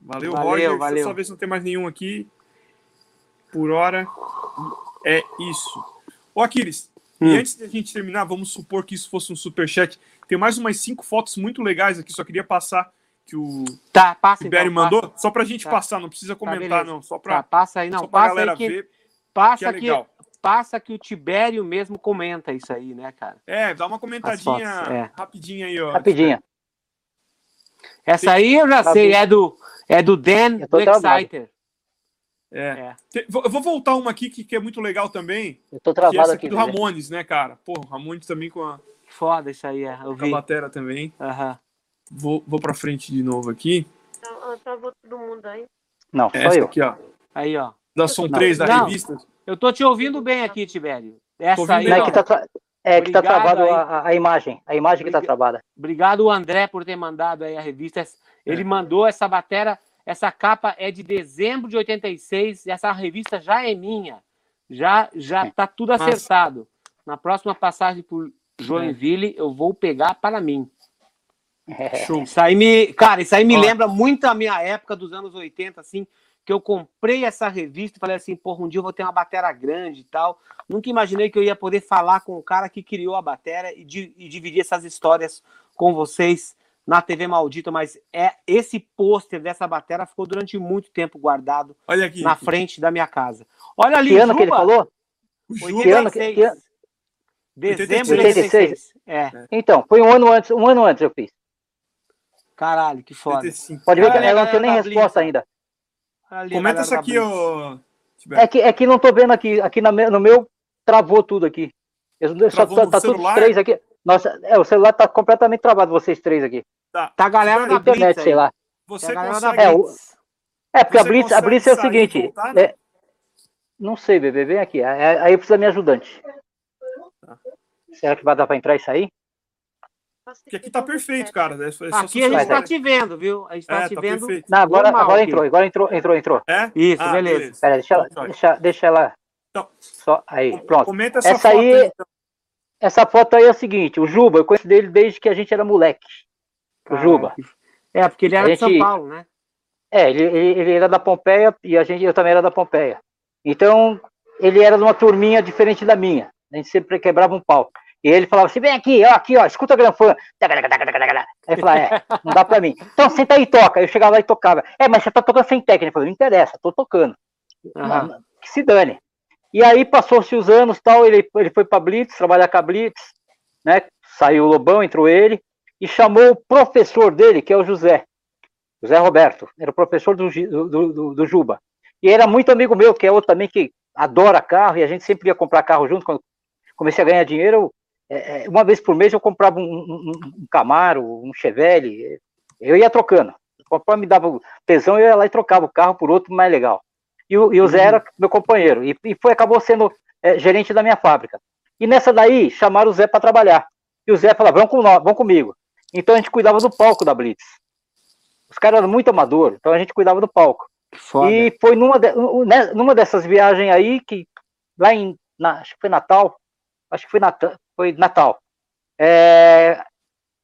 Valeu, valeu Roger. Valeu. Só ver se não tem mais nenhum aqui. Por hora, é isso. Ô, Aquiles, hum. e antes da gente terminar, vamos supor que isso fosse um superchat. Tem mais umas cinco fotos muito legais aqui, só queria passar que o tá, passa, Tibério então, mandou, passa. só pra gente tá. passar, não precisa tá, comentar, tá, não. Só pra, tá, passa aí, não. Só pra passa galera aí que, ver. Passa que, é que, passa que o Tibério mesmo comenta isso aí, né, cara? É, dá uma comentadinha é. rapidinha aí, ó. Rapidinha. Essa aí eu já sei, é do, é do Dan do Exciter. É. é. Eu vou voltar uma aqui que, que é muito legal também. Eu tô travado essa aqui. do Ramones, né, cara? Pô, Ramones também com a. Foda isso aí, é. Eu vi. A batera também. Aham. Vou, vou pra frente de novo aqui. Travou todo mundo aí. Não, só Essa eu. aqui, ó. Aí, ó. Da Som 3 da Não. revista. Eu tô te ouvindo bem aqui, Tibério. Essa aí, Não, é ó. que tá, tra- é que tá Obrigado travado aí. a, a imagem. A imagem que tá Obriga- travada. Obrigado, André, por ter mandado aí a revista. Ele mandou essa batera. Essa capa é de dezembro de 86 e essa revista já é minha. Já já tá tudo acertado. Na próxima passagem por Joinville, eu vou pegar para mim. Show. Isso aí me, cara, isso aí me Ó. lembra muito a minha época dos anos 80, assim, que eu comprei essa revista e falei assim, porra, um dia eu vou ter uma batera grande e tal. Nunca imaginei que eu ia poder falar com o cara que criou a batera e, di- e dividir essas histórias com vocês na TV Maldita, mas é esse pôster dessa batera ficou durante muito tempo guardado Olha aqui. na frente da minha casa. Olha ali, Que ano que ele Juba, falou? O Ju- 86. Que ano que- que ano? Dezembro de 86. 86. É, Então, foi um ano antes, um ano antes eu fiz. Caralho, que foda. 85. Pode ver que ela não tem nem galera da resposta ainda. Ali Comenta essa da aqui, ô. É que, é que não tô vendo aqui. Aqui na me- no meu travou tudo aqui. Eu, só, Travou tá, tá celular? três aqui. Nossa, é, o celular tá completamente travado, vocês três aqui. Tá. Tá a galera da Blitz Internet, aí. sei lá. Você da consegue. É, o- É, porque a Blitz, a Blitz é o seguinte. voltar, é- não sei, bebê, vem aqui. Aí aí precisa da minha ajudante. Tá. Será que vai dar pra entrar e sair? Porque aqui tá perfeito, cara. É só- é só Aqui a gente tá te vendo, viu? A gente tá É, te tá vendo. Não, agora, Normal agora entrou, agora entrou, entrou, entrou. É? Isso, Ah, beleza. Pera, deixa ela, Então, vai. deixa, deixa ela. Então. Só aí, pronto. Comenta essa, Essa foto aí- aí. então. Essa foto aí é o seguinte, o Juba, eu conheço dele desde que a gente era moleque. O Juba. que- É, porque ele era A de São gente- Paulo, né? É, ele, ele, ele era da Pompeia e a gente, eu também era da Pompeia. Então, ele era de uma turminha diferente da minha. A gente sempre quebrava um pau. E ele falava assim, vem aqui, ó, aqui, ó, escuta a granfã. Aí eu falava, é, não dá pra mim. Então, senta aí e toca. Eu chegava lá e tocava. É, mas você tá tocando sem técnica. Eu falei, não interessa, tô tocando. Não, que se dane. E aí passou-se os anos, tal, ele, ele foi para Blitz, trabalhar com a Blitz, né? Saiu o Lobão, entrou ele e chamou o professor dele, que é o José, José Roberto, era o professor do, do, do, do Juba. E era muito amigo meu, que é outro também que adora carro, e a gente sempre ia comprar carro junto. Quando comecei a ganhar dinheiro, eu, é, é, uma vez por mês eu comprava um, um, um- Camaro, um Chevelle, eu ia trocando. Conforme me dava tesão, eu ia lá e trocava o carro por outro mais legal. E o, e o Zé era meu companheiro, e, e foi, acabou sendo é, gerente da minha fábrica. E nessa daí, chamaram o Zé para trabalhar. E o Zé falava, vamos, com nós, vamos comigo. Então a gente cuidava do palco da Blitz. Os caras eram muito amador, então a gente cuidava do palco. Foda. E foi numa, de- né, numa dessas viagens aí, que lá em. na- acho que foi Natal. Acho que foi Natal. Foi Natal. É,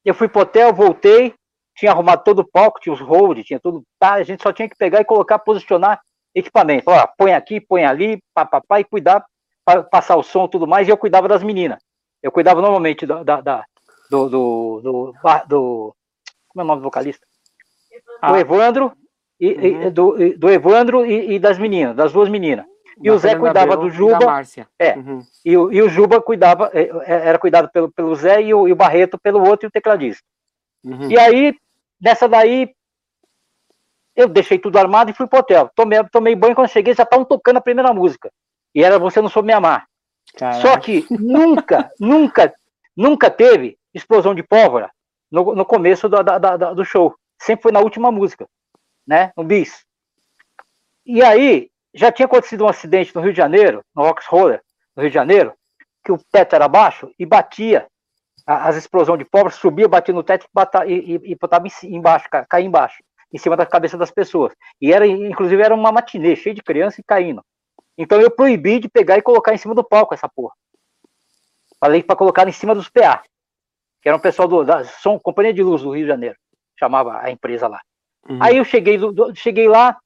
eu fui pro hotel, voltei, tinha arrumado todo o palco, tinha os hold, tinha tudo. Tá, a gente só tinha que pegar e colocar, posicionar equipamento. Ó, põe aqui, põe ali, papapá, e cuidar, para passar o som e tudo mais, e eu cuidava das meninas. Eu cuidava normalmente da, da- da- do, do, do, do- Como é o nome do vocalista? Do Ah. Evandro e, e- Uhum. do, e- do Evandro e, e das meninas, das duas meninas. E o Zé cuidava do Juba. É, uhum. e, o, e o Juba cuidava, é, é, era cuidado pelo, pelo Zé e o, e o Barreto pelo outro e o tecladista. Uhum. E aí, nessa daí, eu deixei tudo armado e fui pro hotel. Tomei, tomei banho, quando cheguei, já estavam tocando a primeira música. E era Você Não Soube Me Amar. Caraca. Só que nunca, nunca, nunca teve explosão de pólvora no, no começo do, da, da, do show. Sempre foi na última música, né? No bis. E aí, já tinha acontecido um acidente no Rio de Janeiro, no Rocks Roller, no Rio de Janeiro, que o teto era baixo e batia as explosões de pólvora, subia, batia no teto e, e, e, botava embaixo, caía embaixo em cima da cabeça das pessoas. E era, inclusive, era uma matinê, cheia de criança e caindo. Então eu proibi de pegar e colocar em cima do palco essa porra. Falei para colocar em cima dos PA, que era um pessoal do, da Som, Companhia de Luz do Rio de Janeiro, chamava a empresa lá. Uhum. Aí eu cheguei, cheguei lá,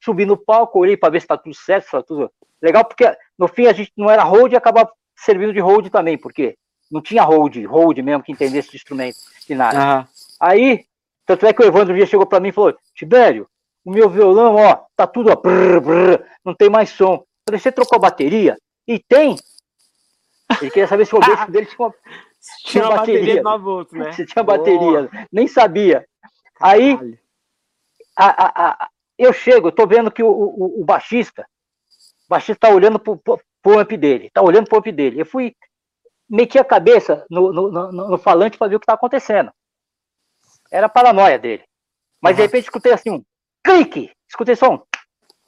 subi no palco, olhei para ver se tá tudo certo, se tá tudo legal, porque no fim a gente não era hold e acabava servindo de hold também, porque não tinha hold, hold mesmo que entendesse de instrumento, de nada. Uhum. Aí tanto é que o Evandro um dia chegou para mim e falou: Tibério, o meu violão, ó, tá tudo, ó, brrr, brrr, não tem mais som. Eu falei: você trocou a bateria? E tem. Ele queria saber se o obeso dele tinha uma, tinha uma bateria. bateria né? Se tinha bateria, nem sabia. Aí, a, a, a, eu chego, tô vendo que o, o, o baixista, o baixista tá olhando pro, pro, pro amp dele, tá olhando pro amp dele. Eu fui, meti a cabeça no, no, no, no falante para ver o que tá acontecendo. Era a paranoia dele. Mas uhum. de repente escutei assim um clique. Escutei só um,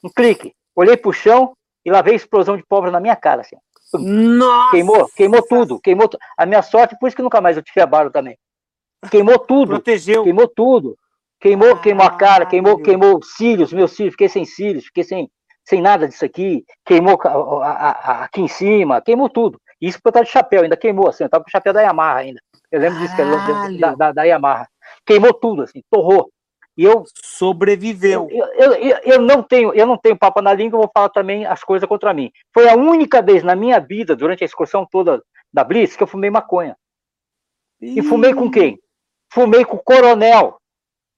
um clique. Olhei pro chão e lá veio explosão de pólvora na minha cara, assim. Nossa! Queimou, queimou tudo, queimou a minha sorte, por isso que nunca mais eu tive abalo também. Queimou tudo. Protegeu. Queimou tudo. Queimou, queimou a cara, queimou, queimou cílios, meus cílios, fiquei sem cílios, fiquei sem, sem nada disso aqui, queimou a, a, a, aqui em cima, queimou tudo. Isso porque eu tava de chapéu, ainda queimou, assim, eu tava com o chapéu da Yamaha ainda. Eu lembro disso, que da, da, da Yamaha queimou tudo, assim, torrou. E eu sobreviveu. Eu, eu, eu, eu, não tenho, eu não tenho papo na língua, vou falar também as coisas contra mim. Foi a única vez na minha vida, durante a excursão toda da Blitz, que eu fumei maconha. E fumei com quem? Fumei com o coronel.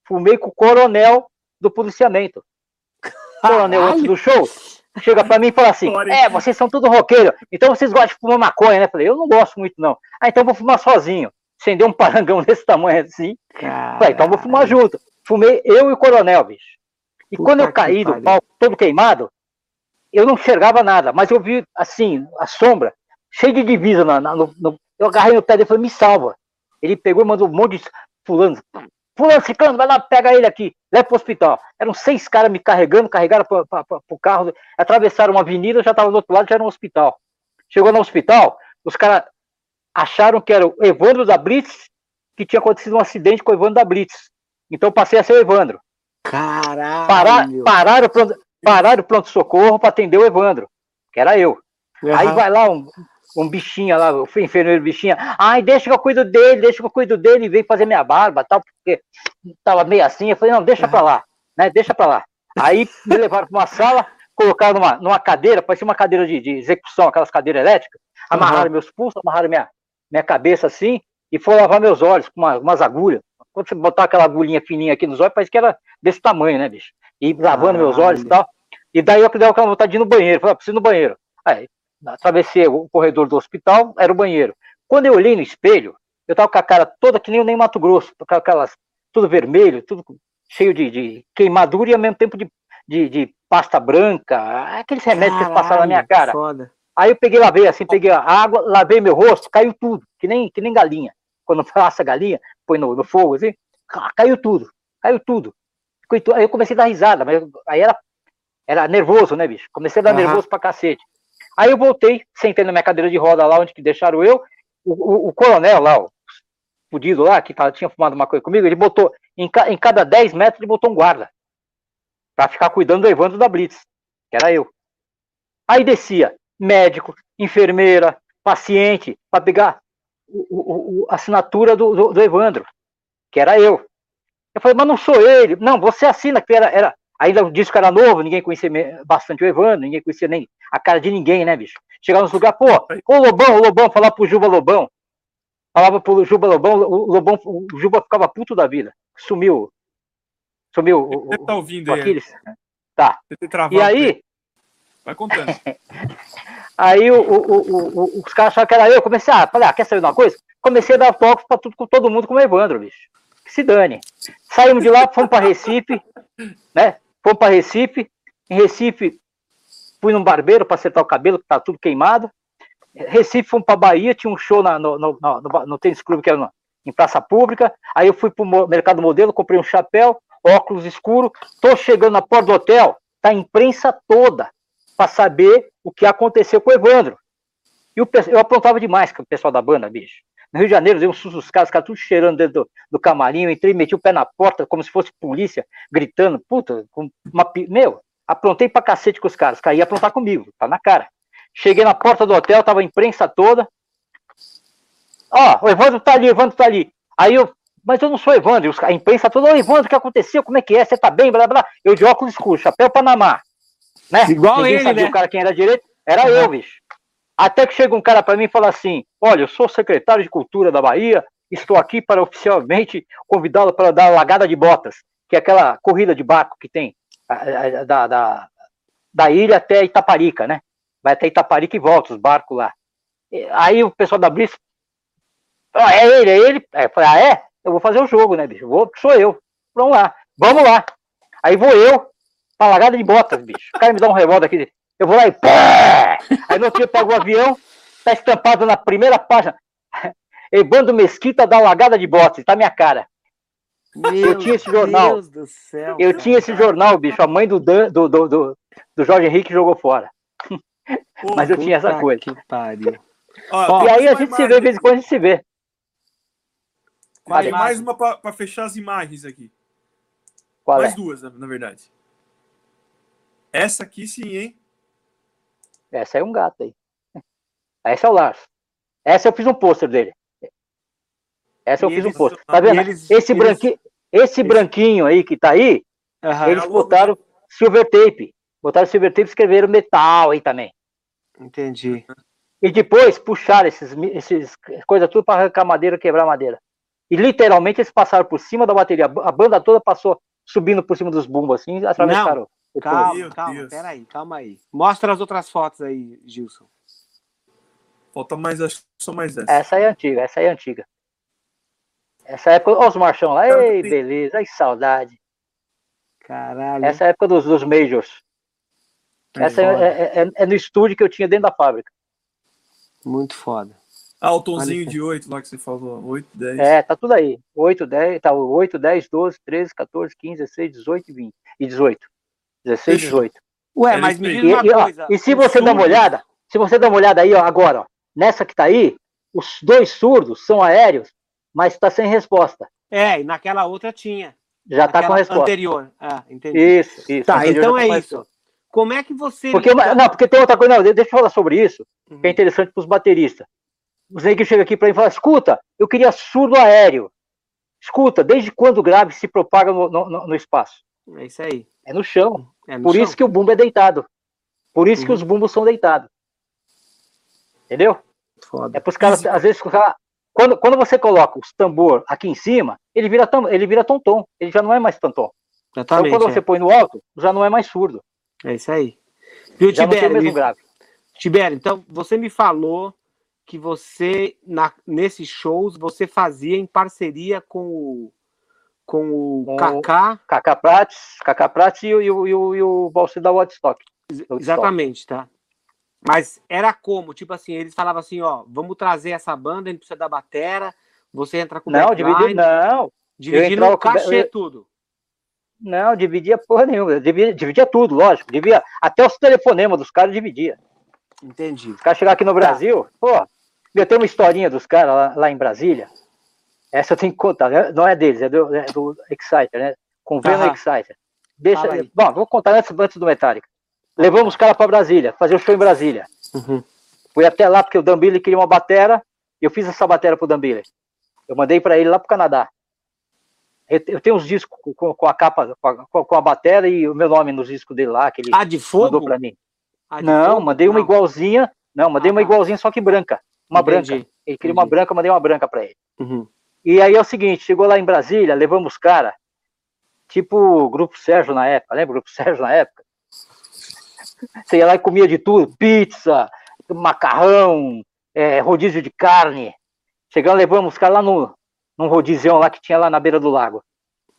Fumei com o coronel do policiamento. O coronel antes do show chega para mim e fala assim: É, vocês são tudo roqueiro, então vocês gostam de fumar maconha, né? Eu falei: Eu não gosto muito, não. Ah, então vou fumar sozinho acendeu um parangão desse tamanho assim. Falei, então vou fumar junto. Fumei eu e o coronel, bicho. E Puta quando eu caí do palco, todo queimado, eu não enxergava nada, mas eu vi, assim, a sombra, cheia de divisa. Na, na, no, no, eu agarrei no pé dele e falei, me salva. Ele pegou e mandou um monte de fulano. Fulano, ciclano, vai lá, pega ele aqui, leva pro hospital. Eram seis caras me carregando, carregaram para o carro, atravessaram uma avenida, já estava do outro lado, já era um hospital. Chegou no hospital, os caras acharam que era o Evandro da Blitz, que tinha acontecido um acidente com o Evandro da Blitz. Então passei a ser o Evandro. Caralho! Parar, pararam, pararam o pronto-socorro para atender o Evandro, que era eu. Uhum. Aí vai lá um, um bichinha lá, o enfermeiro bichinha, ai, deixa que eu cuido dele, deixa que eu cuido dele, e veio fazer minha barba tal, porque tava meio assim, eu falei, não, deixa pra lá, né, deixa pra lá. Aí me levaram para uma sala, colocaram numa, numa cadeira, parecia uma cadeira de, de execução, aquelas cadeiras elétricas, amarraram uhum. meus pulsos, amarraram minha, minha cabeça assim e foi lavar meus olhos com uma, umas agulhas. Quando você botar aquela agulhinha fininha aqui nos olhos, parece que era desse tamanho, né, bicho? E lavando meus olhos e tal. E daí eu dei aquela vontade de ir no banheiro. Falei, ah, preciso ir no banheiro. Aí, atravessei o corredor do hospital, era o banheiro. Quando eu olhei no espelho, eu tava com a cara toda que nem o nem Mato Grosso, com aquelas, tudo vermelho, tudo cheio de, de queimadura e ao mesmo tempo de, de, de pasta branca, aqueles remédios Caralho, que passaram na minha cara. Foda. Aí eu peguei, lavei assim, peguei a água, lavei meu rosto, caiu tudo, que nem, que nem galinha. Quando passa a galinha, põe no, no fogo assim, caiu tudo, caiu tudo. Aí eu comecei a dar risada, mas aí era, era nervoso, né, bicho? Comecei a dar uhum. nervoso pra cacete. Aí eu voltei, sentei na minha cadeira de roda lá onde que deixaram eu, o, o, o coronel lá, o fudido lá, que tava, tinha fumado uma coisa comigo, ele botou, em, em cada 10 metros, ele botou um guarda. Pra ficar cuidando do Evandro da Blitz, que era eu. Aí descia, médico, enfermeira, paciente, para pegar a assinatura do, do, do, Evandro, que era eu. Eu falei, mas não sou ele. Não, você assina, que era, era ainda disse que era novo, ninguém conhecia bastante o Evandro, ninguém conhecia nem a cara de ninguém, né, bicho? Chegava nos lugares, pô, ô Lobão, ô Lobão, falava pro Juba Lobão, falava pro Juba Lobão, o Lobão, o Juba ficava puto da vida, sumiu, sumiu Você tá ouvindo o Aquiles. Tá. E aí, Vai contando. Aí o, o, o, os caras acharam que era eu. Comecei a. Falei, ah, quer saber de uma coisa? Comecei a dar toques pra tudo, com todo mundo como Evandro, bicho. Que se dane. Saímos de lá, fomos para Recife, né? Fomos para Recife. Em Recife, fui num barbeiro para acertar o cabelo, que tá tudo queimado. Recife, fomos para Bahia, tinha um show na, no, no, no, no tênis clube que era no, em praça pública. Aí eu fui pro mercado modelo, comprei um chapéu, óculos escuro. Tô chegando na porta do hotel, tá a imprensa toda para saber o que aconteceu com o Evandro. E o, eu aprontava demais com o pessoal da banda, bicho. No Rio de Janeiro, deu um susto dos caras, os caras tudo cheirando dentro do, do camarim. Eu entrei, meti o pé na porta, como se fosse polícia, gritando. Puta, com uma. Meu, aprontei pra cacete com os caras. Caí aprontar comigo, tá na cara. Cheguei na porta do hotel, tava a imprensa toda. Ó, o Evandro tá ali, o Evandro tá ali. Aí eu, mas eu não sou Evandro. A imprensa toda, ô Evandro, o que aconteceu? Como é que é? Você tá bem? Blá, blá. Eu de óculos escuros, chapéu Panamá. Né? Igual Ninguém ele, sabia né? o cara quem era direito. Era eu, bicho. Até que chega um cara para mim e fala assim: Olha, eu sou secretário de Cultura da Bahia, estou aqui para oficialmente convidá-lo para dar a lagada de botas, que é aquela corrida de barco que tem da, da, da ilha até Itaparica, né? Vai até Itaparica e volta os barcos lá. Aí o pessoal da Blitz, ah, é ele, é ele. Aí eu falei, ah, é? Eu vou fazer o jogo, né, bicho? Vou, sou eu. Vamos lá, vamos lá. Aí vou eu, pra lagada de botas, bicho. O cara me dá um revólver aqui. Eu vou lá e pé! Aí no outro dia pego o avião, tá estampado na primeira página. Evandro Mesquita da lagada de botas, tá minha cara. Meu eu tinha esse jornal. Deus do céu, eu cara. tinha esse jornal, bicho. A mãe do, Dan, do, do, do, do Jorge Henrique jogou fora. Pô, Mas eu tinha essa coisa. Que pariu. ó, e aí a gente uma se vê, de vez em quando a gente se vê. Tem Vai, mais uma pra, pra fechar as imagens aqui. Qual mais é? duas, na, na verdade. Essa aqui sim, hein? Essa é um gato aí. Essa é o Lars. Essa eu fiz um pôster dele. Essa eu E fiz um pôster. Tá vendo? eles- esse, eles- branquinho, esse branquinho aí que tá aí, eles logo, botaram silver tape. Botaram silver tape e escreveram metal aí também. entendi. E depois puxaram esses, esses coisa tudo para arrancar madeira, quebrar madeira. E literalmente eles passaram por cima da bateria. A banda toda passou subindo por cima dos bumbos assim, atravessaram. o túnel. Calma, Meu calma, Deus. peraí, calma aí. Mostra as outras fotos aí, Gilson. Falta mais, acho que são mais essa. Essa aí é antiga, essa aí é antiga. Essa época, olha os marchão lá, ei, tem- beleza, ai, saudade. Caralho. Essa é a época dos, dos Majors. Essa é, é- é- é no estúdio que eu tinha dentro da fábrica. Muito foda. Ah, o tonzinho de 8 lá que você falou. 8, 10. É, tá tudo aí. 8, 10, tá, 8, 10, 12, 13, 14, 15, 16, 18 e 20. E 18. 16, Fechou. 18. Ué, mas me diz E, uma e, ó, coisa. e se os você dá uma olhada, se você dá uma olhada aí, ó, agora, ó, nessa que tá aí, os dois surdos são aéreos, mas tá sem resposta. É, e naquela outra tinha. Já tá com resposta. anterior. Ah, entendi. Isso, isso. Tá, então já é isso. resposta. Como é que você. Porque, uma- não, porque tem outra coisa, não, deixa eu falar sobre isso, Uhum. que é interessante pros bateristas. Os negros chegam aqui para mim e falam, escuta, eu queria surdo aéreo. Escuta, desde quando o grave se propaga no, no- no espaço? É isso aí. É no chão. É Por chão. isso que o bumbo é deitado. Por isso que Uhum. os bumbos são deitados. Entendeu? Foda. É para os caras, às vezes, quando, quando você coloca os tambor aqui em cima, ele vira, ele vira tom-tom. Ele já não é mais tom-tom. Então, Exatamente. quando você põe no alto, já não é mais surdo. é. é isso aí. Tem o Tibério? Tibério, então você me falou que você, na, nesses shows, você fazia em parceria com o, com o Com Kaká. Cacá Prates, Cacá Prates e, o- e, e, e o Balsi da Woodstock. Exatamente, tá? Mas era como? Tipo assim, eles falavam assim, ó, vamos trazer essa banda, a gente precisa da batera, você entra com Não, dividir, não. dividindo entrava o com ba- cachê eu- tudo. Não, dividia porra nenhuma. Dividia, dividia tudo, lógico. Dividia, até os telefonemas dos caras dividia. Entendi. Os caras chegaram aqui no Brasil, pô, eu tenho uma historinha dos caras lá, lá em Brasília. Essa eu tenho que contar, né? não é deles, é do, é do Exciter, né? Com Venom. Exciter. Deixa, bom, vou contar antes, antes do Metallica. Levamos os caras para Brasília, fazer o show em Brasília. Uhum. Fui até lá porque o Dan Billy queria uma batera, eu fiz essa batera pro Dan Billy. Eu mandei para ele lá pro Canadá. Eu, tenho uns discos com, com- a capa, com a, com a batera e o meu nome nos discos dele lá, que ele Ah, de mandou fogo? para mim. Ah, Não, fogo? mandei uma Não. igualzinha. Não, mandei Ah, uma tá. igualzinha, só que branca. Uma Entendi. branca. Ele queria uma entendi. branca, eu mandei uma branca pra ele. Uhum. E aí é o seguinte, chegou lá em Brasília, levamos os cara, tipo o Grupo Sérgio na época, lembra o Grupo Sérgio na época? Você ia lá e comia de tudo, pizza, macarrão, é, rodízio de carne. Chegando, levamos os caras lá no, num rodízio lá que tinha lá na beira do lago.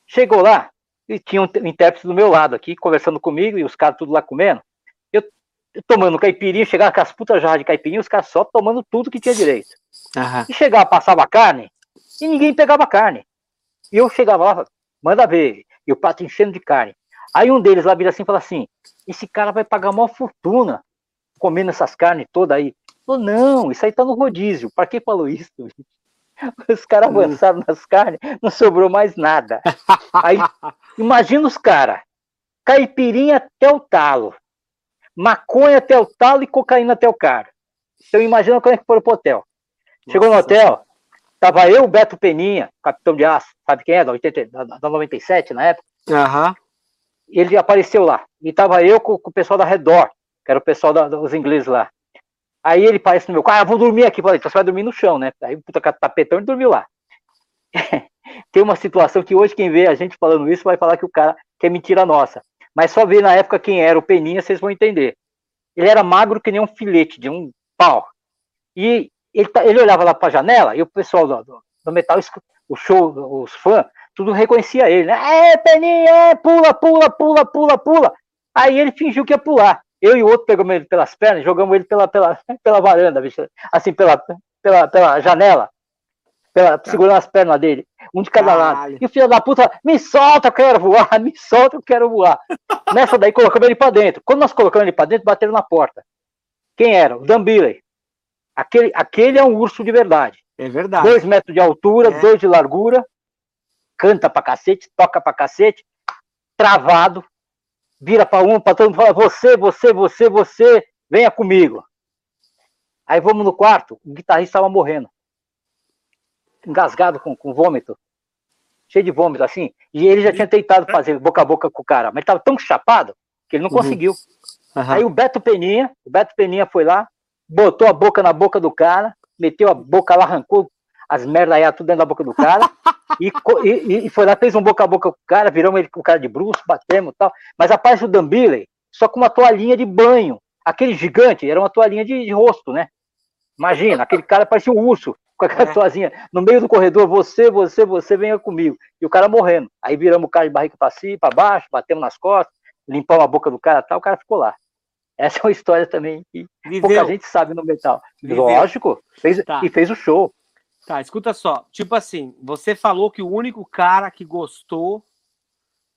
Chegou lá, e tinha um intérprete do meu lado aqui, conversando comigo, e os caras tudo lá comendo. Eu, eu tomando caipirinha, chegava com as putas jarras de caipirinha, os caras só tomando tudo que tinha direito. Aham. E chegava, passava carne, e ninguém pegava carne. E eu chegava lá, manda ver, e o prato enchendo de carne. Aí um deles lá vira assim e fala assim: esse cara vai pagar uma fortuna comendo essas carnes todas aí. Falou, não, isso aí tá no rodízio. Pra que falou isso? Os caras avançaram nas carnes, não sobrou mais nada. Aí, imagina os caras, caipirinha até o talo, maconha até o talo e cocaína até o cara. Então imagina como é que foram pro hotel. Chegou no hotel, tava eu, Beto Peninha, capitão de aço, sabe quem é? Da, 80, da, da 97 na época. Aham. Ele apareceu lá. E tava eu com, com o pessoal da Redor, que era o pessoal da- dos ingleses lá. Aí ele parece no meu quarto, ah, vou dormir aqui. Falei, então você vai dormir no chão, né? Aí o puta tapetão ele dormiu lá. Tem uma situação que hoje quem vê a gente falando isso vai falar que o cara que é mentira nossa. Mas só ver na época quem era o Peninha, vocês vão entender. Ele era magro que nem um filete de um pau. E ele, ta- ele olhava lá para a janela e o pessoal do, do- do metal, o show, os fãs, tudo reconhecia ele, né? É, Peninha, é, pula, pula, pula, pula, pula. Aí ele fingiu que ia pular. Eu e o outro pegamos ele pelas pernas, jogamos ele pela, pela, pela varanda, bicho, assim, pela, pela, pela janela, pela, segurando as pernas dele, um de cada lado. Caralho. E o filho da puta, me solta, eu quero voar, me solta, eu quero voar. Nessa daí colocamos ele pra dentro. Quando nós colocamos ele pra dentro, bateram na porta. Quem era? O Dan Billey. Aquele, aquele é um urso de verdade. É verdade. Dois metros de altura, É. dois de largura, canta pra cacete, toca pra cacete, travado, vira pra um, pra todo mundo, fala, você, você, você, você, venha comigo. Aí vamos no quarto, o guitarrista estava morrendo. Engasgado com, com vômito. Cheio de vômito, assim. E ele já tinha tentado fazer boca a boca com o cara, mas estava tão chapado que ele não Uhum. conseguiu. Aham. Aí o Beto Peninha, o Beto Peninha foi lá, botou a boca na boca do cara, meteu a boca lá, arrancou as merdas aí tudo dentro da boca do cara, e, e- e foi lá, fez um boca a boca com o cara, viramos ele com o cara de bruxo, batemos e tal. Mas aparece o Dambile, só com uma toalhinha de banho. Aquele gigante era uma toalhinha de, de rosto, né? Imagina, aquele cara parecia um urso, com aquela É. toalhinha. No meio do corredor, você, você, você, venha comigo. E o cara morrendo. Aí viramos o cara de barriga pra cima, pra baixo, batemos nas costas, limpamos a boca do cara e tal, o cara ficou lá. Essa é uma história também que pouca Viveu. gente sabe no metal. Viveu. Lógico, fez, Tá. e fez o show. Tá, escuta só. Tipo assim, você falou que o único cara que gostou,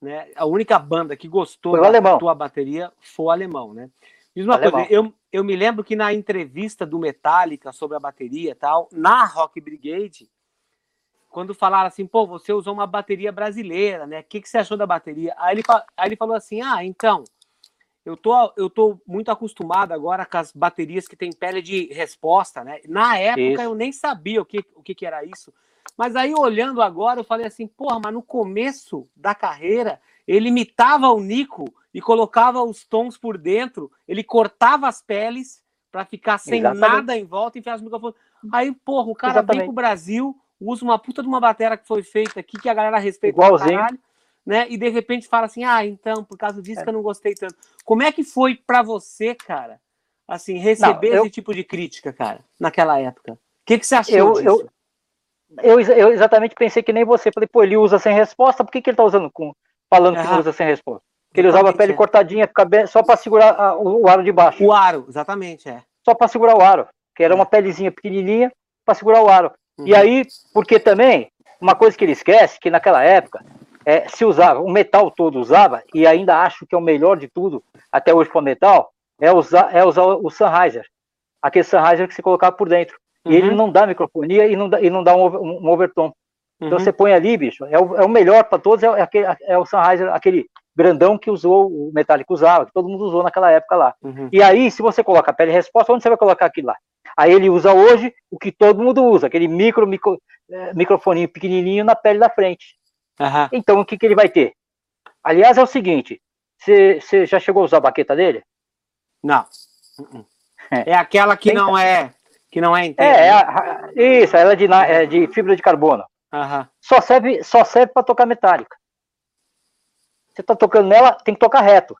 né? A única banda que gostou Foi da alemão. tua bateria foi o alemão, né? Diz uma Alemão. coisa, eu, eu me lembro que na entrevista do Metallica sobre a bateria e tal, na Rock Brigade, quando falaram assim, pô, você usou uma bateria brasileira, né? O que, que você achou da bateria? Aí ele, aí ele falou assim, ah, então, eu tô, eu tô muito acostumado agora com as baterias que tem pele de resposta, né? Na época Isso. eu nem sabia o que, o que, que era isso. Mas aí, olhando agora, eu falei assim, porra, mas no começo da carreira, ele imitava o Nico e colocava os tons por dentro, ele cortava as peles para ficar sem Exatamente. nada em volta e enfiava os microfones. Aí, porra, o cara vem Exatamente. pro Brasil, usa uma puta de uma bateria que foi feita aqui, que a galera respeita pra Igualzinho. caralho, né? E de repente fala assim, ah, então, por causa disso que eu não gostei tanto. Como é que foi pra você, cara, assim, receber Não, eu- esse tipo de crítica, cara, naquela época? O que, que você achou Eu- disso? eu- Eu, eu exatamente pensei que nem você. Falei, pô, ele usa sem resposta, por que, que ele tá usando com. Falando que Aham. não usa sem resposta? Porque ele usava a pele é. cortadinha só para segurar a- o, o aro de baixo. O aro, exatamente, é. Só para segurar o aro. Que era uma pelezinha pequenininha para segurar o aro. E Uhum. aí, porque também, uma coisa que ele esquece, que naquela época, é, se usava, o metal todo usava, e ainda acho que é o melhor de tudo, até hoje para metal, é usar, é usar o Sennheiser. Aquele Sennheiser que você colocava por dentro. E ele Uhum. não dá microfonia e não dá, e não dá um, um overtom. Então Uhum. você põe ali, bicho, é o, é o melhor para todos, é, o- é aquele, é o Sennheiser, aquele grandão que usou, o Metallica usava, que todo mundo usou naquela época lá. Uhum. E aí, se você coloca a pele resposta, onde você vai colocar aquilo lá? Aí ele usa hoje o que todo mundo usa, aquele micro, micro eh, microfoninho pequenininho na pele da frente. Aham. Então, o que, que ele vai ter? Aliás, é o seguinte, você já chegou a usar a baqueta dele? Não. Uh-uh. É. É aquela que Tenta. não é que não é É, inteira. é né? a- isso, ela é de, é de fibra de carbono. Aham. Só serve, só serve para tocar metálica. Você tá tocando nela, tem que tocar reto.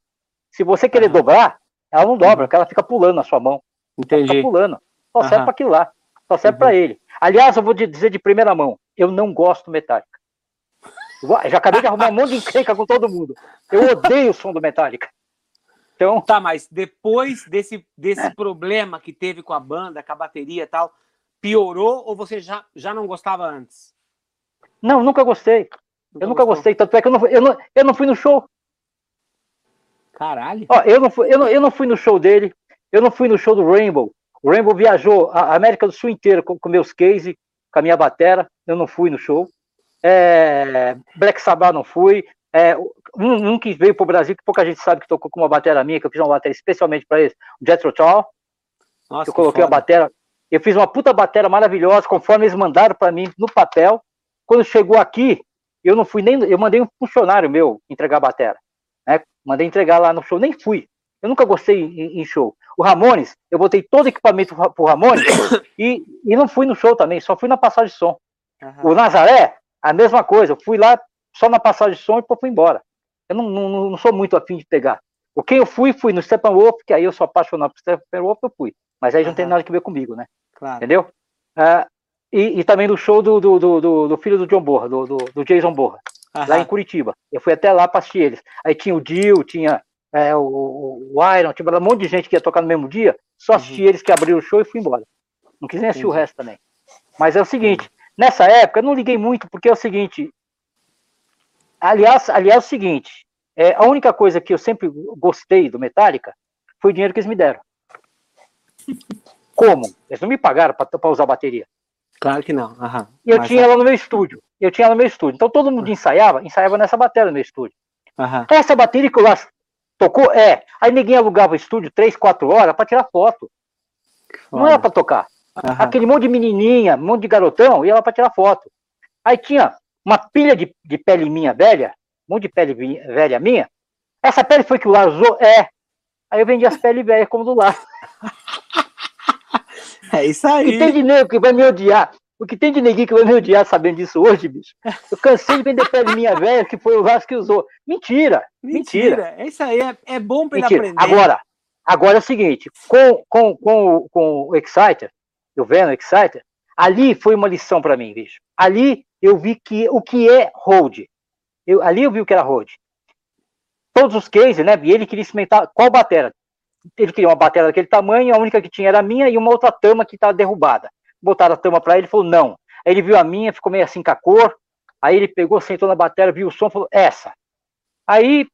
Se você querer Aham. dobrar, Ela não dobra, porque ela fica pulando na sua mão. Ela Entendi. fica pulando. Só serve para aquilo lá. Só serve Uhum. para ele. Aliás, eu vou dizer de primeira mão, eu não gosto Metallica. Já acabei de arrumar um monte de encrenca com todo mundo. Eu odeio o som do Metallica. Então, Tá, mas depois desse, desse problema que teve com a banda, com a bateria e tal, piorou ou você já, já não gostava antes? não, nunca gostei. Eu nunca gostou? gostei. Tanto é que eu não, fui- eu não, eu não fui no show. Caralho. Ó, eu, não fui, eu, não, eu não fui no show dele. Eu não fui no show do Rainbow. O Rainbow viajou a América do Sul inteira com, com meus cases, com a minha batera. Eu não fui no show. É, Black Sabbath não fui. É, um, um que veio pro Brasil, que pouca gente sabe que tocou com uma batera minha, que eu fiz uma batera especialmente para ele, o Jethro Tull. Eu coloquei a foda. batera. Eu fiz uma puta batera maravilhosa, conforme eles mandaram para mim no papel. Quando chegou aqui, eu não fui nem. Eu mandei um funcionário meu entregar a batera. Né? Mandei entregar lá no show, nem fui. Eu nunca gostei em, em show. O Ramones, eu botei todo o equipamento pro Ramones e, e não fui no show também, só fui na passagem de som. Aham. O Nazaré, a mesma coisa. Eu fui lá só na passagem de som e depois fui embora. Eu não, não, não sou muito afim de pegar. O quem eu fui, fui no Steppenwolf, que aí eu sou apaixonado por Steppenwolf, eu fui. Mas aí já não tem nada que ver comigo, né? Claro. Entendeu? Ah, e, e também do show do, do, do, do- filho do John Borra, do, do, do Jason Borra, lá Aham. em Curitiba. Eu fui até lá para assistir eles. Aí tinha o Dio, tinha é, o, o- Iron, tinha um monte de gente que ia tocar no mesmo dia. Só assisti eles que abriram o show e fui embora. Não quis nem assistir o resto também. Mas é o seguinte, nessa época eu não liguei muito, porque é o seguinte. Aliás, aliás, é o seguinte, é, a única coisa que eu sempre gostei do Metallica foi o dinheiro que eles me deram. Como? Eles não me pagaram para usar a bateria. Claro que não. Aham. E eu Mas- tinha ela no meu estúdio. Eu tinha ela no meu estúdio. Então todo mundo ensaiava, ensaiava nessa bateria no meu estúdio. Aham. Essa bateria que o Lars tocou, é. Aí ninguém alugava o estúdio três, quatro horas para tirar foto. Não era para tocar. Aham. Aquele monte de menininha, um monte de garotão, ia lá para tirar foto. Aí tinha uma pilha de, de pele minha velha, um monte de pele velha minha. Essa pele foi que o Lars usou? É. Aí eu vendi as peles velhas como do Lars. É isso O que tem aí. de nego que vai me odiar? O que tem de neguinho que vai me odiar sabendo disso hoje, bicho? Eu cansei de vender pele minha velha, que foi o Vasco que usou. Mentira! Mentira! Mentira. É isso aí. É, é bom Mentira. aprender. Agora, agora é o seguinte: com, com, com, com o Exciter, eu vendo o Exciter, ali foi uma lição para mim, bicho. Ali eu vi que o que é hold. Eu, ali eu vi o que era hold. Todos os cases, né? E ele queria experimentar qual batera. Ele queria uma batera daquele tamanho, a única que tinha era a minha e uma outra tama que estava derrubada. Botaram a tama para ele e falou não. Aí ele viu a minha, ficou meio assim com a cor. Aí ele pegou, sentou na bateria, viu o som, falou essa. Aí,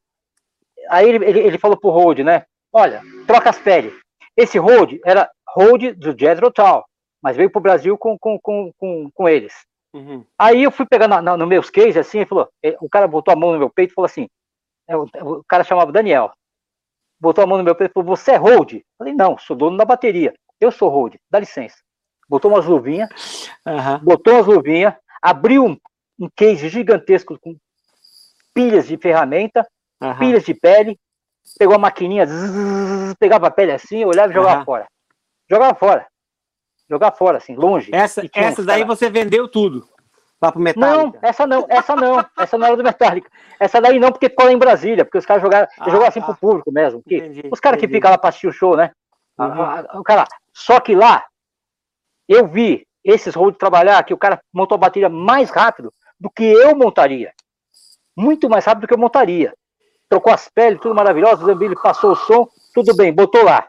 aí ele, ele, ele falou pro Hold, né? Olha, troca as peles. Esse Hold era Hold do Jethro Tull, mas veio pro Brasil com, com, com, com, com eles. Uhum. Aí eu fui pegar na, na, no meus cases, assim, ele falou, eh, o cara botou a mão no meu peito e falou assim, é, o, o cara chamava Daniel, botou a mão no meu peito e falou, você é hold? Falei, não, sou dono da bateria, eu sou hold, dá licença. Botou umas luvinhas, Aham. botou umas luvinhas, abriu um, um case gigantesco com pilhas de ferramenta, Aham. pilhas de pele, pegou a maquininha, zzz, pegava a pele assim, olhava e jogava Aham. fora. Jogava fora. Jogava fora, assim, longe. Essa, E uns daí cara- você vendeu tudo. Lá pro Não, Metallica. essa não, essa não, essa não era do Metallica. Essa daí não, porque ficou lá em Brasília, porque os caras jogaram, Ah, jogou assim tá. pro público mesmo. que Entendi, os caras que ficam lá pra assistir o show, né? Uhum. a- a- o cara, só que lá, eu vi esses rolos trabalhar, que o cara montou a bateria mais rápido do que eu montaria. Muito mais rápido do que eu montaria. Trocou as peles, tudo maravilhoso, o Zambili passou o som, tudo bem, botou lá.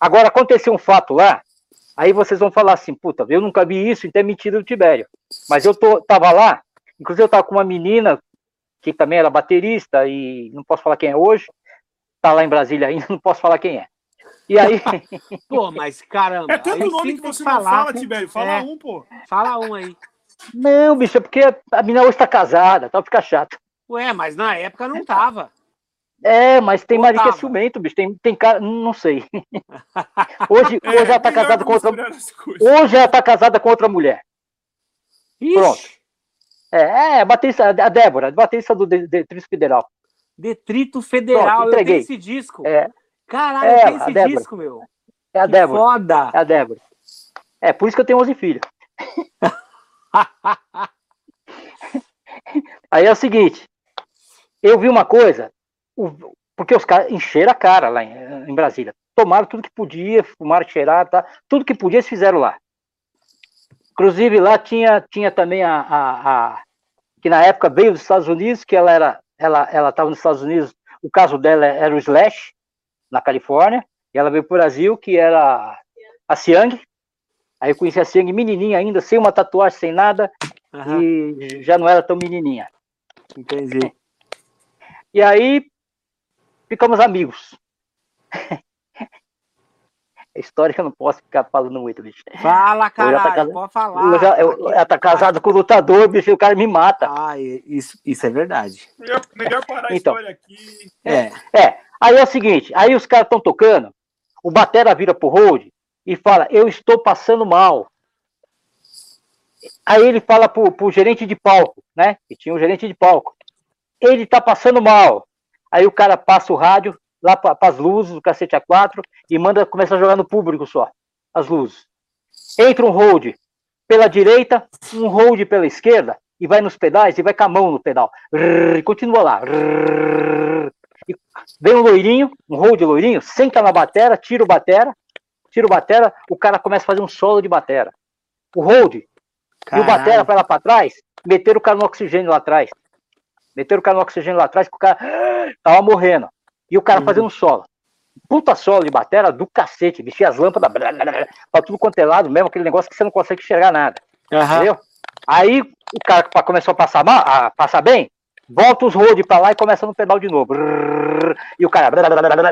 Agora, aconteceu um fato lá, aí vocês vão falar assim, puta, eu nunca vi isso, então é mentira do Tibério. Mas eu tô, tava lá, inclusive eu tava com uma menina, que também era baterista, e não posso falar quem é hoje, tá lá em Brasília ainda, não posso falar quem é. E aí, Pô, mas caramba. É tanto aí nome que você não falar fala, Tibério. Fala É. um, pô. Fala um aí. não, bicho, é porque a menina hoje tá casada, tá, fica chato. Ué, mas na época não tava. É, mas tem marido que é ciumento, bicho, tem, tem cara, não sei. Hoje, É, hoje ela tá casada com outra, hoje ela tá casada com outra mulher. Ixi, Pronto. É, é, a baterista, a Débora, a baterista do De- Detritos Federal. Detrito Federal. Pronto, eu tenho entreguei. esse disco. É, Caralho, É, eu tenho esse Débora. disco, meu. é a Que Débora. foda. É a Débora. É, por isso que eu tenho 11 filhos. Aí é o seguinte, eu vi uma coisa, o- Porque os caras encheram a cara lá em, em Brasília. Tomaram tudo que podia, fumaram, cheiraram, tá? tudo que podia eles fizeram lá. Inclusive lá tinha, tinha também a, a, a, que na época veio dos Estados Unidos, que ela era ela ela estava nos Estados Unidos, o caso dela era o Slash na Califórnia, e ela veio para o Brasil, que era a Siang. Aí eu conheci a Siang menininha ainda, sem uma tatuagem, sem nada, uhum. e já não era tão menininha. Entendi. E aí ficamos amigos. É história que eu não posso ficar falando muito, bicho. Fala, tá caralho, tá pode falar. Já, eu, ela tá casado com o lutador, bicho, e o cara me mata. Ah, isso, isso é verdade. Melhor, melhor parar então, a história aqui. É. É. Aí é o seguinte, aí os caras estão tocando, o Batera vira pro Hold e fala, eu estou passando mal. Aí ele fala pro, pro gerente de palco, né? Que tinha um gerente de palco. Ele tá passando mal. Aí o cara passa o rádio, lá para as luzes do cacete A4 e manda começar a jogar no público só, as luzes. Entra um hold pela direita, um hold pela esquerda, e vai nos pedais e vai com a mão no pedal. e continua lá. e vem um loirinho, um hold loirinho, senta na batera, tira o batera, tira o batera, o cara começa a fazer um solo de batera. O hold Caralho. e o batera vai lá para trás, meteram o cara no oxigênio lá atrás. Meteram o cara no oxigênio lá atrás, que o cara tava morrendo. E o cara uhum. fazendo solo. Puta solo de batera do cacete, vestia as lâmpadas pra tudo quanto é lado mesmo, aquele negócio que você não consegue enxergar nada. Uhum. Entendeu? Aí o cara começou a passar, mal, a passar bem, volta os road pra lá e começa no pedal de novo. E o cara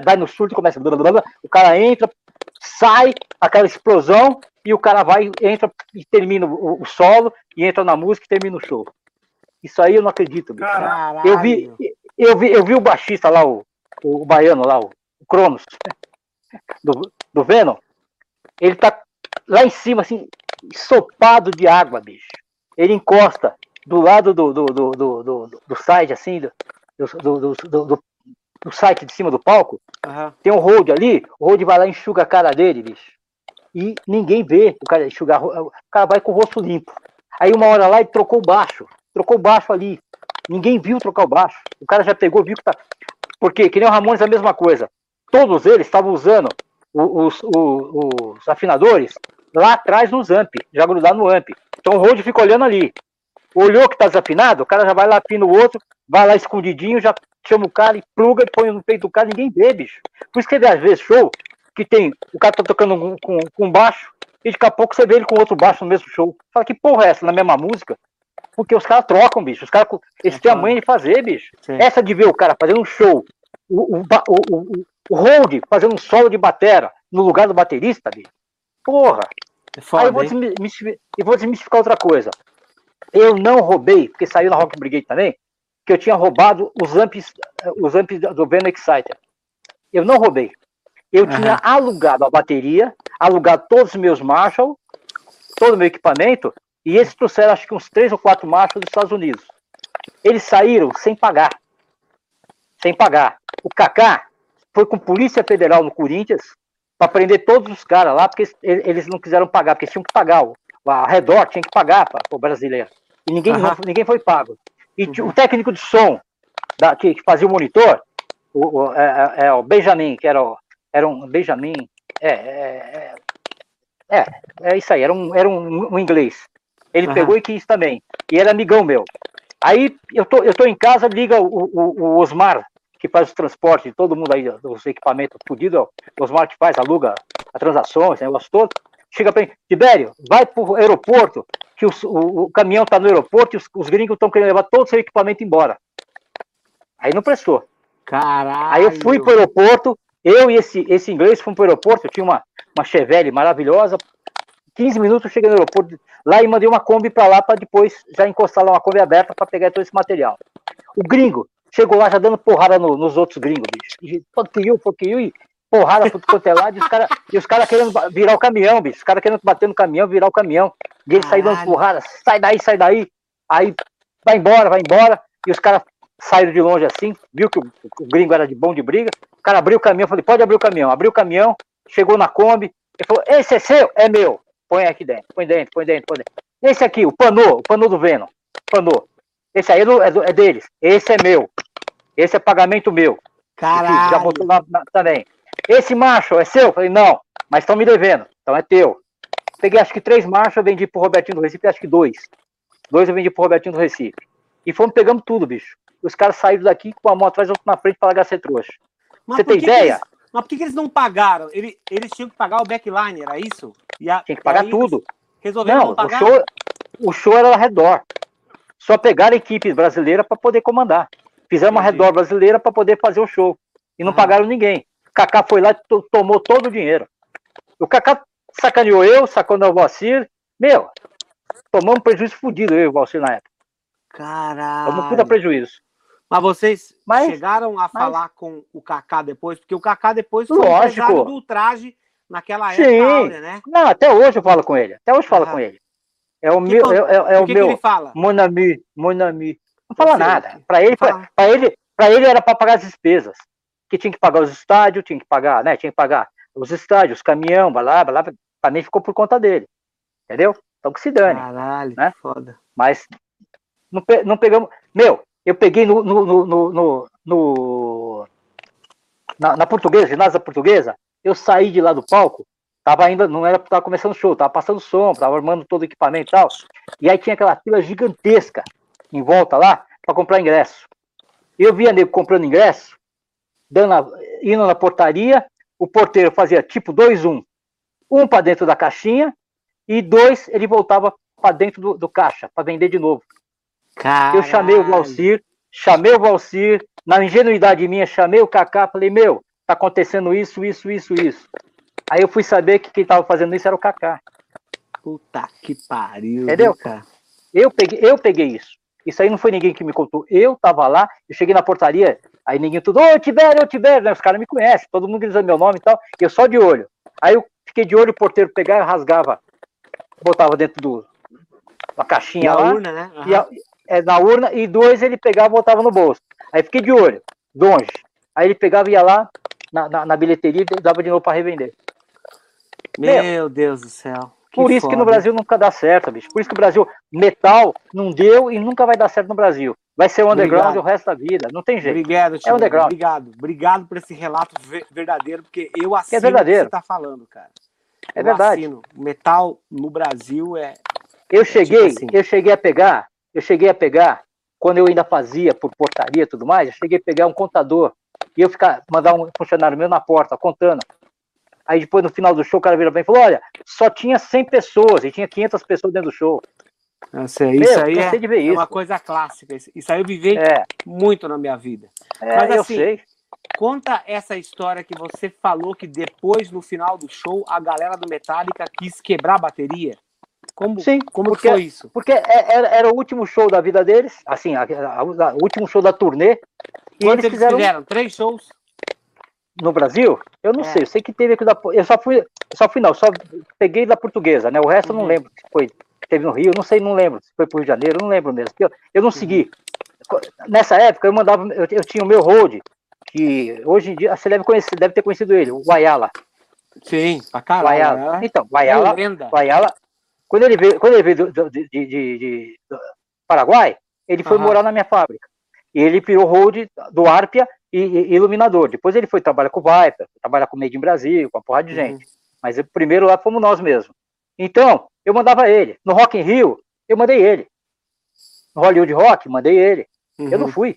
vai no surto e começa. O cara entra, sai, aquela explosão, e o cara vai, entra e termina o, solo, e entra na música e termina o show. Isso aí eu não acredito, bicho. Eu vi, eu vi, eu vi o baixista lá, o, o, baiano lá, o, Cronos, do, do Venom, ele tá lá em cima, assim, ensopado de água, bicho. Ele encosta do lado do, do, do, do, do, do site, assim, do, do, do, do, do, site de cima do palco. Uhum. Tem um hold ali, o hold vai lá e enxuga a cara dele, bicho. E ninguém vê o cara enxugar, o cara vai com o rosto limpo. Aí uma hora lá ele trocou o baixo, trocou o baixo ali. Ninguém viu trocar o baixo. O cara já pegou, viu que tá. Porque, que nem o Ramones, a mesma coisa. Todos eles estavam usando os, os, os, afinadores lá atrás nos amp, já grudado no amp. Então o Rode fica olhando ali. Olhou que tá desafinado, o cara já vai lá, afina o outro, vai lá escondidinho, já chama o cara e pluga e põe no peito do cara, ninguém vê, bicho. Por isso que às vezes show que tem, o cara tá tocando com, com baixo, e daqui a pouco você vê ele com outro baixo no mesmo show. Fala, que porra é essa na mesma música? Porque os caras trocam, bicho. Os caras eles têm a manha de fazer, bicho. Sim. Essa de ver o cara fazendo um show, o, o, o, o, Hold fazendo um solo de batera no lugar do baterista, bicho. Porra. É foda, Aí eu vou, desmistificar, eu vou desmistificar outra coisa. Eu não roubei, porque saiu na Rock Brigade também, que eu tinha roubado os amps, os amps do Venom Exciter. Eu não roubei. Eu uhum. tinha alugado a bateria, alugado todos os meus Marshall, todo o meu equipamento, e eles trouxeram acho que uns três ou quatro machos dos Estados Unidos. Eles saíram sem pagar. Sem pagar. O Kaká foi com Polícia Federal no Corinthians para prender todos os caras lá, porque eles não quiseram pagar, porque tinham que pagar. O, a Redor tinha que pagar para o brasileiro. E ninguém, uhum. não, ninguém foi pago. E uhum. o técnico de som da, que, que, fazia o monitor, o, o, é, é, é o Benjamin, que era, o, era um Benjamin. É, é, é, é, isso aí, era um, era um, um inglês. Ele uhum. pegou e quis também. E era amigão meu. Aí eu tô, eu tô em casa, liga o, o, o Osmar, que faz o transporte de todo mundo aí, os equipamentos fodidos, o Osmar que faz, aluga a transação, esse negócio todo. Chega para mim, Tibério, vai pro aeroporto, que os, o, o, caminhão tá no aeroporto e os, os gringos estão querendo levar todo o seu equipamento embora. Aí não prestou. Caralho. Aí eu fui pro aeroporto, eu e esse, esse inglês fomos pro aeroporto, eu tinha uma, uma Chevelle maravilhosa, 15 minutos cheguei no aeroporto lá e mandei uma Kombi para lá para depois já encostar lá uma Kombi aberta para pegar todo esse material. O gringo chegou lá já dando porrada no, nos outros gringos, bicho. Fuck you, e porrada pro quanto é lado, e os caras cara querendo virar o caminhão, bicho. Os caras querendo bater no caminhão, virar o caminhão. E ele saiu dando porrada, sai daí, sai daí. Aí vai embora, vai embora. E os caras saíram de longe assim, viu que o, o, gringo era de bom de briga. O cara abriu o caminhão, falei, pode abrir o caminhão. Abriu o caminhão, chegou na Kombi, ele falou, esse é seu? É meu põe aqui dentro, põe dentro, põe dentro, põe dentro. Esse aqui, o Panô, o Panô do Venom, Panô. Esse aí é, do, é, do, é, deles, esse é meu. Esse é pagamento meu. Caralho. Já botou lá na- também. Esse macho é seu? Eu falei, não, mas estão me devendo, então é teu. Peguei acho que três machos, eu vendi pro Robertinho do Recife, acho que dois. Dois eu vendi pro Robertinho do Recife. E fomos pegando tudo, bicho. Os caras saíram daqui com uma mão atrás outra na frente para largar ser trouxa. Mas Você tem ideia? Mas por que, que eles não pagaram? Ele- eles tinham que pagar o backline, era isso? E a- Tinha que pagar tudo. Resolveram Não, não o pagar? show, o show era ao redor. Só pegaram a equipe brasileira para poder comandar. Fizemos uma redor brasileira para poder fazer o show. E não Aham. pagaram ninguém. O Kaká foi lá e to- tomou todo o dinheiro. O Kaká sacaneou eu, sacaneou o Valcir. Meu, tomamos um prejuízo fodido eu e o Valcir na época. Caralho. Tomamos um puta prejuízo. Mas vocês Mas- chegaram a mas- falar com o Kaká depois? Porque o Kaká depois foi Lógico. do traje naquela época Sim. áurea, né? Não, até hoje eu falo com ele. Até hoje eu falo Ah. com ele. É o Que meu, é, é- é o que, que meu ele fala? mon ami, mon ami. Não fala nada. que- Para ele, para ele, para ele era para pagar as despesas. Que tinha que pagar os estádios, tinha que pagar, né? Tinha que pagar os estádios, caminhão, blá, blá, blá. Para mim ficou por conta dele. Entendeu? Então que se dane. Caralho, né? que foda. Mas não, pe- não pegamos. Meu, eu peguei no. no, no, no, na, na portuguesa, ginásio da portuguesa, eu saí de lá do palco, tava ainda, não era, tava começando o show, tava passando som, tava armando todo o equipamento e tal. E aí tinha aquela fila gigantesca em volta lá para comprar ingresso. Eu via nego comprando ingresso, dando a- indo na portaria, o porteiro fazia tipo 2-1. Um para dentro da caixinha e dois ele voltava para dentro do, do caixa para vender de novo. Caralho. Eu chamei o Valcir, chamei o Valcir, na ingenuidade minha, chamei o Kaká, falei, meu, tá acontecendo isso, isso, isso, isso. Aí eu fui saber que quem tava fazendo isso era o Kaká. Puta que pariu. Entendeu? cara? Eu peguei, eu peguei isso. Isso aí não foi ninguém que me contou. Eu tava lá, eu cheguei na portaria, aí ninguém tudo, ô, Tibério, ô, Tibério, né? Os caras me conhecem, todo mundo dizendo meu nome e tal, e eu só de olho. Aí eu fiquei de olho, o porteiro pegava, rasgava, botava dentro do, da caixinha Na lá, urna, né? Aham. e a- é, na urna, e dois ele pegava e botava no bolso. Aí fiquei de olho, longe. Aí ele pegava e ia lá na, na, na bilheteria e dava de novo para revender. Meu Deus do céu. Por isso que no. Brasil nunca dá certo, bicho. Por isso que o Brasil, metal, não deu e nunca vai dar certo no Brasil. Vai ser o underground Obrigado. o resto da vida. Não tem jeito. Obrigado, Tio. É underground. Obrigado. Obrigado por esse relato ve- verdadeiro, porque eu assino o que verdadeiro. você tá falando, cara. É Eu verdade. assino. Metal no Brasil é. Eu cheguei, assim. eu cheguei a pegar, eu cheguei a pegar, quando eu ainda fazia por portaria e tudo mais, eu cheguei a pegar um contador e eu ficar, mandar um funcionário meu na porta, contando. Aí depois, no final do show, o cara vira bem e falou, olha, só tinha 100 pessoas e tinha 500 pessoas dentro do show. Isso aí, isso Meu, aí é, cansei de ver é isso. uma coisa clássica. Isso isso aí eu vivi É, muito na minha vida. é Mas eu assim, sei. Conta essa história que você falou que depois, no final do show, a galera do Metallica quis quebrar a bateria. Como, Sim, como que porque- foi isso? Porque é- era, era o último show da vida deles, assim, a- a- a- o último show da turnê. E Quantos eles eles fizeram fizeram? Três shows? no Brasil? Eu não É. sei, eu sei que teve aqui da. Eu só fui, só fui não, só peguei da portuguesa, né? O resto eu não Uhum. lembro se foi. Teve no Rio, não sei, não lembro. Se foi pro Rio de Janeiro, não lembro mesmo. Eu, eu não segui. Nessa época eu mandava, eu, eu tinha o meu road, que hoje em dia, você deve conhecer, deve ter conhecido ele, o Ayala. Sim, pra caralho. Ayala. né? Então, o Ayala, o Ayala, quando ele veio, quando ele veio do, de, de- de- do Paraguai, ele foi Aham. morar na minha fábrica. E ele virou road do Arpia e, e iluminador. Depois ele foi trabalhar com o Viper, trabalhar com o Made in Brasil, com a porrada de gente. Uhum. Mas o primeiro lá fomos nós mesmos. Então, eu mandava ele. No Rock in Rio, eu mandei ele. No Hollywood Rock, mandei ele. Eu não Uhum. fui.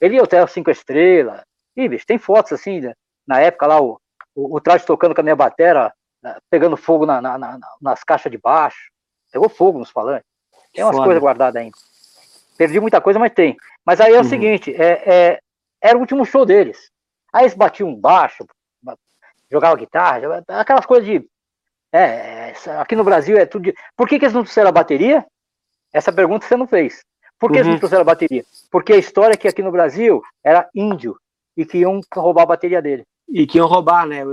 Ele ia até cinco estrelas. Ih, bicho, tem fotos assim, né? na época lá, o, o, o traje tocando com a minha batera, pegando fogo na, na- na- nas caixas de baixo. Pegou fogo nos falantes. Tem umas Foda. coisas guardadas ainda. Perdi muita coisa, mas tem. Mas aí é o Uhum. seguinte, é, é- era o último show deles. Aí eles batiam baixo, ba- jogavam guitarra, jogava- aquelas coisas de. É, aqui no Brasil é tudo de. Por que, que eles não trouxeram a bateria? Essa pergunta você não fez. Por que eles Uhum. não trouxeram a bateria? Porque a história é que aqui no Brasil era índio e que iam roubar a bateria dele. E que iam roubar, né? O,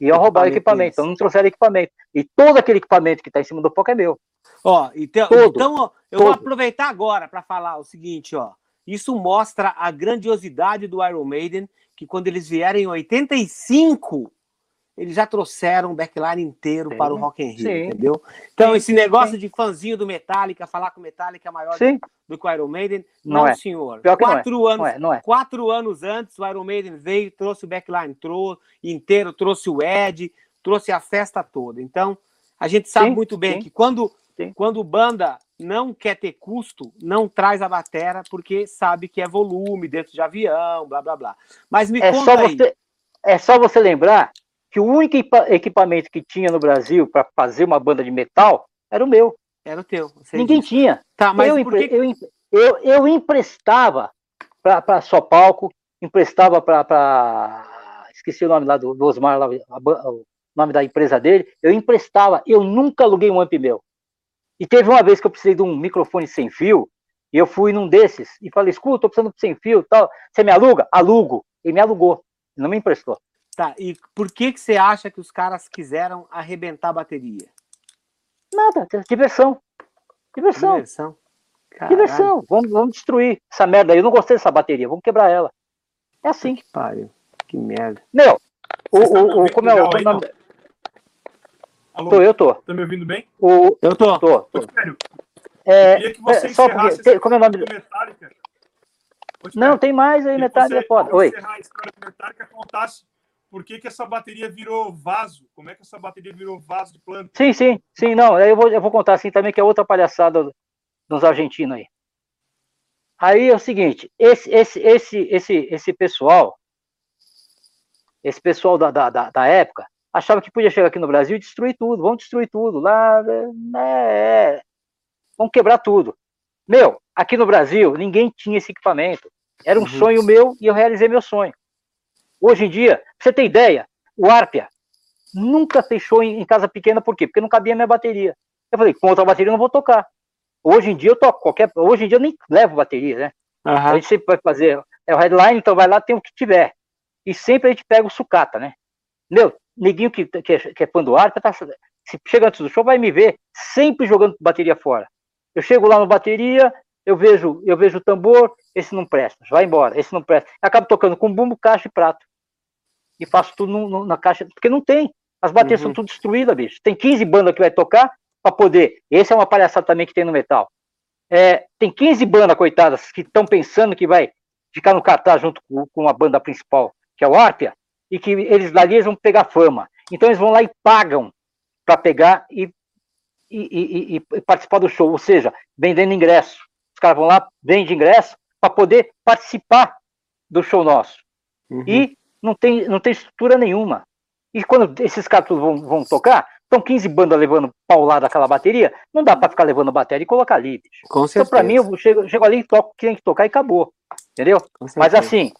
Iam roubar o Equipamento então não trouxeram equipamento. E todo aquele equipamento que está em cima do palco é meu. Ó, então, Todo. então ó, eu vou Todo. aproveitar agora para falar o seguinte, ó. Isso mostra a grandiosidade do Iron Maiden, que quando eles vieram em 85, eles já trouxeram o backline inteiro Sim, para o Rock in Rio, sim. entendeu? Então, Sim, esse negócio de fãzinho do Metallica, falar que o Metallica é maior do que o Iron Maiden, Não não, é. senhor. Pior que não é. Quatro anos, não é, não é. quatro anos antes, o Iron Maiden veio, trouxe o backline trouxe, inteiro, trouxe o Ed, trouxe a festa toda. Então, a gente sabe muito bem que quando, quando banda não quer ter custo, não traz a batera, porque sabe que é volume dentro de avião, blá blá blá. Mas me É conta aí. você, é só você lembrar que o único equipa- equipamento que tinha no Brasil para fazer uma banda de metal era o meu. Era o teu. Ninguém disse. tinha. Tá, mas eu, que... eu, eu, eu emprestava para só palco, emprestava para. Esqueci o nome lá do, do Osmar, lá, a o nome da empresa dele. Eu emprestava, eu nunca aluguei um amp meu. E teve uma vez que eu precisei de um microfone sem fio, e eu fui num desses e falei: escuta, tô precisando de sem fio e tal. Você me aluga? Alugo. Ele me alugou, não me emprestou. Tá, e por que, que você acha que os caras quiseram arrebentar a bateria? Nada, diversão. Diversão, Diversão. Caralho, diversão. Vamos, vamos destruir essa merda aí. Eu não gostei dessa bateria, vamos quebrar ela. É assim. Que pariu. Que merda. Meu, o, o, o, como é o é nome? Alô, Tô, eu tô. tá me ouvindo bem? O, Eu tô. tô, tô. Espério, É, queria que você é, só porque. tem- como é o nome? do Metallica. Não, tem mais aí, você, é foda. Oi. encerrar a história do Metallica, contasse por que, que essa bateria virou vaso. Como é que essa bateria virou vaso de planta? Sim, sim, sim, não. aí Eu vou, eu vou contar assim também, que é outra palhaçada dos argentinos aí. Aí é o seguinte, esse, esse, esse, esse, esse pessoal, esse pessoal da, da, da, época, achava que podia chegar aqui no Brasil e destruir tudo, vamos destruir tudo, lá, é, é, vamos quebrar tudo. Meu, aqui no Brasil, ninguém tinha esse equipamento. Era um Uhum. sonho meu e eu realizei meu sonho. Hoje em dia, pra você ter ideia, o Arpia nunca fechou em, em casa pequena, por quê? Porque não cabia minha bateria. Eu falei, com outra bateria eu não vou tocar. Hoje em dia eu toco qualquer. Hoje em dia eu nem levo bateria, né? A Aham. gente sempre vai fazer. É o headline, então vai lá, tem o que tiver. E sempre a gente pega o sucata, né? Meu, neguinho que, que, é, que é fã do Arpia, tá, se chega antes do show, vai me ver sempre jogando bateria fora. Eu chego lá no bateria, eu vejo, eu vejo o tambor, esse não presta, vai embora, esse não presta. Eu acabo tocando com bumbo, caixa e prato. E faço tudo no- no- na caixa, porque não tem. As baterias Uhum. são tudo destruídas, bicho. Tem 15 bandas que vai tocar para poder. Esse é uma palhaçada também que tem no metal. É, tem 15 bandas, coitadas, que estão pensando que vai ficar no cartaz junto com, com a banda principal, que é o Arpia, e que eles dali eles vão pegar fama. Então eles vão lá e pagam para pegar e, e, e- e- e participar do show, ou seja, vendendo ingresso. Os caras vão lá, vendem ingresso para poder participar do show nosso. Uhum. E não tem, não tem estrutura nenhuma. E quando esses caras vão, vão tocar, estão 15 bandas levando paulada daquela bateria, não dá para ficar levando bateria e colocar ali, bicho. Com Então, certeza. para mim, eu chego, chego ali e toco o que tem que tocar e acabou. Entendeu? Mas assim,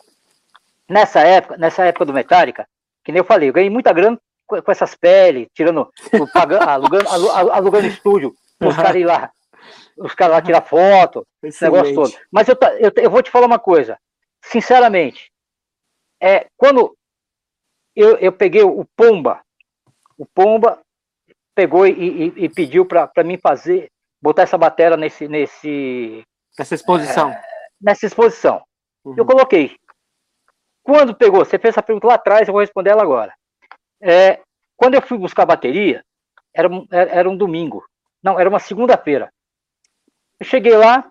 nessa época, nessa época do Metallica, que nem eu falei, eu ganhei muita grana com, com essas peles, tirando, pagando, alugando, alu- alu- alugando estúdio, os caras ir lá, os caras lá tirar foto, esse negócio todo. Mas eu, eu, eu vou te falar uma coisa, sinceramente, é, quando eu, eu peguei o Pomba, o Pomba pegou e, e- e pediu para mim fazer, botar essa bateria nesse, nesse, Essa exposição. nessa exposição. Uhum. Eu coloquei. Quando pegou, você fez essa pergunta lá atrás, eu vou responder ela agora. É, quando eu fui buscar a bateria, era, um- era era um domingo. Não, era uma segunda-feira. Eu cheguei lá,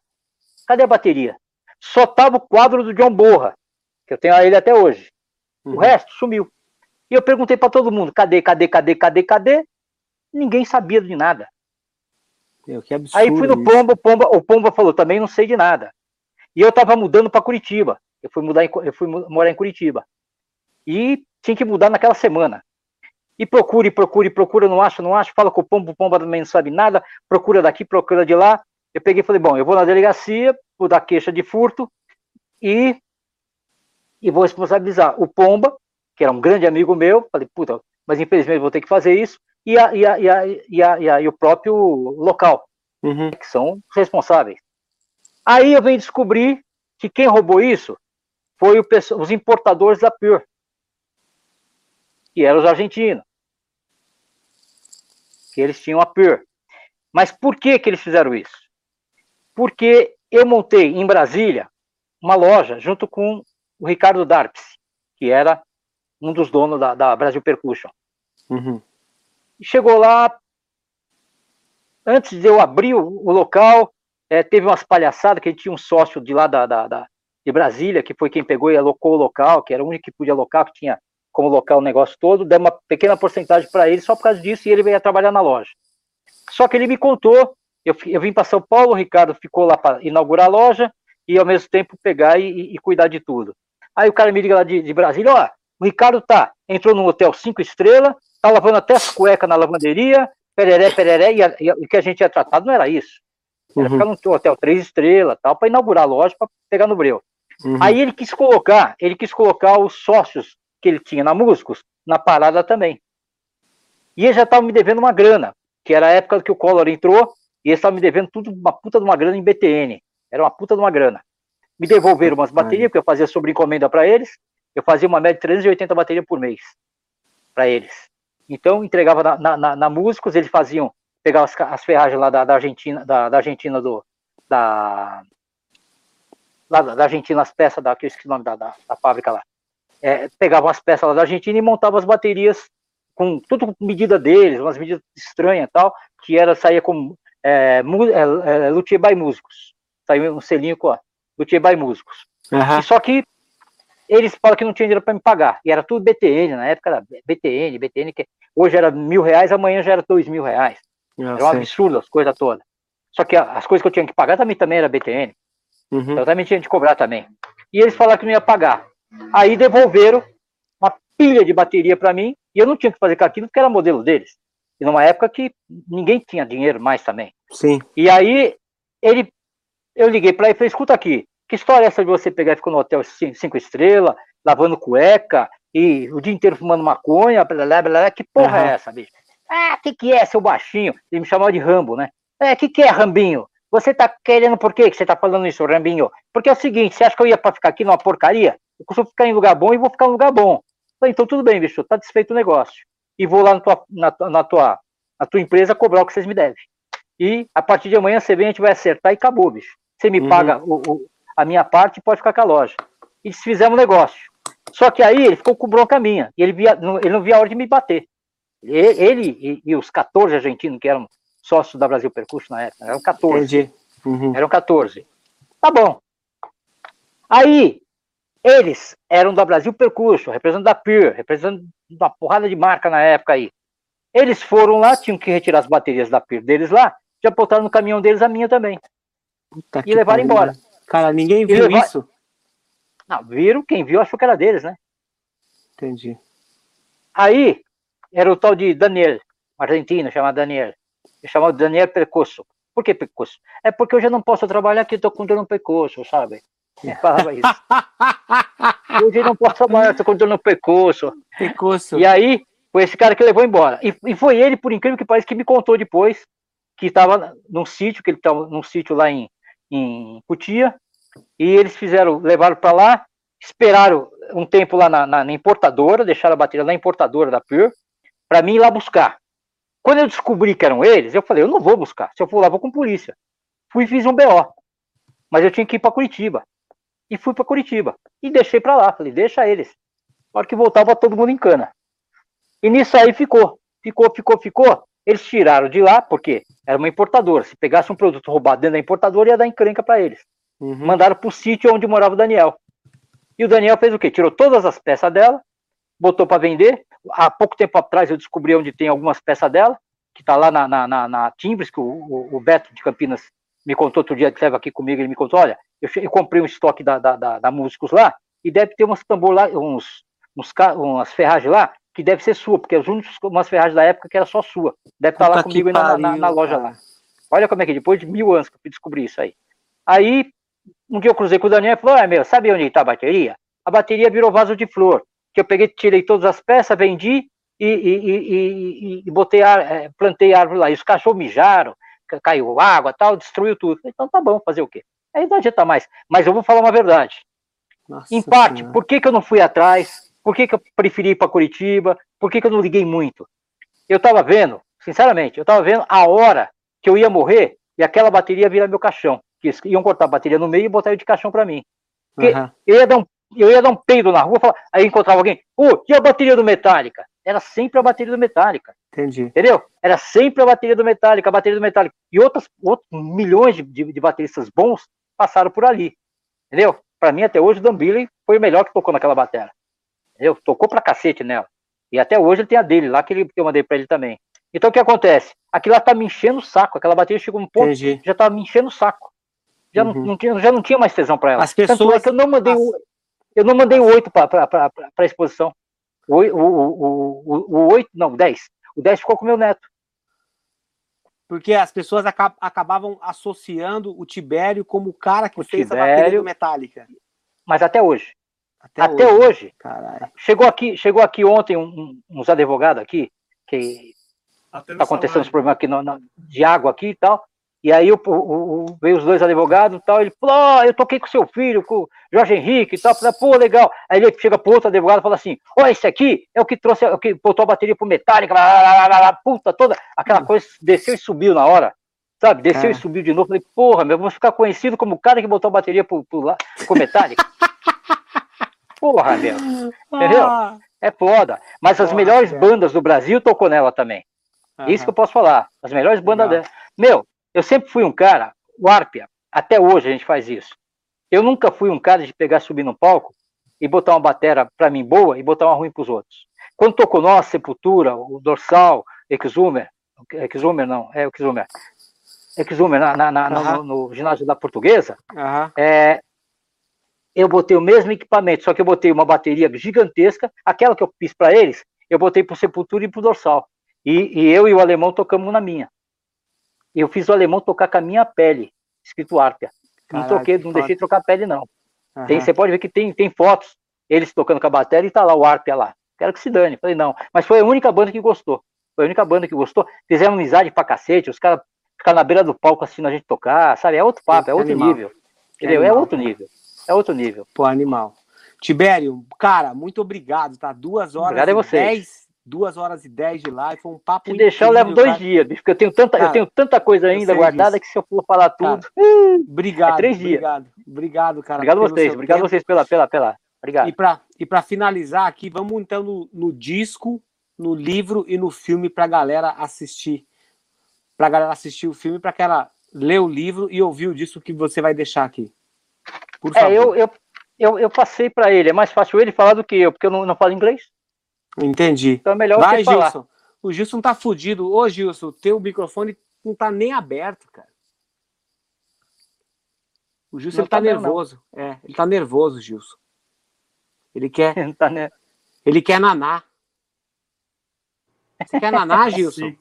cadê a bateria? Só tava o quadro do John Borra, que eu tenho ele até hoje. O Uhum. resto sumiu. E eu perguntei para todo mundo: cadê, cadê, cadê, cadê, cadê? Ninguém sabia de nada. Meu, que absurdo. Aí fui no isso. Pomba, o Pomba, o Pomba falou, também não sei de nada. E eu tava mudando para Curitiba. Eu fui mudar, em eu fui morar em Curitiba. E tinha que mudar naquela semana. E procure, procure, procura, não acha, não acha, fala com o Pomba, o Pomba também não sabe nada, procura daqui, procura de lá. Eu peguei e falei, bom, eu vou na delegacia, vou dar queixa de furto e, e vou responsabilizar o Pomba, que era um grande amigo meu, falei, puta, mas infelizmente vou ter que fazer isso, e, a, e, a, e, a, e, a, e, a, e o próprio local Uhum. que são responsáveis. Aí eu venho descobrir que quem roubou isso foi o os importadores da Pure, que eram os argentinos. Que eles tinham a Pure. Mas por que, que eles fizeram isso? Porque eu montei em Brasília uma loja junto com o Ricardo Darpes, que era um dos donos da, da Brasil Percussion. Uhum. Chegou lá, antes de eu abrir o, o local, é, teve umas palhaçadas que tinha um sócio de lá da, da, da, de Brasília, que foi quem pegou e alocou o local, que era o único que podia alocar, que tinha como local o negócio todo, deu uma pequena porcentagem para ele só por causa disso e ele veio trabalhar na loja. Só que ele me contou, eu, eu vim para São Paulo, o Ricardo ficou lá para inaugurar a loja e ao mesmo tempo pegar e, e, e, cuidar de tudo. Aí o cara me liga lá de, de Brasília, ó, o Ricardo tá, entrou num hotel cinco estrelas, tá lavando até as cuecas na lavanderia, pereré, pereré, e, o que a gente tinha tratado não era isso. Era uhum. ficar num hotel três estrelas, tal, para inaugurar a loja, para pegar no breu. Uhum. Aí ele quis colocar, ele quis colocar os sócios que ele tinha na Músicos na parada também. E ele já estava me devendo uma grana, que era a época que o Collor entrou, e eles estavam me devendo tudo, uma puta de uma grana em BTN. Era uma puta de uma grana. Me devolveram umas baterias, porque eu fazia sobre encomenda para eles. Eu fazia uma média de 380 baterias por mês para eles. Então, entregava na, na, na, na Músicos, eles faziam, pegavam as, as ferragens lá da, da Argentina, da, da, Argentina do, da, lá da Argentina, as peças da, que eu esqueci o nome da, da, da fábrica lá. É, pegavam as peças lá da Argentina e montavam as baterias com tudo com medida deles, umas medidas estranhas tal, que era, saía com é, é, é, Luthier by Músicos. Saiu um selinho com Luthier by Músicos. Uhum. só que eles falam que não tinha dinheiro para me pagar. E era tudo BTN, na época era BTN, BTN, que hoje era mil reais, amanhã já era dois mil reais. Eu era um sei. absurdo as coisas todas. Só que as coisas que eu tinha que pagar também, também era BTN. Uhum. Eu também tinha que cobrar também. E eles falaram que não ia pagar. Aí devolveram uma pilha de bateria para mim, e eu não tinha que fazer com aquilo porque era modelo deles. E numa época que ninguém tinha dinheiro mais também. Sim. E aí ele, eu liguei para ele e falei, escuta aqui, que história é essa de você pegar e ficar no hotel cinco estrelas, lavando cueca, e o dia inteiro fumando maconha, blá, blá, blá, que porra uhum. é essa, bicho? Ah, que que é, seu baixinho? Ele me chamava de Rambo, né? É, que que é, Rambinho? Você tá querendo por quê que você tá falando isso, Rambinho? Porque é o seguinte, você acha que eu ia pra ficar aqui numa porcaria? Eu costumo ficar em lugar bom e vou ficar em lugar bom. Falei, então tudo bem, bicho, tá desfeito o negócio. E vou lá na tua, na, na, tua, na tua empresa cobrar o que vocês me devem. E a partir de amanhã você vem, a gente vai acertar e acabou, bicho. Você me uhum. paga o, o, a minha parte pode ficar com a loja. E fizemos um negócio. Só que aí ele ficou com bronca minha. E ele, via, ele não via a hora de me bater. Ele, ele e, e, os 14 argentinos que eram sócios da Brasil Percurso na época, eram 14. Uhum. Eram 14. Tá bom. Aí, eles eram da Brasil Percurso, representando da PIR, representando uma porrada de marca na época aí. Eles foram lá, tinham que retirar as baterias da PIR deles lá, já botaram no caminhão deles a minha também. Puta e levaram embora. Cara, ninguém viu levar... isso. Não, viram, quem viu achou que era deles, né? Entendi. Aí, era o tal de Daniel, argentino, chamado Daniel. Chamado Daniel Percosso. Por que Percosso? É porque eu já não posso trabalhar aqui, tô com dor no pescoço, sabe? Ele falava isso. Hoje eu não posso trabalhar, tô com dor no pescoço. Pescoço. E aí, foi esse cara que levou embora. E, e foi ele, por incrível que pareça, que me contou depois que estava num sítio, que ele estava num sítio lá em, em Cutia, e eles fizeram, levaram para lá, esperaram um tempo lá na, na, na, importadora, deixaram a bateria na importadora da Pure, para mim ir lá buscar. Quando eu descobri que eram eles, eu falei, eu não vou buscar, se eu for lá, vou com polícia. Fui e fiz um BO, mas eu tinha que ir para Curitiba. E fui para Curitiba. E deixei para lá, falei, deixa eles. Na hora que voltava, todo mundo em cana. E nisso aí ficou, ficou, ficou, ficou. Eles tiraram de lá, porque era uma importadora. Se pegasse um produto roubado dentro da importadora, ia dar encrenca para eles. Uhum. Mandaram para o sítio onde morava o Daniel. E o Daniel fez o quê? Tirou todas as peças dela, botou para vender. Há pouco tempo atrás eu descobri onde tem algumas peças dela, que está lá na, na, na, na, Timbres, que o, o, o, Beto de Campinas me contou outro dia, que estava aqui comigo, ele me contou, olha, eu, eu comprei um estoque da, da, da, da Músicos lá, e deve ter umas tambor lá, uns, uns, umas ferragens lá, que deve ser sua, porque as únicas umas ferragens da época que era só sua. Deve estar tá lá comigo pariu, na, na, na, loja cara. lá. Olha como é que depois de mil anos que eu fui descobrir isso aí. Aí, um dia eu cruzei com o Daniel e falou: Ah, meu, sabe onde está a bateria? A bateria virou vaso de flor. Que eu peguei, tirei todas as peças, vendi e, e, e, e botei, ar, é, plantei árvore lá. E os cachorros mijaram, caiu água tal, destruiu tudo. Então tá bom, fazer o quê? Aí não adianta mais. Mas eu vou falar uma verdade. Nossa em parte, por que, que eu não fui atrás? Por que, que eu preferi ir para Curitiba? Por que, que eu não liguei muito? Eu estava vendo, sinceramente, eu estava vendo a hora que eu ia morrer e aquela bateria virar meu caixão. Que iam cortar a bateria no meio e botar de caixão para mim. Porque uhum. eu, ia dar um, eu ia dar um peido na rua, falar, aí encontrava alguém, ô, oh, e a bateria do Metallica? era sempre a bateria do Metallica. Entendi. Entendeu? Era sempre a bateria do Metallica, a bateria do Metallica. E outras, outros milhões de, de, de bateristas bons passaram por ali. Entendeu? Para mim, até hoje, o Dan Billy foi o melhor que tocou naquela bateria. Entendeu? Tocou pra cacete nela. E até hoje ele tem a dele lá, que, ele, que eu mandei pra ele também. Então o que acontece? Aquilo lá tá me enchendo o saco. Aquela bateria chegou um ponto Entendi. já tava me enchendo o saco. Já, Uhum. não, não tinha, já não tinha mais tesão pra ela. As Tanto é pessoas- que eu não mandei, o- eu não mandei o 8 pra, pra, pra, pra, pra exposição. O, o, o, o, o 8, não, o 10. O 10 ficou com o meu neto. Porque as pessoas aca- acabavam associando o Tibério como o cara que O fez a bateria Tibério. do Metallica. Mas até hoje. Até, Até, hoje. hoje. Caralho. Chegou aqui, chegou aqui ontem um- um- uns advogados aqui, que Até tá nessa acontecendo esse problema aqui no- na- de água aqui e tal. E aí o, o- o- veio os dois advogados e tal, ele falou, ó, eu toquei com seu filho, com o Jorge Henrique e tal, falei, pô, legal. Aí ele chega pro outro advogado e fala assim, ó, esse aqui é o que trouxe, é o que botou a bateria pro Metallica, lá, lá, lá, lá, lá, puta toda, aquela coisa desceu e subiu na hora, sabe? Desceu e Cara. subiu de novo, falei, porra, meu, vamos ficar conhecido como o cara que botou a bateria pro, pro, lá- pro Metallica. porra, meu, Entendeu? Ah, é foda. Mas as Porra, melhores cara. bandas do Brasil tocou nela também. Isso que eu posso falar. As melhores bandas dela. Meu, eu sempre fui um cara, o Arpia, até hoje a gente faz isso. Eu nunca fui um cara de pegar, subir no palco e botar uma batera pra mim boa e botar uma ruim pros outros. Quando tocou nós, Sepultura, o Dorsal, Exumer, Exumer não, é o Exumer. Exumer na, na, na, Aham. no, no ginásio da Portuguesa, Aham. é, eu botei o mesmo equipamento, só que eu botei uma bateria gigantesca, aquela que eu fiz para eles, eu botei pro Sepultura e pro Dorsal. E, e eu e o alemão tocamos na minha. Eu fiz o alemão tocar com a minha pele, escrito Arpia. Não Caralho, toquei, que não foda. deixei trocar a pele, não. Tem, aham. você pode ver que tem, tem fotos, eles tocando com a bateria e tá lá o Arpia lá. Quero que se dane. Falei, não. Mas foi a única banda que gostou. Foi a única banda que gostou. Fizeram amizade pra cacete, os caras ficaram na beira do palco assistindo a gente tocar, sabe? É outro papo, é outro nível. Entendeu? É outro nível. É outro nível. Pô, animal. Tibério, cara, muito obrigado, tá? Duas horas Obrigado a e vocês. dez, duas horas e dez de live, foi um papo Se deixar, eu levo dois cara. dias, bicho, porque eu tenho tanta, Cara, eu tenho tanta coisa ainda guardada disso. que se eu for falar tudo. Obrigado, É três dias. obrigado, obrigado, cara. obrigado a vocês, obrigado a tempo. vocês pela, pela, pela. Obrigado. E para e pra finalizar aqui, vamos então no, no disco, no livro e no filme pra galera assistir. Pra galera assistir o filme, pra que ela ler o livro e ouvir o disco que você vai deixar aqui. Por favor. É, eu, eu, eu, eu passei pra ele. É mais fácil ele falar do que eu, porque eu não, não falo inglês. Entendi. Então é melhor Vai, você falar. Gilson. O Gilson tá fudido. Ô, Gilson, teu microfone não tá nem aberto, cara. O Gilson Não ele tá, tá não. nervoso. É, ele tá nervoso, Gilson. Ele quer, Tá, né? ele quer naná. Você quer naná, Gilson?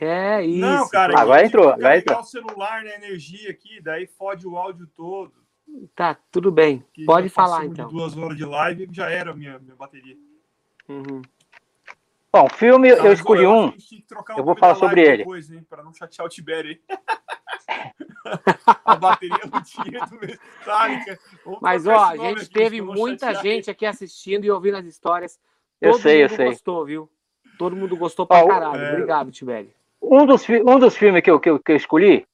É isso. Não, cara. Agora entrou, agora entrou. o celular na energia aqui, daí fode o áudio todo. Tá, tudo bem. que Pode falar então. duas horas de live já era a minha, minha bateria. Uhum. Bom, filme eu escolhi acho um. eu vou falar sobre ele. Depois, hein, pra não chatear o Tibério a bateria não tinha do Metallica. Vamos Mas ó, a gente aqui, teve eu muita chatear gente aqui assistindo e ouvindo as histórias. Eu Todo sei, eu mundo sei. gostou, viu? Todo mundo gostou pra Ó, caralho. é. Obrigado, Tibério. Um dos, um dos filmes que eu, que eu, que eu escolhi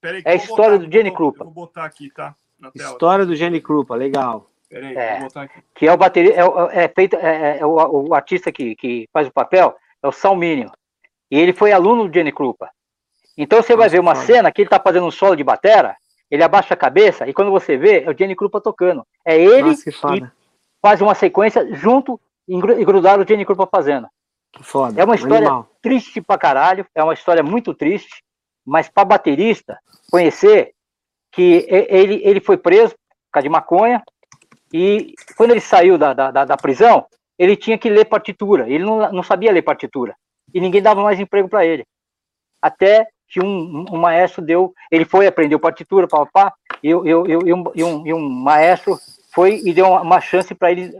Pera aí, que É a eu história botar- do Jenny eu vou- Krupa. Eu vou botar aqui, tá? Na tela. História do Jenny Krupa, legal. Pera aí, É. vou botar aqui. que é o bateria, é, o- é feito, é, é o, o artista que, que faz o papel é o Salmínio. E ele foi aluno do Jenny Krupa. Então você vai ver uma cena que ele tá fazendo um solo de batera, ele abaixa a cabeça e quando você vê, é o Jenny Krupa tocando. É ele Nossa, que faz uma sequência junto e e grudar o Jenny Krupa fazendo. Que foda. É uma história Animal. triste pra caralho, é uma história muito triste, mas pra baterista conhecer que ele, ele foi preso por causa de maconha e quando ele saiu da, da, da- prisão, ele tinha que ler partitura, ele não, não sabia ler partitura e ninguém dava mais emprego para ele. Até que um, um maestro deu, ele foi aprender partitura, papá, e, eu, eu, eu, e, um, e, um, e um maestro foi e deu uma, chance para ele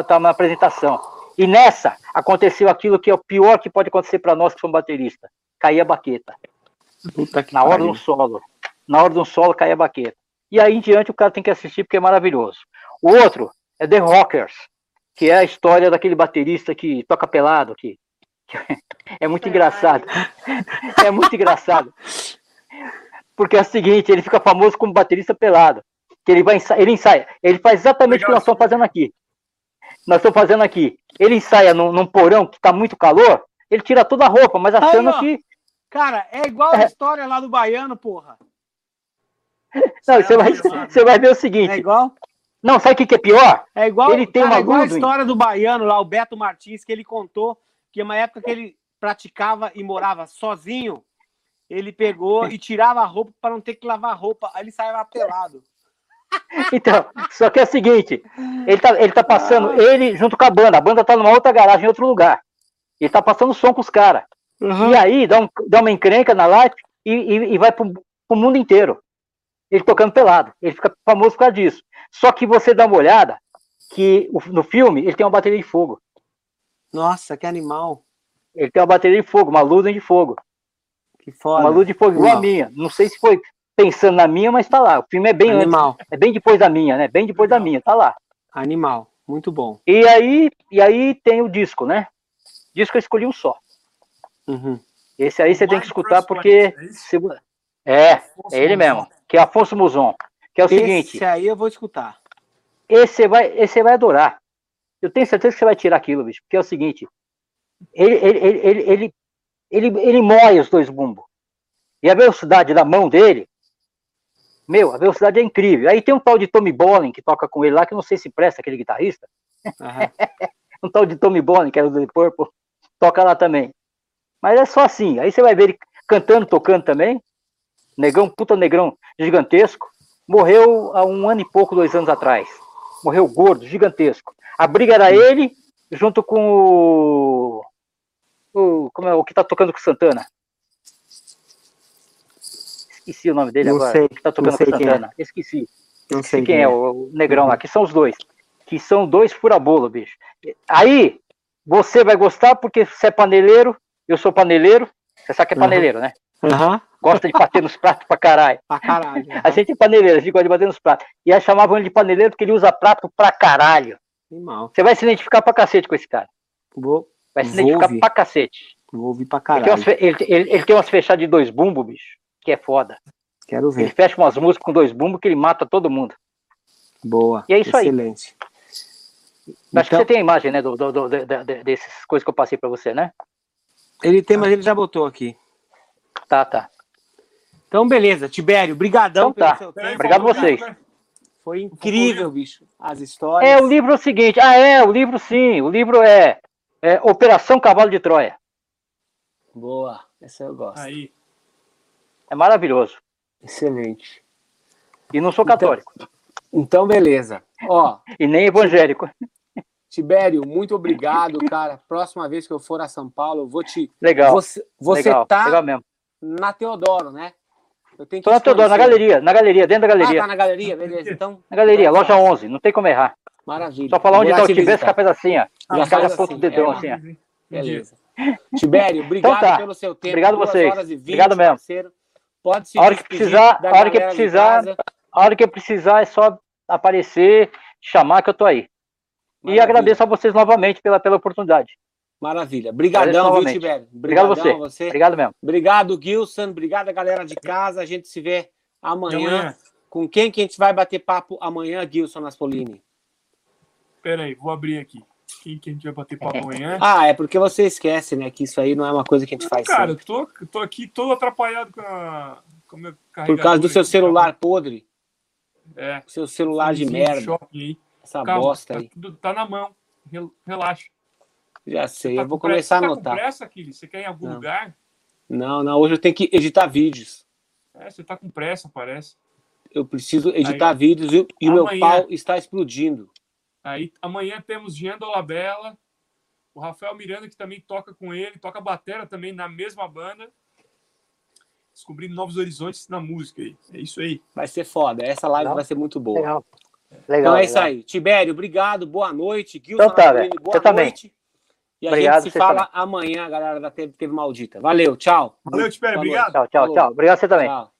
estar na apresentação. E nessa aconteceu aquilo que é o pior que pode acontecer para nós que somos bateristas: cair a baqueta. Puta que Na hora do solo. Na hora do solo, cair a baqueta. E aí em diante o cara tem que assistir porque é maravilhoso. O outro é The Rockers, que é a história daquele baterista que toca pelado, que, que é muito engraçado. É muito engraçado. Porque é o seguinte, ele fica famoso como baterista pelado. Que ele vai ensa- ele ensaia, ele faz exatamente o que nós estamos fazendo aqui. nós estamos fazendo aqui. Ele ensaia num, num porão que está muito calor, ele tira toda a roupa, mas achando Aí, que. Cara, é igual a história lá do baiano, porra. Não, você vai, você vai ver o seguinte. É igual? Não, sabe o que, que é pior? É igual, Ele tem cara, uma é igual a história do baiano lá, o Beto Martins, que ele contou que uma época que ele praticava e morava sozinho, ele pegou e tirava a roupa para não ter que lavar a roupa. Aí ele saia pelado. Então, só que é o seguinte, ele tá, ele tá passando, Ah. ele junto com a banda, a banda tá numa outra garagem em outro lugar. Ele tá passando som com os caras. E aí dá, um, dá uma encrenca na live e, e, e vai pro, pro mundo inteiro. Ele tocando pelado. Ele fica famoso por causa disso. Só que você dá uma olhada que no filme ele tem uma bateria de fogo. Nossa, que animal. Ele tem uma bateria de fogo, uma luz de fogo. Que Uma foda. luz de fogo igual a minha. Não sei se foi pensando na minha, mas tá lá. O filme é bem antes, Animal. é bem depois da minha, né? Bem depois da minha, tá lá. Animal. Muito bom. E aí, e aí tem o disco, né? Disco eu escolhi um só. Uhum. Esse aí você tem que escutar porque. Planet, é É, é ele mesmo. Que é Afonso Muzon. Que é o seguinte, Esse aí eu vou escutar. esse você vai, esse vai adorar. Eu tenho certeza que você vai tirar aquilo, bicho. Porque é o seguinte, ele, ele, ele, ele, ele, ele, ele moe os dois bumbos. E a velocidade da mão dele, meu, a velocidade é incrível. Aí tem um tal de Tommy Bolin que toca com ele lá, que eu não sei se presta, aquele guitarrista. Aham. um tal de Tommy Bolin, que era do The Purple, toca lá também. Mas é só assim. Aí você vai ver ele cantando, tocando também. Negão, puta negrão gigantesco. Morreu há um ano e pouco, dois anos atrás. Morreu gordo, gigantesco. A briga era ele, junto com o. o como é o que tá tocando com o Santana? Esqueci o nome dele Não agora. sei, o que tá tocando com o é. Santana. Esqueci. Não Esqueci sei quem é, o, o negrão lá, que são os dois. Que são dois furabolo, bicho. Aí, você vai gostar porque você é paneleiro, eu sou paneleiro. Você sabe que é Uhum. paneleiro, né? Aham. Gosta de bater nos pratos pra caralho. Pra caralho. A gente é paneleiro, a gente gosta de bater nos pratos. E aí chamavam ele de paneleiro porque ele usa prato pra caralho. Animal. Você vai se identificar pra cacete com esse cara. Vou, Vai se Vou identificar ouvir. pra cacete. vou ouvir pra Ele tem, caralho. umas, ele, ele- ele tem umas fechadas de dois bumbos, bicho, que é foda. Quero Ele ver. fecha umas músicas com dois bumbos que ele mata todo mundo. Boa. E é isso aí. Excelente. Acho que Então, você tem a imagem, né, do, do, do, de- de- dessas coisas que eu passei pra você, né? Ele tem, mas ele já botou aqui. Tá, tá. Então, beleza. Tibério, brigadão Então tá. pelo seu tempo. Obrigado vocês. Foi incrível, bicho. As histórias. É, o livro é o seguinte. Ah, é, o livro sim. O livro é, é Operação Cavalo de Troia. Boa. Essa eu gosto. Aí. É maravilhoso. Excelente. E não sou Então- católico. Então, beleza. Ó, E nem evangélico. Tibério, muito obrigado, cara. Próxima vez que eu for a São Paulo, eu vou te. Legal. Você, você legal, tá legal mesmo. Na Teodoro, né? Eu tenho que Tô na te Teodoro, na galeria, na galeria, dentro da Ah, galeria. tá na galeria, beleza. Então, Na galeria, então loja faz. 11, não tem como errar. Maravilha. Só falar onde lá tá o fica faz assim, ó. Já Já faz assim, ponto dedão é, assim, ó. Beleza. Tibério, obrigado Então tá. pelo seu tempo. Obrigado vocês. horas e 20, Obrigado mesmo. parceiro. Pode se A hora que precisar- a hora que precisar. A hora que eu precisar é só aparecer, chamar que eu tô aí. E Maravilha. agradeço a vocês novamente pela, pela oportunidade. Maravilha. Obrigadão, viu. Tibério? Obrigado a você. a você. Obrigado mesmo. Obrigado, Gilson. Obrigado, galera de casa. A gente se vê amanhã. amanhã? Com quem que a gente vai bater papo amanhã, Gilson Naspolini? Pera aí, vou abrir aqui. Quem que a gente vai bater papo amanhã? Ah, é porque você esquece, né? Que isso aí não é uma coisa que a gente faz Cara, sempre. eu tô, tô aqui todo atrapalhado com, a, com o meu Por causa do seu celular podre. É. Seu celular de merda. shopping. Essa Calma, bosta tá, aí. tudo- tá na mão. Rel- Relaxa. Já sei, Tá eu vou com pressa- começar a Tá anotar. com pressa, Aquiles? Você quer ir em algum Não. lugar? Não, não, hoje eu tenho que editar vídeos. É, você tá com pressa, parece. Eu preciso editar vídeos e, e o meu pau está explodindo. Aí amanhã temos Jean Dolabella, o Rafael Miranda, que também toca com ele, toca batera também na mesma banda. Descobrindo novos horizontes na música aí. É isso aí. Vai ser foda. Essa live Legal. vai ser muito boa. Legal. Então Legal. é isso legal. aí. Tibério, obrigado. Boa noite. Gilson Então tá, boa Você também. E a Obrigado, gente se fala amanhã, galera da TV, TV Maldita. Valeu, tchau. Valeu, Tibério. Obrigado. Tchau, tchau, Falou. tchau. Obrigado você também. Tchau.